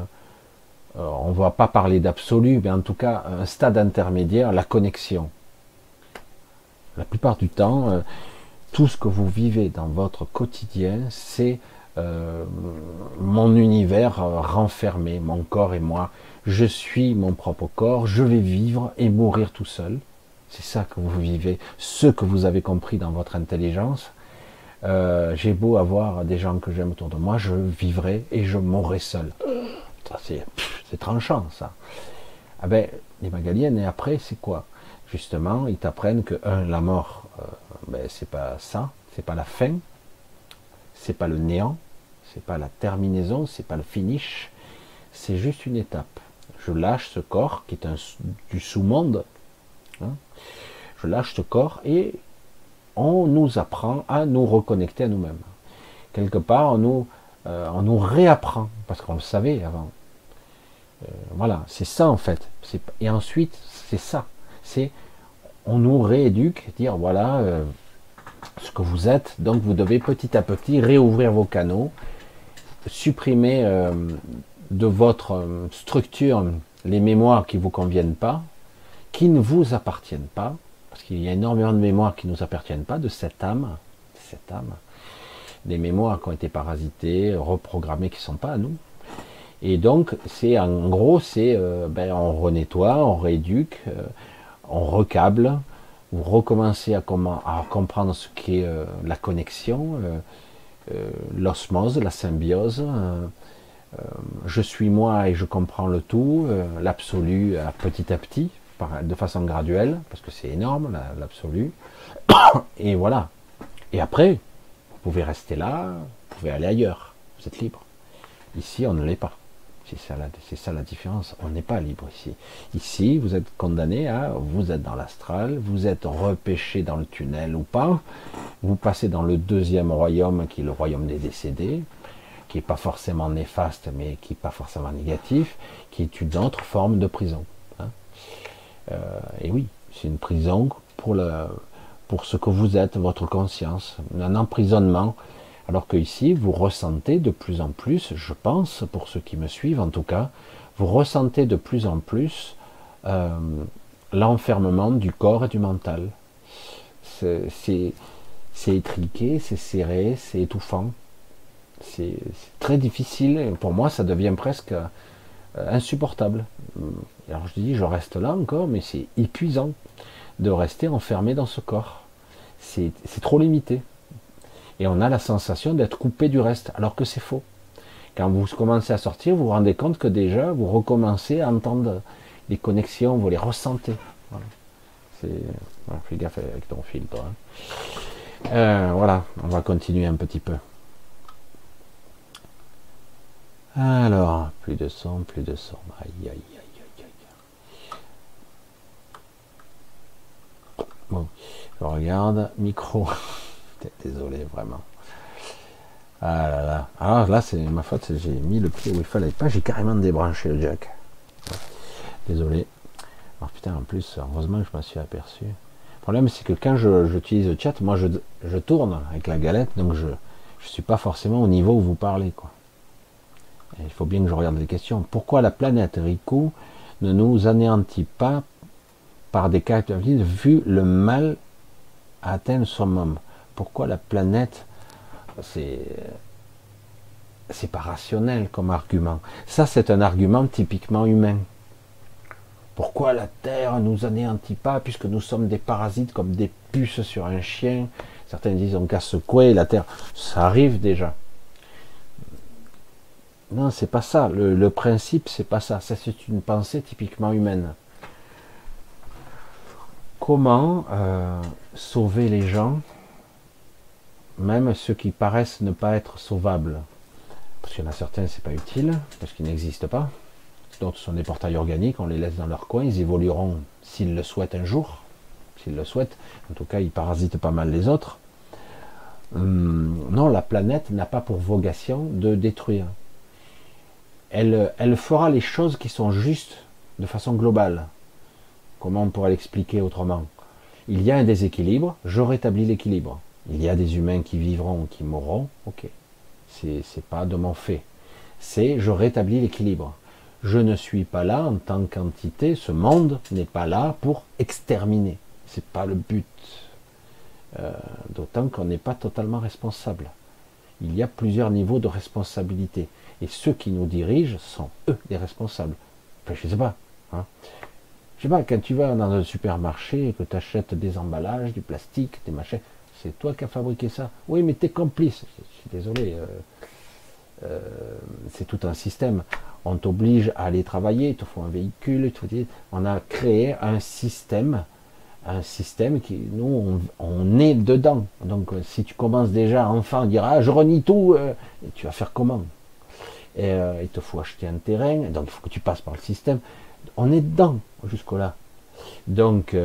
euh, on ne va pas parler d'absolu, mais en tout cas un stade intermédiaire, la connexion. La plupart du temps, tout ce que vous vivez dans votre quotidien, c'est mon univers renfermé, mon corps et moi je suis mon propre corps, je vais vivre et mourir tout seul. C'est ça que vous vivez, ce que vous avez compris dans votre intelligence. Euh, j'ai beau avoir des gens que j'aime autour de moi, je vivrai et je mourrai seul. c'est tranchant ça. Ah ben, les Magaliennes, et après, c'est quoi? Justement, ils t'apprennent que, un, la mort, euh, ben, c'est pas ça, c'est pas la fin, c'est pas le néant, c'est pas la terminaison, c'est pas le finish, c'est juste une étape. Je lâche ce corps qui est un, du sous-monde, hein. je lâche ce corps et on nous apprend à nous reconnecter à nous-mêmes. Quelque part, on nous, euh, on nous réapprend, parce qu'on le savait avant. Euh, voilà, c'est ça en fait. Et ensuite, c'est ça. C'est on nous rééduque, dire voilà euh, ce que vous êtes. Donc vous devez petit à petit réouvrir vos canaux, supprimer de votre structure les mémoires qui vous conviennent pas, qui ne vous appartiennent pas, parce qu'il y a énormément de mémoires qui ne nous appartiennent pas, de cette âme, cette âme, des mémoires qui ont été parasitées, reprogrammées, qui ne sont pas à nous. Et donc, c'est en gros, c'est euh, ben, on renettoie, on rééduque, euh, on recable, vous recommencez à, comprendre ce qu'est euh, la connexion, l'osmose, la symbiose. je suis moi et je comprends le tout, l'absolu petit à petit, de façon graduelle, parce que c'est énorme l'absolu. Et voilà. Et après, vous pouvez rester là, vous pouvez aller ailleurs, vous êtes libre. Ici, on ne l'est pas. C'est ça, la, différence. On n'est pas libre ici. Ici, vous êtes condamné à, vous êtes dans l'astral, vous êtes repêché dans le tunnel ou pas. Vous passez dans le deuxième royaume, qui est le royaume des décédés, qui n'est pas forcément néfaste, mais qui n'est pas forcément négatif, qui est une autre forme de prison. Hein. Euh, et oui, c'est une prison pour ce que vous êtes, votre conscience, un emprisonnement alors que ici, vous ressentez de plus en plus, je pense, pour ceux qui me suivent en tout cas, vous ressentez de plus en plus euh, l'enfermement du corps et du mental. C'est étriqué, c'est serré, c'est étouffant. C'est très difficile. pour moi, ça devient presque euh, insupportable. Alors je dis, je reste là encore, mais c'est épuisant de rester enfermé dans ce corps. C'est trop limité et on a la sensation d'être coupé du reste, alors que c'est faux. Quand vous commencez à sortir, vous vous rendez compte que déjà vous recommencez à entendre les connexions, vous les ressentez. Voilà. Fais gaffe avec ton fil, toi. Hein. Euh, voilà, on va continuer un petit peu. Alors, plus de son, plus de son. Aïe, aïe, aïe, aïe, aïe. Bon, je regarde, micro. Désolé, vraiment. Ah là là. Alors ah, là, c'est ma faute, j'ai mis le pied où il fallait pas, j'ai carrément débranché le jack. Désolé. Alors putain, en plus, heureusement que je m'en suis aperçu. Le problème, c'est que quand j'utilise le chat, moi, je, je, tourne avec la galette, donc je ne suis pas forcément au niveau où vous parlez. Quoi. il faut bien que je regarde les questions. Pourquoi la planète Rico ne nous anéantit pas par des caractéristiques vu le mal atteint son homme pourquoi la planète, c'est c'est pas rationnel comme argument. Ça, c'est un argument typiquement humain. Pourquoi la Terre nous anéantit pas puisque nous sommes des parasites comme des puces sur un chien? Certains disent on casse quoi la Terre? Ça arrive déjà. Non, c'est pas ça. Le, principe, c'est pas ça. Ça, c'est une pensée typiquement humaine. Comment euh, sauver les gens même ceux qui paraissent ne pas être sauvables. Parce qu'il y en a certains, c'est pas utile, parce qu'ils n'existent pas. D'autres sont des portails organiques, on les laisse dans leur coin, ils évolueront s'ils le souhaitent un jour, s'ils le souhaitent. En tout cas, ils parasitent pas mal les autres. Hum, non, la planète n'a pas pour vocation de détruire. Elle, elle fera les choses qui sont justes de façon globale. Comment on pourrait l'expliquer autrement? Il y a un déséquilibre, je rétablis l'équilibre. Il y a des humains qui vivront ou qui mourront, ok. C'est pas de mon fait. C'est je rétablis l'équilibre. Je ne suis pas là en tant qu'entité, ce monde n'est pas là pour exterminer. C'est pas le but. Euh, d'autant qu'on n'est pas totalement responsable. Il y a plusieurs niveaux de responsabilité. Et ceux qui nous dirigent sont eux les responsables. Enfin, je sais pas. Hein. Je sais pas, quand tu vas dans un supermarché et que tu achètes des emballages, du plastique, des machins, c'est toi qui as fabriqué ça. Oui, mais tu es complice. Je suis désolé. Euh, euh, c'est tout un système. On t'oblige à aller travailler, il te faut un véhicule, on a créé un système un système qui, nous, on, est dedans. Donc, euh, si tu commences déjà enfant dire ah je renie tout, tu vas faire comment? Et, Il te faut acheter un terrain, donc il faut que tu passes par le système. On est dedans jusqu'au là. Donc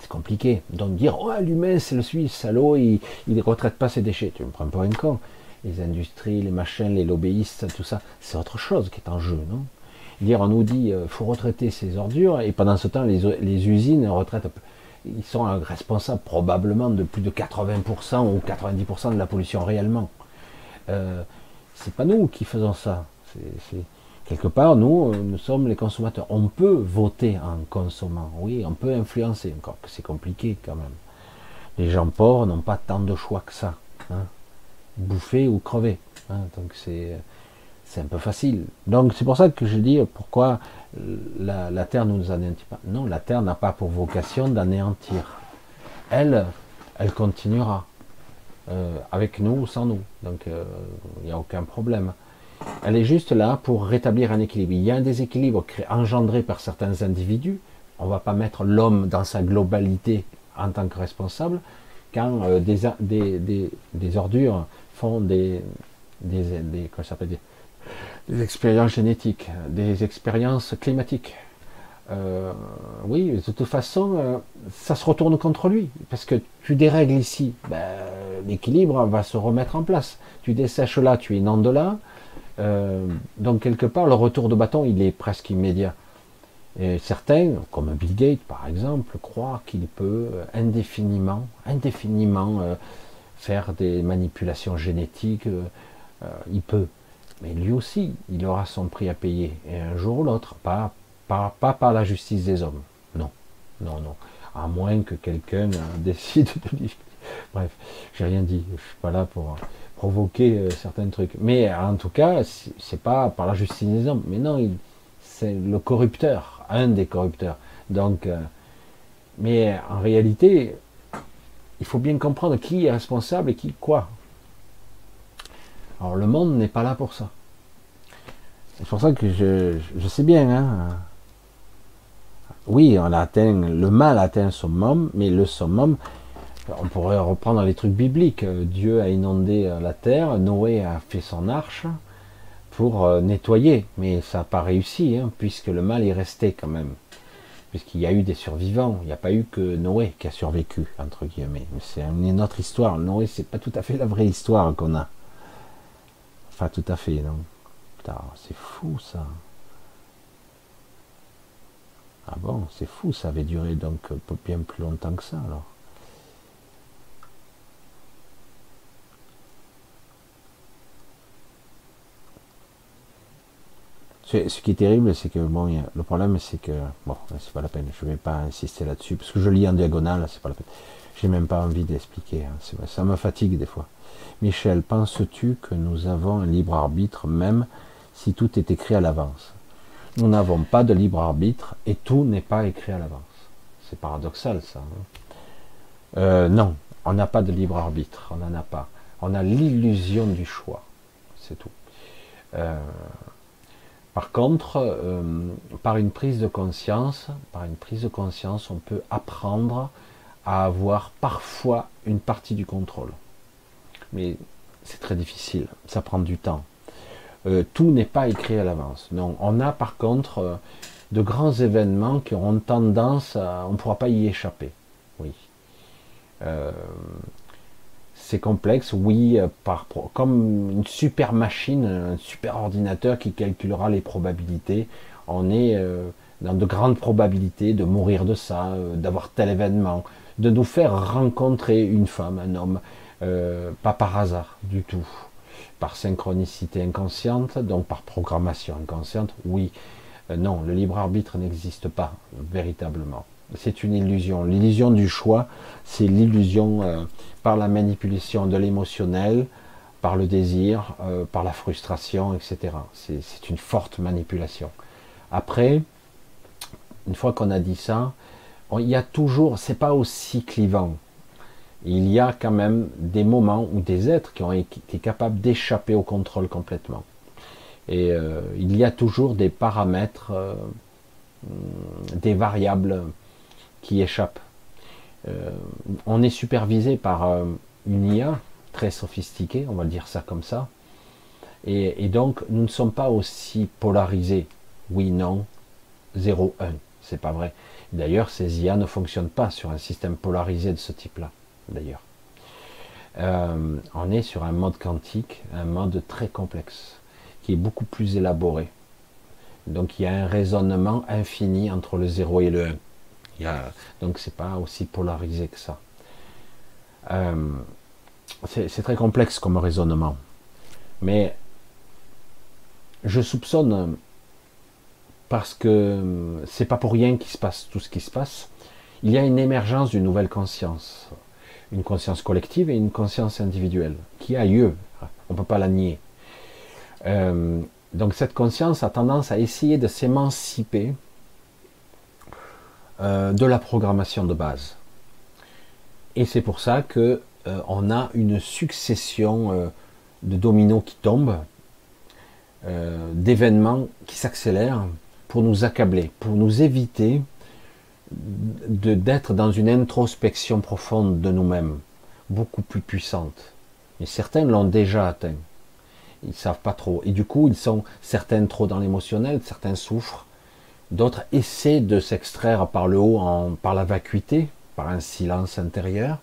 c'est compliqué. Donc dire oh l'humain c'est le Suisse salaud, il, ne retraite pas ses déchets. Tu me prends pour un con. Les industries, les machins, les lobbyistes, tout ça, c'est autre chose qui est en jeu, non? Dire, on nous dit, euh, faut retraiter ces ordures, et pendant ce temps, les, les usines retraitent, ils sont responsables probablement de plus de 80% ou 90% de la pollution réellement. Euh, c'est pas nous qui faisons ça. Quelque part, nous, euh, nous sommes les consommateurs. On peut voter en consommant, oui, on peut influencer, encore que c'est compliqué quand même. Les gens pauvres n'ont pas tant de choix que ça. Hein. Bouffer ou crever. Hein. donc c'est c'est un peu facile. Donc c'est pour ça que je dis pourquoi la, Terre nous anéantit pas. Non, la Terre n'a pas pour vocation d'anéantir. Elle, elle continuera. Euh, avec nous ou sans nous. Donc euh, il n'y a aucun problème. Elle est juste là pour rétablir un équilibre. Il y a un déséquilibre engendré par certains individus. On ne va pas mettre l'homme dans sa globalité en tant que responsable quand euh, des, ordures font des expériences génétiques, des expériences climatiques. Euh, oui, de toute façon, euh, ça se retourne contre lui, parce que tu dérègles ici, ben, l'équilibre va se remettre en place. Tu dessèches là, tu inondes là, euh, donc quelque part, le retour de bâton, il est presque immédiat. Et certains, comme Bill Gates par exemple, croient qu'il peut indéfiniment, indéfiniment faire des manipulations génétiques. il peut. Mais lui aussi, il aura son prix à payer, et un jour ou l'autre, pas, pas, par la justice des hommes. Non, non, non. À moins que quelqu'un décide de. Bref, j'ai rien dit. Je suis pas là pour provoquer euh, certains trucs. Mais en tout cas, c'est pas par la justice des hommes. Mais non, c'est le corrupteur, un des corrupteurs. Donc, euh, mais en réalité, il faut bien comprendre qui est responsable et qui quoi. Alors le monde n'est pas là pour ça. C'est pour ça que je, sais bien. Hein. Oui, on a atteint, le mal atteint son summum, mais le summum, on pourrait reprendre les trucs bibliques. Dieu a inondé la terre, Noé a fait son arche pour euh, nettoyer, mais ça n'a pas réussi, hein, puisque le mal est resté quand même. Puisqu'il y a eu des survivants, il n'y a pas eu que Noé qui a survécu, entre guillemets. C'est une autre histoire. Noé, c'est pas tout à fait la vraie histoire qu'on a. Enfin, tout à fait, non. Putain, c'est fou ça. Ah bon, c'est fou, ça avait duré donc bien plus longtemps que ça alors. Ce qui est terrible, c'est que bon, le problème, c'est que bon, c'est pas la peine. Je vais pas insister là-dessus parce que je lis en diagonale, c'est pas la peine. J'ai même pas envie d'expliquer. Hein. Ça me fatigue des fois. Michel, penses-tu que nous avons un libre arbitre même si tout est écrit à l'avance? Nous n'avons pas de libre arbitre et tout n'est pas écrit à l'avance. C'est paradoxal ça. Hein. Euh, non, on n'a pas de libre arbitre, on n'en a pas. On a l'illusion du choix, c'est tout. Euh, par contre, euh, par une prise de conscience, par une prise de conscience, on peut apprendre à avoir parfois une partie du contrôle mais c'est très difficile, ça prend du temps. Euh, tout n'est pas écrit à l'avance. Non, on a par contre euh, de grands événements qui auront tendance à, on ne pourra pas y échapper. Oui. Complexe, oui, par, comme une super machine, un super ordinateur qui calculera les probabilités. On est dans de grandes probabilités de mourir de ça, d'avoir tel événement, de nous faire rencontrer une femme, un homme, euh, pas par hasard du tout, par synchronicité inconsciente, donc par programmation inconsciente, oui, euh, non, le libre arbitre n'existe pas véritablement. C'est une illusion. L'illusion du choix, c'est l'illusion euh, par la manipulation de l'émotionnel, par le désir, par la frustration, etc. C'est une forte manipulation. Après, une fois qu'on a dit ça, il y a toujours, c'est pas aussi clivant il y a quand même des moments où des êtres qui ont été capables d'échapper au contrôle complètement. Et euh, il y a toujours des paramètres, euh, des variables qui échappe. Euh, on est supervisé par euh, une IA très sophistiquée, on va dire ça comme ça. Et, donc, nous ne sommes pas aussi polarisés. Oui, non, 0, 1. C'est pas vrai. D'ailleurs, ces IA ne fonctionnent pas sur un système polarisé de ce type-là. D'ailleurs. Euh, on est sur un mode quantique, un mode très complexe, qui est beaucoup plus élaboré. Donc il y a un raisonnement infini entre le 0 et le 1. Il y a, donc c'est pas aussi polarisé que ça. Euh, c'est très complexe comme raisonnement. Mais je soupçonne, parce que c'est pas pour rien qu'il se passe tout ce qui se passe, il y a une émergence d'une nouvelle conscience une conscience collective et une conscience individuelle, qui a lieu, on ne peut pas la nier. Euh, donc cette conscience a tendance à essayer de s'émanciper euh, de la programmation de base. Et c'est pour ça que euh, on a une succession de dominos qui tombent, d'événements qui s'accélèrent pour nous accabler, pour nous éviter d'être dans une introspection profonde de nous-mêmes, beaucoup plus puissante. Et certains l'ont déjà atteint. Ils savent pas trop. Et du coup, ils sont certains trop dans l'émotionnel, certains souffrent, d'autres essaient de s'extraire par le haut, par la vacuité, par un silence intérieur.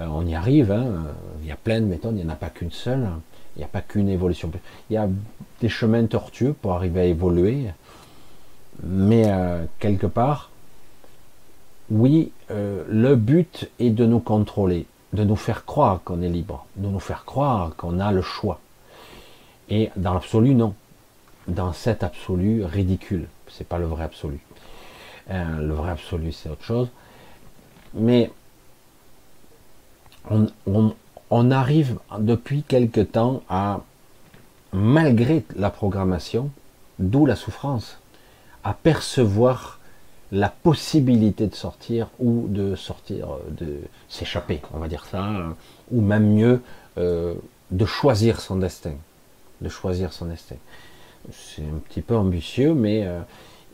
Euh, on y arrive. Hein. Il y a plein de méthodes. Il n'y en a pas qu'une seule. Il n'y a pas qu'une évolution. Il y a des chemins tortueux pour arriver à évoluer. Mais euh, quelque part, oui, euh, le but est de nous contrôler, de nous faire croire qu'on est libre, de nous faire croire qu'on a le choix. Et dans l'absolu, non. Dans cet absolu ridicule, c'est pas le vrai absolu. Euh, le vrai absolu, c'est autre chose. Mais on, on arrive depuis quelque temps à, malgré la programmation, d'où la souffrance, à percevoir la possibilité de sortir ou de sortir, de s'échapper, on va dire ça, ou même mieux, euh, de choisir son destin, de choisir son destin. C'est un petit peu ambitieux, mais euh,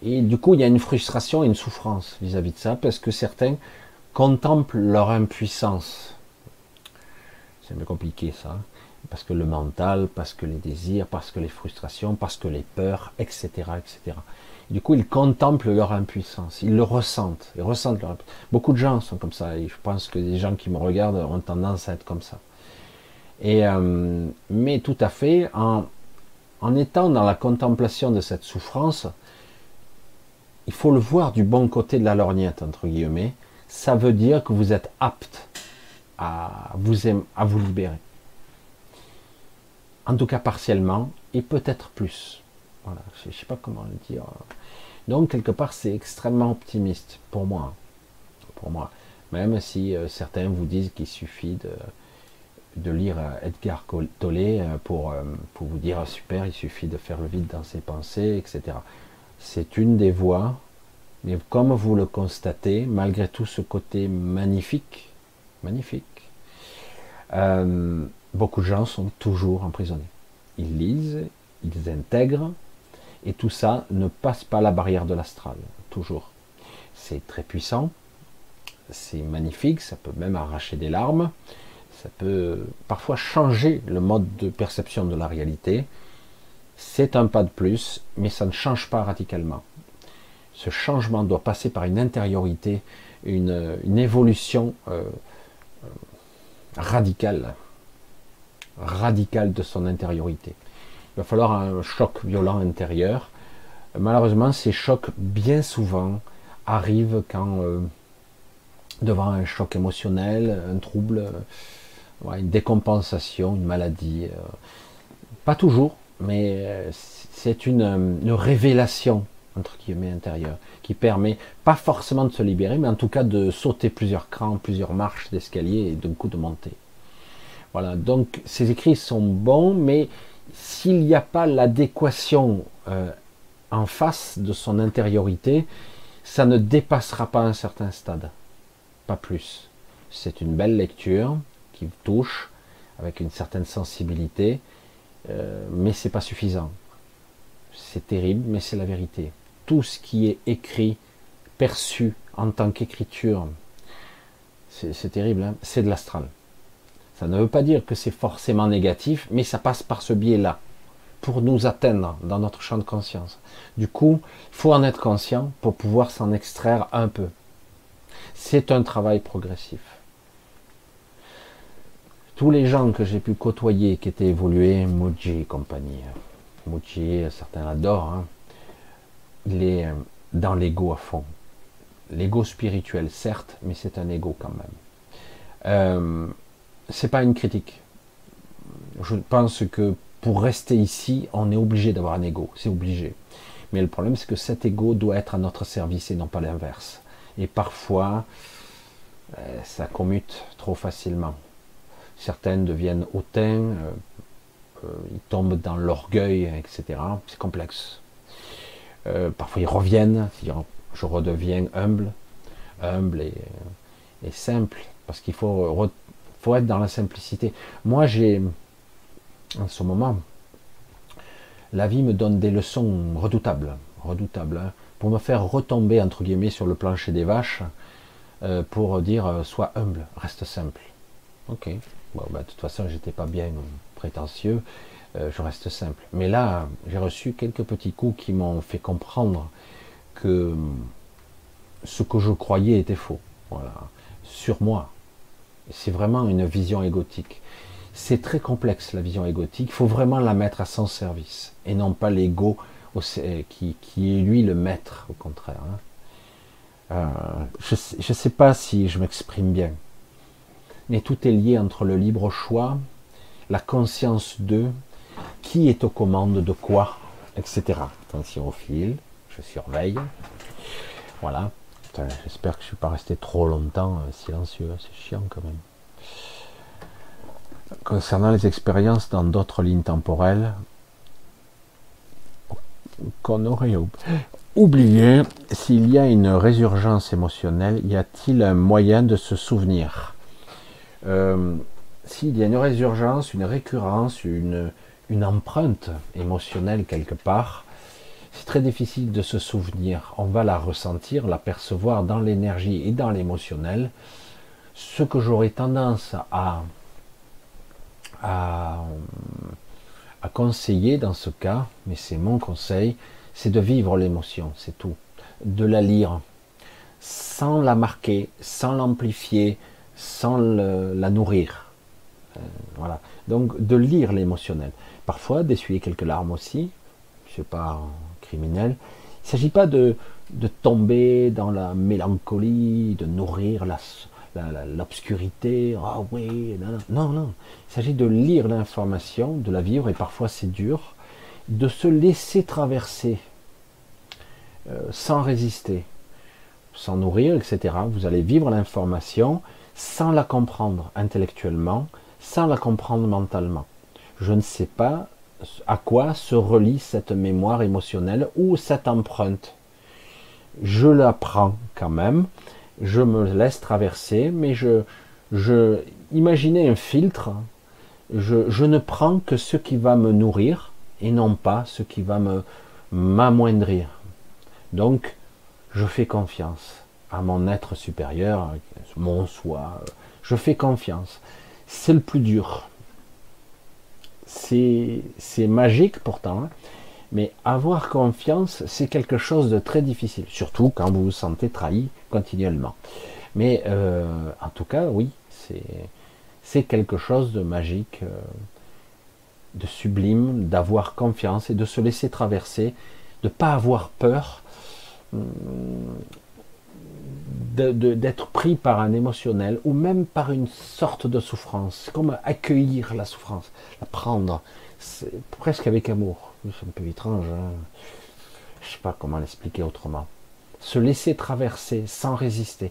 et du coup il y a une frustration et une souffrance vis-à-vis de ça, parce que certains contemplent leur impuissance. C'est un peu compliqué ça, parce que le mental, parce que les désirs, parce que les frustrations, parce que les peurs, etc., etc. Du coup, ils contemplent leur impuissance, ils le ressentent, ils ressentent leur Beaucoup de gens sont comme ça, je pense que les gens qui me regardent ont tendance à être comme ça. Et, euh, mais tout à fait, en, en étant dans la contemplation de cette souffrance, il faut le voir du bon côté de la lorgnette, entre guillemets. Ça veut dire que vous êtes apte à vous, à vous libérer. En tout cas partiellement, et peut-être plus. Voilà, je ne sais pas comment le dire. Donc, quelque part, c'est extrêmement optimiste pour moi. Pour moi. Même si euh, certains vous disent qu'il suffit de, de lire euh, Edgar Tolle euh, pour, pour vous dire super, il suffit de faire le vide dans ses pensées, etc. C'est une des voies, mais comme vous le constatez, malgré tout ce côté magnifique, magnifique, beaucoup de gens sont toujours emprisonnés. Ils lisent, ils intègrent, et tout ça ne passe pas la barrière de l'astral, toujours. C'est très puissant, c'est magnifique, ça peut même arracher des larmes, ça peut parfois changer le mode de perception de la réalité. C'est un pas de plus, mais ça ne change pas radicalement. Ce changement doit passer par une intériorité, une, évolution euh, euh, radicale, radicale de son intériorité. Il va falloir un choc violent intérieur. Malheureusement, ces chocs, bien souvent, arrivent quand, euh, devant un choc émotionnel, un trouble, une décompensation, une maladie. Pas toujours, mais c'est une, une, révélation, entre guillemets, intérieure, qui permet pas forcément de se libérer, mais en tout cas de sauter plusieurs crans, plusieurs marches d'escalier et d'un coup de monter. Voilà, donc ces écrits sont bons, mais s'il n'y a pas l'adéquation euh, en face de son intériorité, ça ne dépassera pas un certain stade, pas plus. C'est une belle lecture qui touche avec une certaine sensibilité, euh, mais c'est pas suffisant. C'est terrible, mais c'est la vérité. Tout ce qui est écrit, perçu en tant qu'écriture, c'est terrible, hein. c'est de l'astral. Ça ne veut pas dire que c'est forcément négatif, mais ça passe par ce biais-là pour nous atteindre dans notre champ de conscience. Du coup, il faut en être conscient pour pouvoir s'en extraire un peu. C'est un travail progressif. Tous les gens que j'ai pu côtoyer, qui étaient évolués, Muji et compagnie, Muji, certains l'adorent, hein, il est euh, dans l'ego à fond. L'ego spirituel, certes, mais c'est un ego quand même. Euh, c'est pas une critique. Je pense que pour rester ici, on est obligé d'avoir un ego, c'est obligé. Mais le problème, c'est que cet ego doit être à notre service et non pas l'inverse. Et parfois, euh, ça commute trop facilement. Certaines deviennent hautains, euh, euh, ils tombent dans l'orgueil, etc. C'est complexe. parfois, ils reviennent, je redeviens humble, humble et, simple, parce qu'il faut être dans la simplicité. Moi, j'ai, en ce moment, la vie me donne des leçons redoutables, redoutables, hein, pour me faire retomber, entre guillemets, sur le plancher des vaches, euh, pour dire, euh, sois humble, reste simple. Ok, bah, de toute façon, j'étais pas bien prétentieux, euh, je reste simple. Mais là, j'ai reçu quelques petits coups qui m'ont fait comprendre que ce que je croyais était faux. Voilà, sur moi, c'est vraiment une vision égotique. C'est très complexe la vision égotique. Il faut vraiment la mettre à son service et non pas l'ego qui, qui, est lui le maître, au contraire. Hein. Euh, je ne sais pas si je m'exprime bien, mais tout est lié entre le libre choix, la conscience de qui est aux commandes de quoi, etc. Attention au fil, je surveille. Voilà. J'espère que je ne suis pas resté trop longtemps euh, silencieux, c'est chiant quand même. Concernant les expériences dans d'autres lignes temporelles, qu'on aurait oublié, s'il y a une résurgence émotionnelle, y a-t-il un moyen de se souvenir? Euh, S'il y a une résurgence, une récurrence, une, empreinte émotionnelle quelque part, c'est très difficile de se souvenir. On va la ressentir, la percevoir dans l'énergie et dans l'émotionnel. Ce que j'aurais tendance à, conseiller dans ce cas, mais c'est mon conseil, c'est de vivre l'émotion, c'est tout. De la lire, sans la marquer, sans l'amplifier, sans la nourrir. Euh, voilà. Donc de lire l'émotionnel. Parfois d'essuyer quelques larmes aussi. Je sais pas criminel. Il ne s'agit pas de, de, tomber dans la mélancolie, de nourrir l'obscurité. ah oui, non, non, non. Il s'agit de lire l'information, de la vivre, et parfois c'est dur, de se laisser traverser euh, sans résister, sans nourrir, etc. Vous allez vivre l'information sans la comprendre intellectuellement, sans la comprendre mentalement. Je ne sais pas à quoi se relie cette mémoire émotionnelle ou cette empreinte. Je la prends quand même, je me laisse traverser, mais je, je imaginez un filtre. Je, je ne prends que ce qui va me nourrir et non pas ce qui va me m'amoindrir. Donc, je fais confiance à mon être supérieur, mon soi. Je fais confiance. C'est le plus dur c'est magique pourtant, hein. mais avoir confiance, c'est quelque chose de très difficile, surtout quand vous vous sentez trahi continuellement. Mais euh, en tout cas, oui, c'est quelque chose de magique, euh, de sublime, d'avoir confiance et de se laisser traverser, de ne pas avoir peur. Hum, d'être pris par un émotionnel ou même par une sorte de souffrance, comme accueillir la souffrance, la prendre, presque avec amour. C'est un peu étrange, hein. je ne sais pas comment l'expliquer autrement. Se laisser traverser sans résister,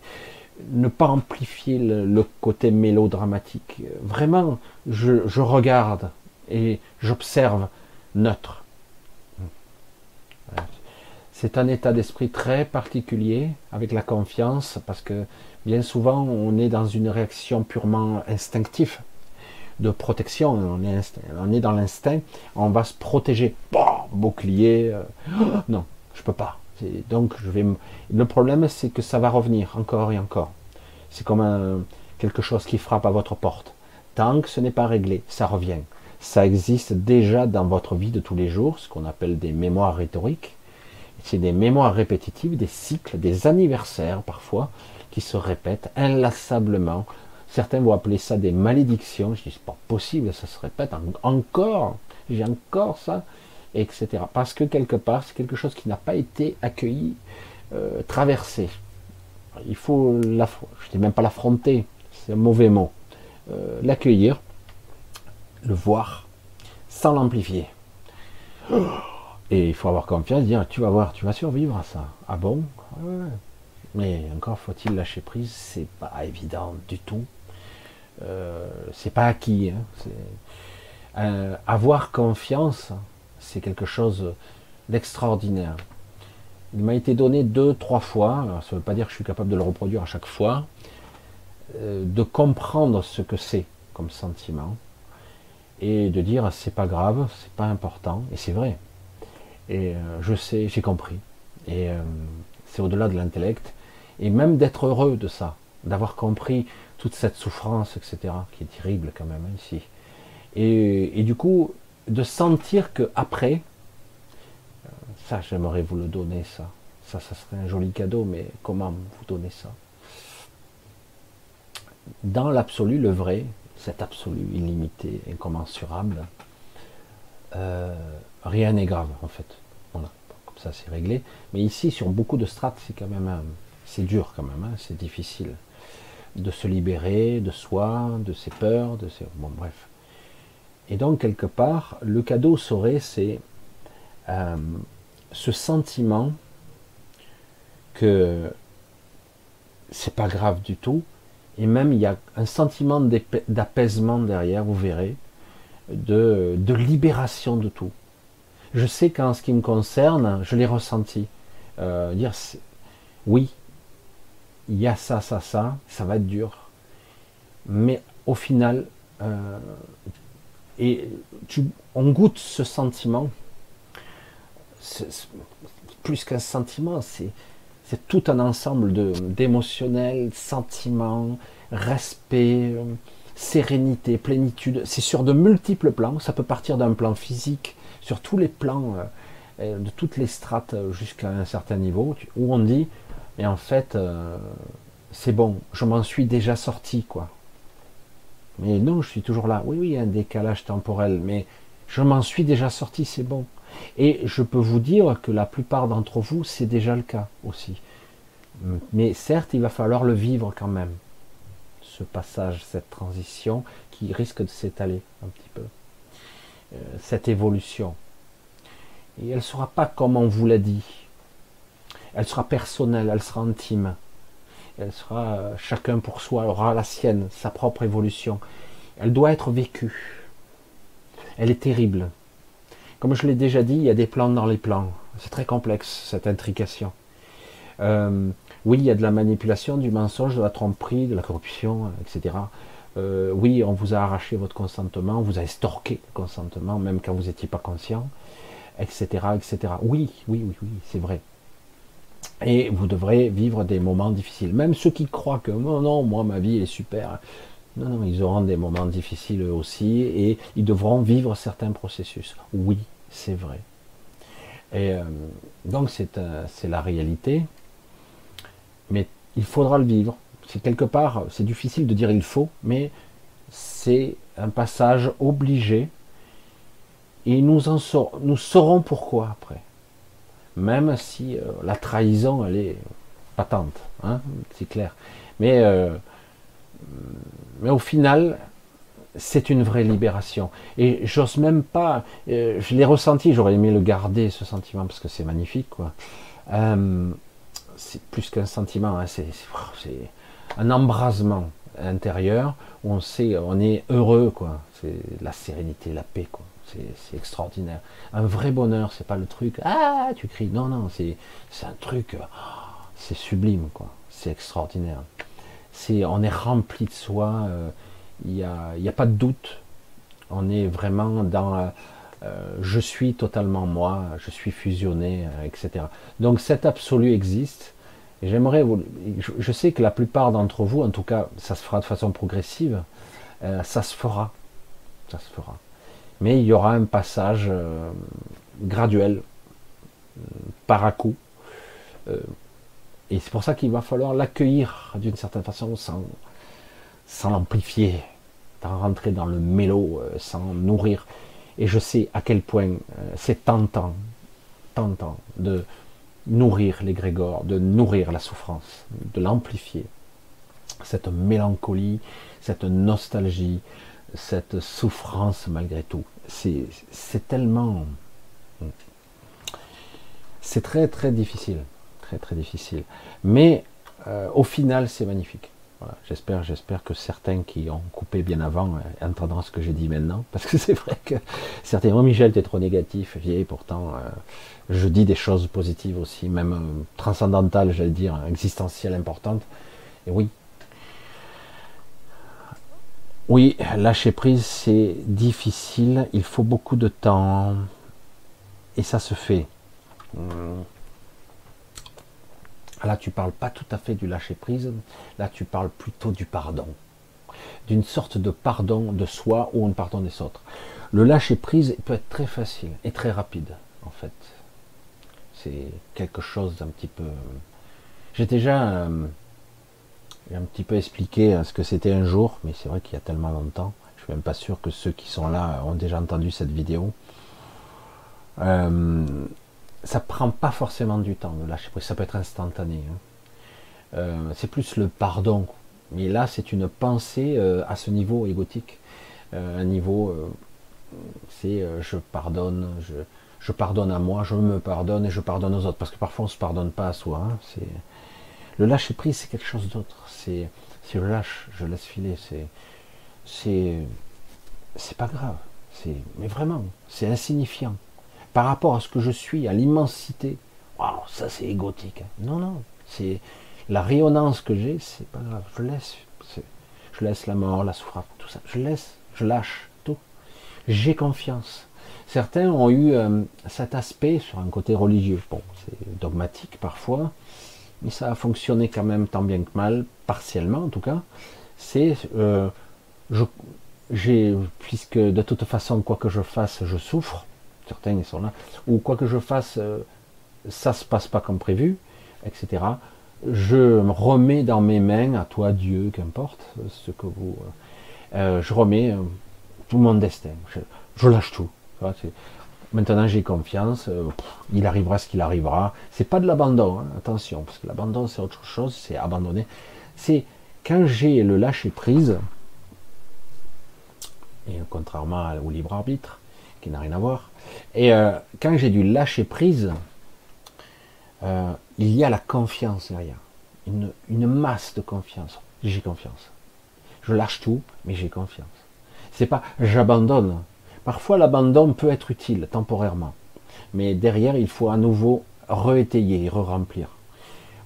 ne pas amplifier le, côté mélodramatique. Vraiment, je, je regarde et j'observe neutre c'est un état d'esprit très particulier avec la confiance parce que bien souvent on est dans une réaction purement instinctive de protection. On est, dans l'instinct, on va se protéger. bouclier. Euh, non, je peux pas. Donc je vais. Le problème, c'est que ça va revenir encore et encore. C'est comme quelque chose qui frappe à votre porte. Tant que ce n'est pas réglé, ça revient. Ça existe déjà dans votre vie de tous les jours, ce qu'on appelle des mémoires rhétoriques. C'est des mémoires répétitives, des cycles, des anniversaires parfois, qui se répètent inlassablement. Certains vont appeler ça des malédictions. Je dis, c'est pas possible, ça se répète encore. J'ai encore ça, etc. Parce que quelque part, c'est quelque chose qui n'a pas été accueilli, euh, traversé. Il faut, je ne dis même pas l'affronter, c'est un mauvais mot. Euh, l'accueillir, le voir, sans l'amplifier. Et il faut avoir confiance, dire tu vas voir, tu vas survivre à ça. Ah bon? Mais encore faut-il lâcher prise, c'est pas évident du tout. Euh, c'est pas acquis. Hein. Euh, avoir confiance, c'est quelque chose d'extraordinaire. Il m'a été donné deux, trois fois, ça ne veut pas dire que je suis capable de le reproduire à chaque fois, euh, de comprendre ce que c'est comme sentiment et de dire c'est pas grave, c'est pas important, et c'est vrai. Et euh, je sais, j'ai compris. Et euh, c'est au-delà de l'intellect. Et même d'être heureux de ça, d'avoir compris toute cette souffrance, etc., qui est terrible quand même hein, ici. Et, du coup, de sentir que après, euh, ça j'aimerais vous le donner, ça. Ça, ça serait un joli cadeau, mais comment vous donner ça? Dans l'absolu, le vrai, cet absolu illimité, incommensurable, rien n'est grave en fait. Comme ça c'est réglé. Mais ici, sur beaucoup de strates, c'est quand même, c'est dur quand même, hein, c'est difficile de se libérer de soi, de ses peurs, de ses, bon bref. Et donc quelque part, le cadeau serait c'est euh, ce sentiment que c'est pas grave du tout, et même il y a un sentiment d'apaisement derrière, vous verrez, de, libération de tout. Je sais qu'en ce qui me concerne, je l'ai ressenti. Euh, dire oui, il y a ça, ça, ça, ça va être dur. Mais au final, euh, et on goûte ce sentiment. plus qu'un sentiment, c'est tout un ensemble d'émotionnels, sentiments, respect, euh, sérénité, plénitude. C'est sur de multiples plans. Ça peut partir d'un plan physique, sur tous les plans, euh, de toutes les strates jusqu'à un certain niveau, où on dit, mais en fait, euh, c'est bon, je m'en suis déjà sorti, quoi. Mais non, je suis toujours là. Oui, oui, il y a un décalage temporel, mais je m'en suis déjà sorti, c'est bon. Et je peux vous dire que la plupart d'entre vous, c'est déjà le cas aussi. Mais certes, il va falloir le vivre quand même. Ce passage, cette transition qui risque de s'étaler un petit peu. Euh, cette évolution. Et elle ne sera pas comme on vous l'a dit. Elle sera personnelle, elle sera intime elle sera euh, chacun pour soi, aura la sienne, sa propre évolution. Elle doit être vécue. Elle est terrible. Comme je l'ai déjà dit, il y a des plans dans les plans. C'est très complexe, cette intrication. Euh, oui, il y a de la manipulation, du mensonge, de la tromperie, de la corruption, etc. Euh, oui, on vous a arraché votre consentement, on vous a estorqué le consentement, même quand vous n'étiez pas conscient, etc., etc. Oui, oui, oui, oui, c'est vrai. Et vous devrez vivre des moments difficiles. Même ceux qui croient que non, non, moi ma vie est super. Non, non, ils auront des moments difficiles aussi et ils devront vivre certains processus. Oui, c'est vrai. Et euh, donc euh, c'est la réalité. Mais il faudra le vivre. C'est quelque part, c'est difficile de dire il faut, mais c'est un passage obligé. Et nous en nous saurons pourquoi après même si euh, la trahison, elle est patente, hein, c'est clair. Mais, euh, mais au final, c'est une vraie libération. Et j'ose même pas, euh, je l'ai ressenti, j'aurais aimé le garder, ce sentiment, parce que c'est magnifique, quoi. c'est plus qu'un sentiment, hein, c'est un embrasement intérieur on sait, on est heureux, quoi. C'est la sérénité, la paix, quoi c'est extraordinaire. Un vrai bonheur, c'est pas le truc, ah, tu cries. Non, non, c'est un truc, c'est sublime, quoi. C'est extraordinaire. C'est, on est rempli de soi, euh, il n'y a, a, pas de doute. On est vraiment dans euh, je suis totalement moi, je suis fusionné, euh, etc. Donc cet absolu existe. J'aimerais je, sais que la plupart d'entre vous, en tout cas, ça se fera de façon progressive, euh, ça se fera, ça se fera. Mais il y aura un passage graduel, par à coup. et c'est pour ça qu'il va falloir l'accueillir d'une certaine façon sans, sans l'amplifier, sans rentrer dans le mélo, sans nourrir. Et je sais à quel point euh, c'est tentant, tentant de nourrir les grégores, de nourrir la souffrance, de l'amplifier. Cette mélancolie, cette nostalgie, cette souffrance malgré tout. C'est tellement... C'est très très difficile, très très difficile. Mais euh, au final, c'est magnifique. J'espère, j'espère que certains qui ont coupé bien avant euh, entendront ce que j'ai dit maintenant, parce que c'est vrai que certains, oh Michel, t'es trop négatif, et pourtant, euh, je dis des choses positives aussi, même euh, transcendantales, j'allais dire, existentielles importantes. Et oui, oui, lâcher prise, c'est difficile, il faut beaucoup de temps, et ça se fait. Hum. Ah, là, tu parles pas tout à fait du lâcher prise. Là, tu parles plutôt du pardon, d'une sorte de pardon de soi ou un pardon des autres. Le lâcher prise peut être très facile et très rapide, en fait. C'est quelque chose d'un petit peu. J'ai déjà euh, un petit peu expliqué ce que c'était un jour, mais c'est vrai qu'il y a tellement longtemps. Je suis même pas sûr que ceux qui sont là ont déjà entendu cette vidéo. Euh, ça prend pas forcément du temps de lâcher prise, ça peut être instantané. Hein. Euh, c'est plus le pardon. Mais là, c'est une pensée euh, à ce niveau égotique. Euh, un niveau, c'est je pardonne, je, pardonne à moi, je me pardonne et je pardonne aux autres. Parce que parfois, on se pardonne pas à soi. Hein. Le lâcher prise, c'est quelque chose d'autre. C'est si je lâche, je laisse filer. C'est c'est c'est pas grave. Mais vraiment, c'est insignifiant par rapport à ce que je suis, à l'immensité, waouh, ça c'est égotique. Non, non, c'est la rayonnance que j'ai, c'est pas grave. Je laisse, je laisse la mort, la souffrance, tout ça. Je laisse, je lâche tout. J'ai confiance. Certains ont eu euh, cet aspect sur un côté religieux. Bon, c'est dogmatique parfois, mais ça a fonctionné quand même tant bien que mal, partiellement en tout cas. C'est, euh, j'ai, puisque de toute façon, quoi que je fasse, je souffre certains sont là, ou quoi que je fasse, euh, ça se passe pas comme prévu, etc. Je me remets dans mes mains, à toi Dieu, qu'importe ce que vous, euh, euh, je remets tout mon destin, je, lâche tout. Maintenant j'ai confiance, il arrivera ce qu'il arrivera. C'est pas de l'abandon, hein, attention, parce que l'abandon c'est autre chose, c'est abandonner. C'est quand j'ai le lâcher prise, et contrairement au libre arbitre, qui n'a rien à voir, et euh, quand j'ai dû lâcher prise, euh, il y a la confiance derrière. Une, masse de confiance. J'ai confiance. Je lâche tout, mais j'ai confiance. C'est pas j'abandonne. Parfois l'abandon peut être utile temporairement. Mais derrière, il faut à nouveau réétayer, re-remplir.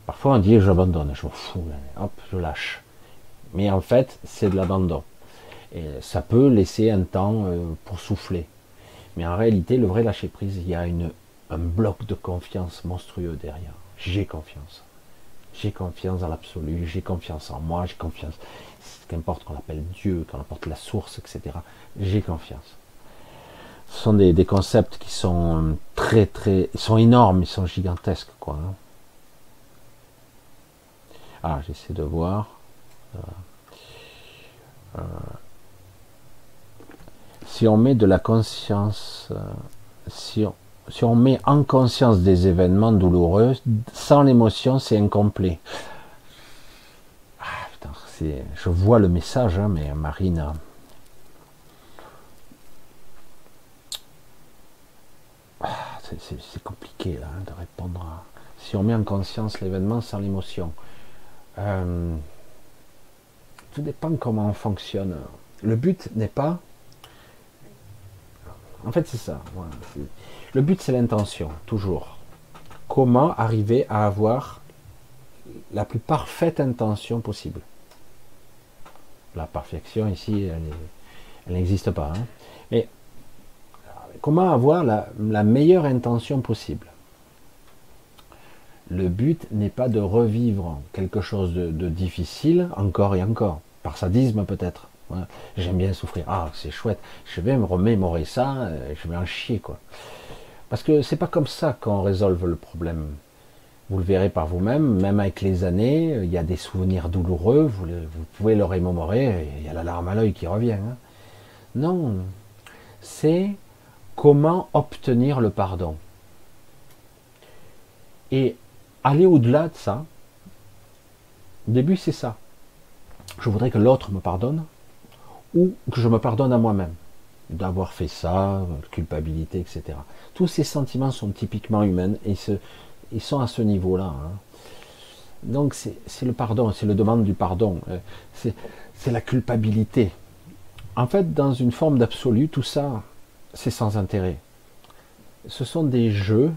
Parfois on dit j'abandonne, je m'en fous, hop, je lâche. Mais en fait, c'est de l'abandon. Et ça peut laisser un temps euh, pour souffler. Mais en réalité, le vrai lâcher prise, il y a une, un bloc de confiance monstrueux derrière. J'ai confiance. J'ai confiance dans l'absolu, j'ai confiance en moi, j'ai confiance. Qu'importe qu'on appelle Dieu, qu'on apporte la source, etc. J'ai confiance. Ce sont des, concepts qui sont très très, ils sont énormes, ils sont gigantesques, quoi. Hein. Ah, j'essaie de voir. Euh, euh, si on met de la conscience, euh, si on, met en conscience des événements douloureux, sans l'émotion, c'est incomplet. Ah, putain, je vois le message, hein, mais Marine. Ah, c'est compliqué hein, de répondre à. Si on met en conscience l'événement sans l'émotion. Euh, tout dépend comment on fonctionne. Le but n'est pas en fait, c'est ça. Le but, c'est l'intention, toujours. Comment arriver à avoir la plus parfaite intention possible? La perfection, ici, elle n'existe pas. Hein. Mais comment avoir la, meilleure intention possible? Le but n'est pas de revivre quelque chose de, difficile encore et encore, par sadisme peut-être. J'aime bien souffrir. Ah, c'est chouette. Je vais me remémorer ça, euh, je vais en chier quoi. Parce que c'est pas comme ça qu'on résolve le problème. Vous le verrez par vous-même, même avec les années, il y a des souvenirs douloureux, vous, pouvez le remémorer, il y a la larme à l'œil qui revient. Hein. Non, c'est comment obtenir le pardon. Et aller au-delà de ça, au début c'est ça. Je voudrais que l'autre me pardonne ou que je me pardonne à moi-même d'avoir fait ça, culpabilité, etc. Tous ces sentiments sont typiquement humains et ils sont à ce niveau-là. Hein. Donc c'est le pardon, c'est le demande du pardon, euh, c'est la culpabilité. En fait, dans une forme d'absolu, tout ça, c'est sans intérêt. Ce sont des jeux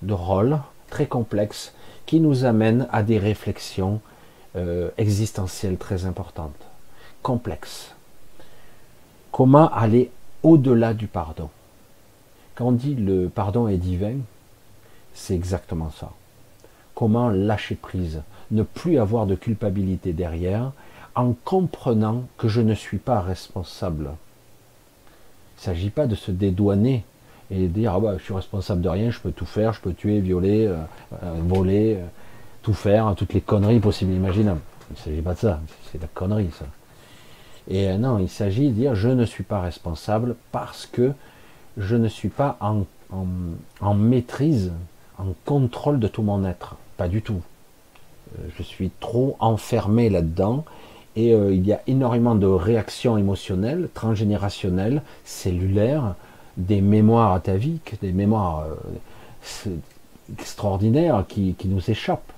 de rôle très complexes qui nous amènent à des réflexions euh, existentielles très importantes, complexes. Comment aller au-delà du pardon? Quand on dit le pardon est divin, c'est exactement ça. Comment lâcher prise, ne plus avoir de culpabilité derrière, en comprenant que je ne suis pas responsable il ne s'agit pas de se dédouaner et de dire ah bah, je suis responsable de rien, je peux tout faire, je peux tuer, violer, euh, euh, voler, euh, tout faire, toutes les conneries possibles et imaginables. Il ne s'agit pas de ça, c'est de la connerie ça. Et non, il s'agit de dire je ne suis pas responsable parce que je ne suis pas en, maîtrise, en contrôle de tout mon être. Pas du tout. Je suis trop enfermé là-dedans et euh, il y a énormément de réactions émotionnelles, transgénérationnelles, cellulaires, des mémoires ataviques, des mémoires euh, extraordinaires qui, nous échappent.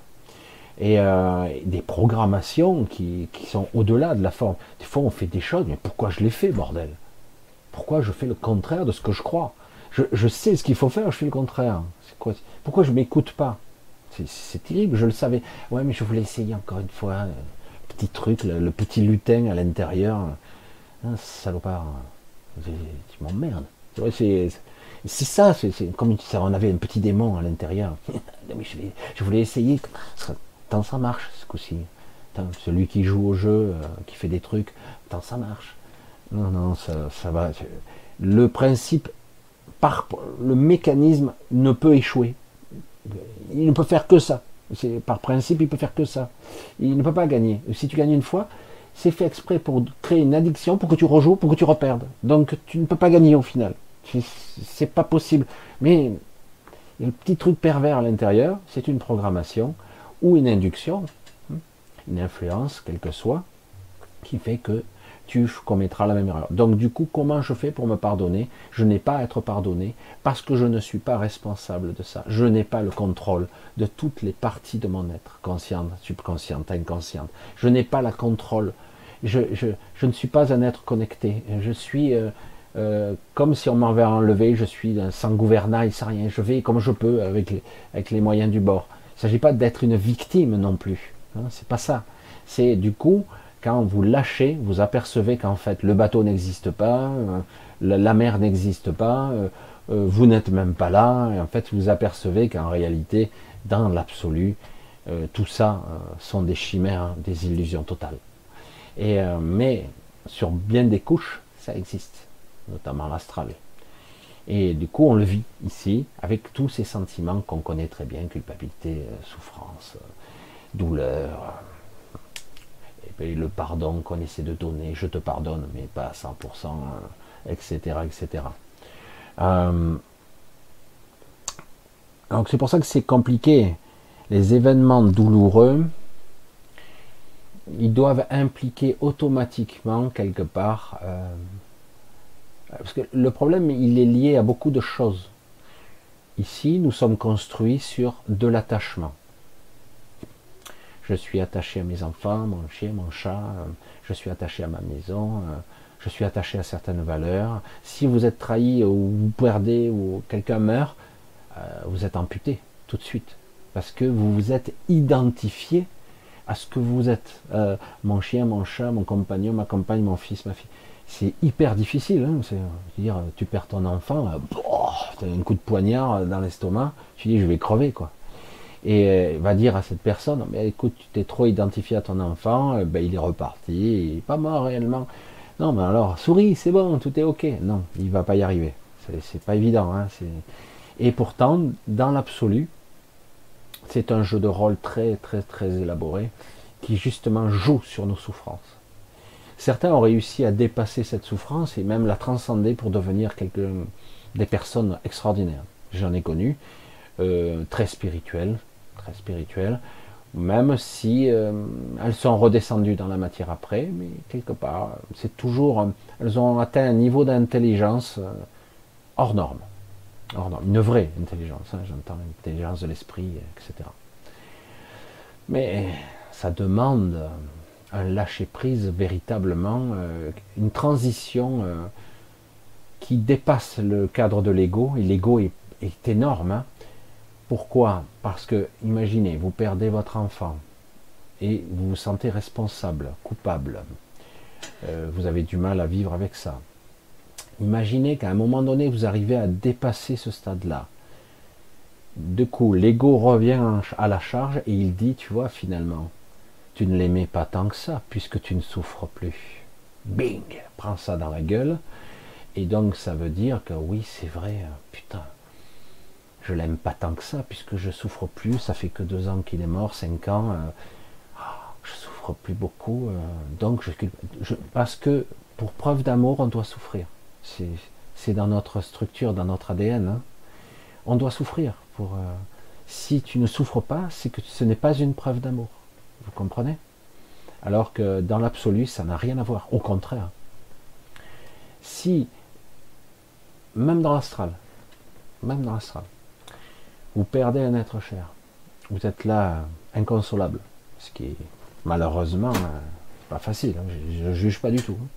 Et euh, des programmations qui, sont au-delà de la forme. Des fois, on fait des choses, mais pourquoi je les fais, bordel? Pourquoi je fais le contraire de ce que je crois? Je, sais ce qu'il faut faire, je fais le contraire. Quoi pourquoi je m'écoute pas? C'est terrible, je le savais. Ouais, mais je voulais essayer encore une fois petit truc, le, petit lutin à l'intérieur. Hein, salopard, tu m'emmerdes. C'est ça, c'est comme on avait un petit démon à l'intérieur. je, voulais essayer. Tant ça marche ce coup-ci. Celui qui joue au jeu, euh, qui fait des trucs, tant ça marche. Non, non, ça, ça va. Le principe, par, le mécanisme ne peut échouer. Il ne peut faire que ça. Par principe, il peut faire que ça. Il ne peut pas gagner. Si tu gagnes une fois, c'est fait exprès pour créer une addiction, pour que tu rejoues, pour que tu reperdes. Donc tu ne peux pas gagner au final. C'est pas possible. Mais il y a le petit truc pervers à l'intérieur, c'est une programmation ou une induction, hein, une influence, quelle que soit, qui fait que tu commettras la même erreur. Donc du coup, comment je fais pour me pardonner? Je n'ai pas à être pardonné parce que je ne suis pas responsable de ça. Je n'ai pas le contrôle de toutes les parties de mon être, consciente, subconsciente, inconsciente. Je n'ai pas la contrôle. Je, ne suis pas un être connecté. Je suis euh, euh, comme si on m'avait enlevé, je suis sans gouvernail, sans rien. Je vais comme je peux avec les moyens du bord. Il ne s'agit pas d'être une victime non plus. Hein, c'est pas ça. C'est du coup, quand vous lâchez, vous apercevez qu'en fait le bateau n'existe pas, euh, la, mer n'existe pas, euh, euh, vous n'êtes même pas là, et en fait vous apercevez qu'en réalité, dans l'absolu, tout ça sont des chimères, des illusions totales. Mais sur bien des couches, ça existe, notamment l'astral. Et du coup, on le vit ici avec tous ces sentiments qu'on connaît très bien, culpabilité, souffrance, douleur, et le pardon qu'on essaie de donner, je te pardonne, mais pas à 100%, etc. etc. donc c'est pour ça que c'est compliqué. Les événements douloureux, ils doivent impliquer automatiquement quelque part, euh, parce que le problème, il est lié à beaucoup de choses. Ici, nous sommes construits sur de l'attachement je suis attaché à mes enfants, mon chien, mon chat, euh, je suis attaché à ma maison, euh, je suis attaché à certaines valeurs. Si vous êtes trahi ou vous perdez ou quelqu'un meurt, euh, vous êtes amputé tout de suite. Parce que vous vous êtes identifié à ce que vous êtes. mon chien, mon chat, mon compagnon, ma compagne, mon fils, ma fille. C'est hyper difficile. Hein, tu perds ton enfant, un coup de poignard dans l'estomac, tu dis je vais crever quoi. Et euh, va dire à cette personne, mais écoute, tu t'es trop identifié à ton enfant, ben, il est reparti, il est pas mort réellement. Non, mais alors souris, c'est bon, tout est ok. Non, il va pas y arriver. C'est pas évident. Hein, et pourtant, dans l'absolu, c'est un jeu de rôle très très très élaboré qui justement joue sur nos souffrances. Certains ont réussi à dépasser cette souffrance et même la transcender pour devenir des personnes extraordinaires. J'en ai connu, euh, très spirituelles, très spirituelles, même si euh, elles sont redescendues dans la matière après, mais quelque part, c'est toujours, elles ont atteint un niveau d'intelligence euh, hors norme. hors norme. Une vraie intelligence, hein, j'entends l'intelligence de l'esprit, etc. Mais ça demande un lâcher-prise véritablement, euh, une transition euh, qui dépasse le cadre de l'ego, et l'ego est, énorme. Hein. Pourquoi? Parce que, imaginez, vous perdez votre enfant, et vous vous sentez responsable, coupable. Euh, vous avez du mal à vivre avec ça. Imaginez qu'à un moment donné, vous arrivez à dépasser ce stade-là. De coup, l'ego revient à la charge et il dit, tu vois, finalement, tu ne l'aimais pas tant que ça, puisque tu ne souffres plus. Bing Prends ça dans la gueule. Et donc ça veut dire que oui, c'est vrai, euh, putain, je l'aime pas tant que ça, puisque je souffre plus, ça fait que deux ans qu'il est mort, cinq ans, euh, ah, je souffre plus beaucoup, euh, donc je, parce que pour preuve d'amour, on doit souffrir. C'est dans notre structure, dans notre ADN. Hein. On doit souffrir. Pour, si tu ne souffres pas, c'est que ce n'est pas une preuve d'amour. Vous comprenez? Alors que dans l'absolu, ça n'a rien à voir. Au contraire. Si, même dans l'astral, même dans l'astral, vous perdez un être cher, vous êtes là inconsolable, ce qui est malheureusement euh, pas facile, hein, je ne juge pas du tout. Hein.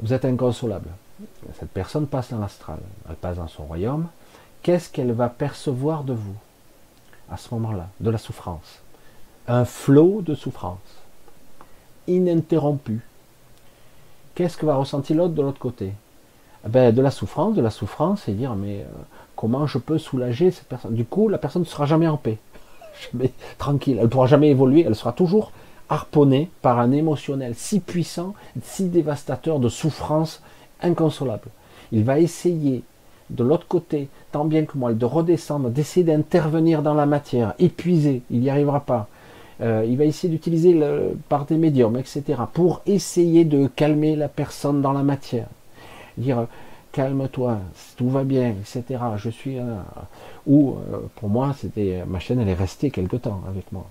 Vous êtes inconsolable. Cette personne passe dans l'astral, elle passe dans son royaume. Qu'est-ce qu'elle va percevoir de vous à ce moment-là? De la souffrance un flot de souffrance, ininterrompu. Qu'est-ce que va ressentir l'autre de l'autre côté? Eh ben, De la souffrance, de la souffrance, et dire mais euh, comment je peux soulager cette personne? Du coup, la personne ne sera jamais en paix, jamais tranquille, elle ne pourra jamais évoluer, elle sera toujours harponnée par un émotionnel si puissant, si dévastateur de souffrance inconsolable. Il va essayer de l'autre côté, tant bien que moi, de redescendre, d'essayer d'intervenir dans la matière, épuisé, il n'y arrivera pas. Euh, il va essayer d'utiliser par des médiums, etc., pour essayer de calmer la personne dans la matière. Dire calme-toi, tout va bien, etc. Je suis ou euh, pour moi, c'était ma chaîne, elle est restée quelque temps avec moi.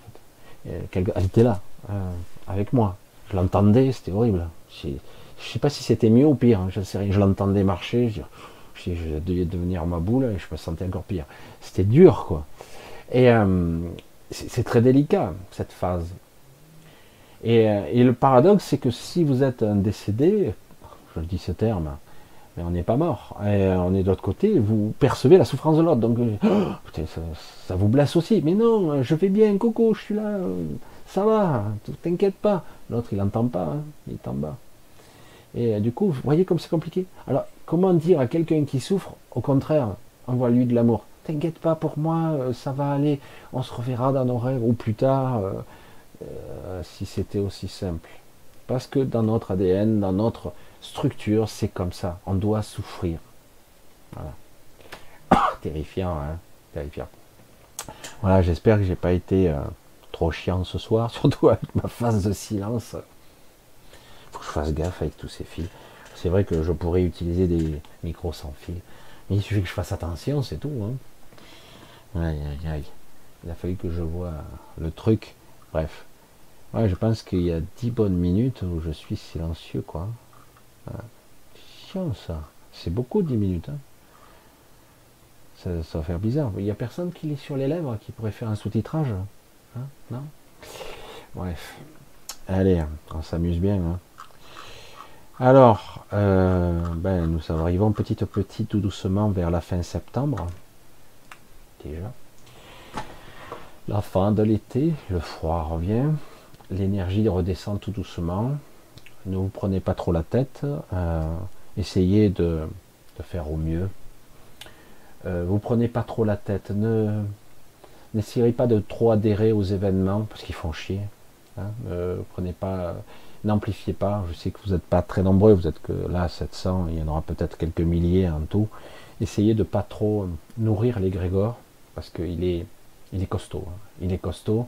Elle était là avec moi. Je l'entendais, c'était horrible. Je ne sais pas si c'était mieux ou pire. Hein, je sais Je l'entendais marcher. Je, je, devais devenir ma boule et je me sentais encore pire. C'était dur, quoi. Et, euh, c'est très délicat, cette phase. Euh, et, le paradoxe, c'est que si vous êtes un décédé, je le dis ce terme, mais on n'est pas mort, et on est de l'autre côté, vous percevez la souffrance de l'autre, donc euh, ça, vous blesse aussi. Mais non, je vais bien, coco, je suis là, ça va, t'inquiète pas. L'autre, il n'entend pas, hein, il est en bas. Et euh, du coup, vous voyez comme c'est compliqué. Alors, comment dire à quelqu'un qui souffre, au contraire, envoie-lui de l'amour? T'inquiète pas pour moi, euh, ça va aller, on se reverra dans nos rêves ou plus tard, euh, euh, si c'était aussi simple. Parce que dans notre ADN, dans notre structure, c'est comme ça. On doit souffrir. Voilà. terrifiant, hein Terrifiant. Voilà, j'espère que j'ai pas été trop chiant ce soir, surtout avec ma phase de silence. Faut que je fasse gaffe avec tous ces fils. C'est vrai que je pourrais utiliser des micros sans fil. Mais il suffit que je fasse attention, c'est tout. Hein. Aïe, aïe, aïe. Il a fallu que je vois le truc. Bref. Ouais, je pense qu'il y a dix bonnes minutes où je suis silencieux, quoi. Chiant, ça. C'est beaucoup, dix minutes. Hein. Ça, va faire bizarre. Il n'y a personne qui lit sur les lèvres qui pourrait faire un sous-titrage. Hein non? Bref. Allez, on s'amuse bien. Hein. Alors, euh, ben, nous arrivons petit à petit, tout doucement, vers la fin septembre déjà. La fin de l'été, le froid revient, l'énergie redescend tout doucement. Ne vous prenez pas trop la tête, euh, essayez de, faire au mieux. Euh, vous prenez pas trop la tête. Ne n'essayez pas de trop adhérer aux événements parce qu'ils font chier. Hein. prenez pas, n'amplifiez pas. Je sais que vous n'êtes pas très nombreux. Vous êtes que là 700. Il y en aura peut-être quelques milliers en tout. Essayez de pas trop nourrir l'égrégore parce qu'il est il est costaud. Hein. Il est costaud.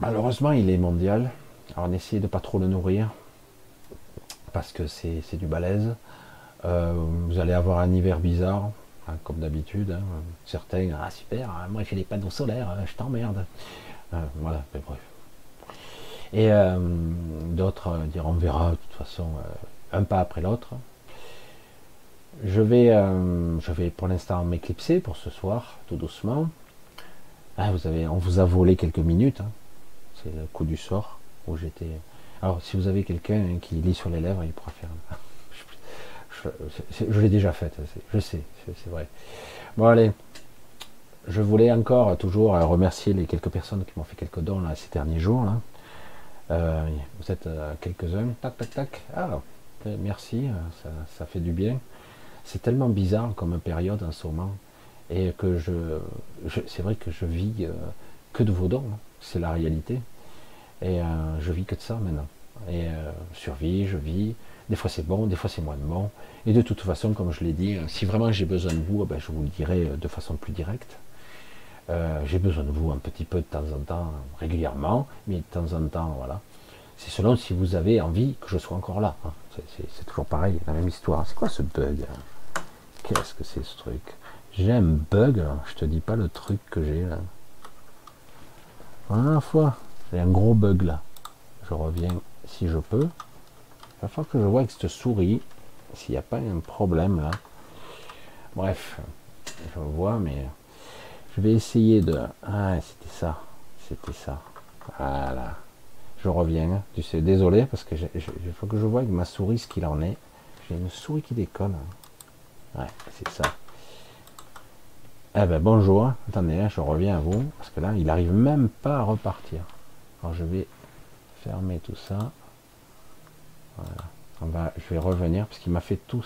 Malheureusement, il est mondial. Alors, on essaie de pas trop le nourrir parce que c'est du balèze. Euh, vous allez avoir un hiver bizarre, hein, comme d'habitude. Hein. Certains, ah super, hein, moi j'ai des panneaux solaires, je t'emmerde. Euh, voilà, mais bref. Et euh, d'autres dire on verra de toute façon un pas après l'autre. Je vais, je vais pour l'instant m'éclipser pour ce soir, tout doucement. Ah, vous avez, on vous a volé quelques minutes. C'est le coup du sort où j'étais. Alors, si vous avez quelqu'un qui lit sur les lèvres, il pourra faire. je, l'ai déjà fait, je sais, c'est vrai. Bon, allez. Je voulais encore toujours remercier les quelques personnes qui m'ont fait quelques dons ces derniers jours. Euh, vous êtes euh, quelques-uns. Tac, tac, tac. Ah, merci, ça fait du bien. C'est tellement bizarre comme période en ce moment. Et que je, c'est vrai que je vis euh, que de vos dons. Hein. C'est la réalité. Et euh, je vis que de ça maintenant. Et euh, je je vis. Des fois c'est bon, des fois c'est moins bon. Et de toute façon, comme je l'ai dit, euh, si vraiment j'ai besoin de vous, ben, je vous le dirai de façon plus directe. j'ai besoin de vous un petit peu de temps en temps, régulièrement, mais de temps en temps, voilà. C'est selon si vous avez envie que je sois encore là. Hein. C'est toujours pareil, la même histoire. C'est quoi ce bug hein? Qu'est-ce que c'est ce truc? J'ai un bug, je te dis pas le truc que j'ai là. Voilà, fois. J'ai un gros bug là. Je reviens si je peux. Il falloir que je vois avec cette souris s'il n'y a pas un problème là. Bref, je vois, mais je vais essayer de. Ah, c'était ça. C'était ça. Voilà. Je reviens. Tu sais, désolé parce que il faut que je vois avec ma souris ce qu'il en est. J'ai une souris qui déconne. Ouais, c'est ça. Eh ben bonjour. Attendez, je reviens à vous parce que là, il arrive même pas à repartir. Alors je vais fermer tout ça. Voilà. On va, je vais revenir parce qu'il m'a fait tout.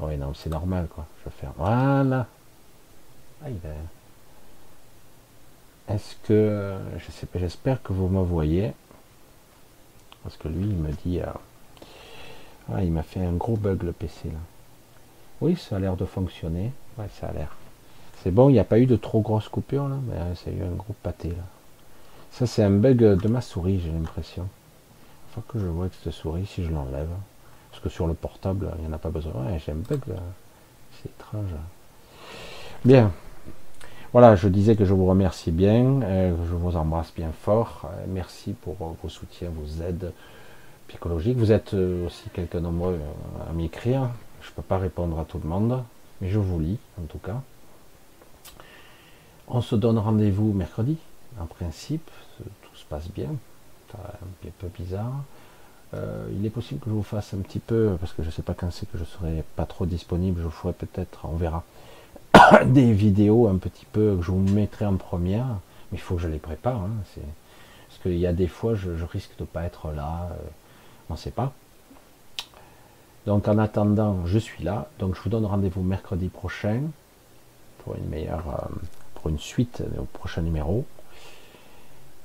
Oui, non, c'est normal quoi. Je faire. Voilà. Ah, Est-ce que je sais pas, j'espère que vous me voyez parce que lui il me dit euh, ah, il m'a fait un gros bug le PC là. Oui, ça a l'air de fonctionner. Ouais, ça a l'air. C'est bon, il n'y a pas eu de trop grosses coupures là, mais ça a eu un gros pâté là. Ça, c'est un bug de ma souris, j'ai l'impression. Faut que je vois que cette souris, si je l'enlève. Parce que sur le portable, il n'y en a pas besoin. Ouais, j'ai un bug. C'est étrange. Bien. Voilà, je disais que je vous remercie bien, euh, je vous embrasse bien fort. Euh, merci pour vos soutiens, vos aides psychologiques. Vous êtes euh, aussi quelques nombreux à m'écrire. Je ne peux pas répondre à tout le monde, mais je vous lis en tout cas. On se donne rendez-vous mercredi, en principe, tout se passe bien. C'est un peu bizarre. Euh, il est possible que je vous fasse un petit peu, parce que je ne sais pas quand c'est que je serai pas trop disponible, je vous ferai peut-être, on verra, des vidéos un petit peu que je vous mettrai en première, mais il faut que je les prépare. Hein, parce qu'il y a des fois, je, risque de ne pas être là, euh, on ne sait pas. Donc en attendant, je suis là. Donc je vous donne rendez-vous mercredi prochain pour une meilleure, euh, pour une suite au prochain numéro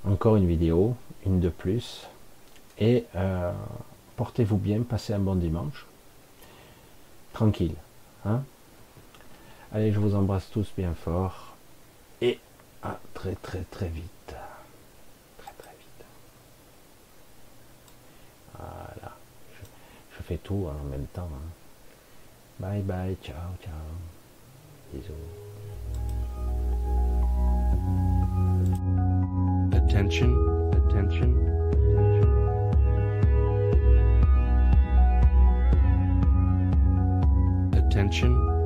encore une vidéo, une de plus. Et euh, portez-vous bien, passez un bon dimanche. Tranquille. Hein Allez, je vous embrasse tous bien fort. Et à très très très vite. Très très vite. Voilà. Je, fais tout en même temps. Hein. Bye bye, ciao, ciao. Bisous. attention, attention. Attention, attention.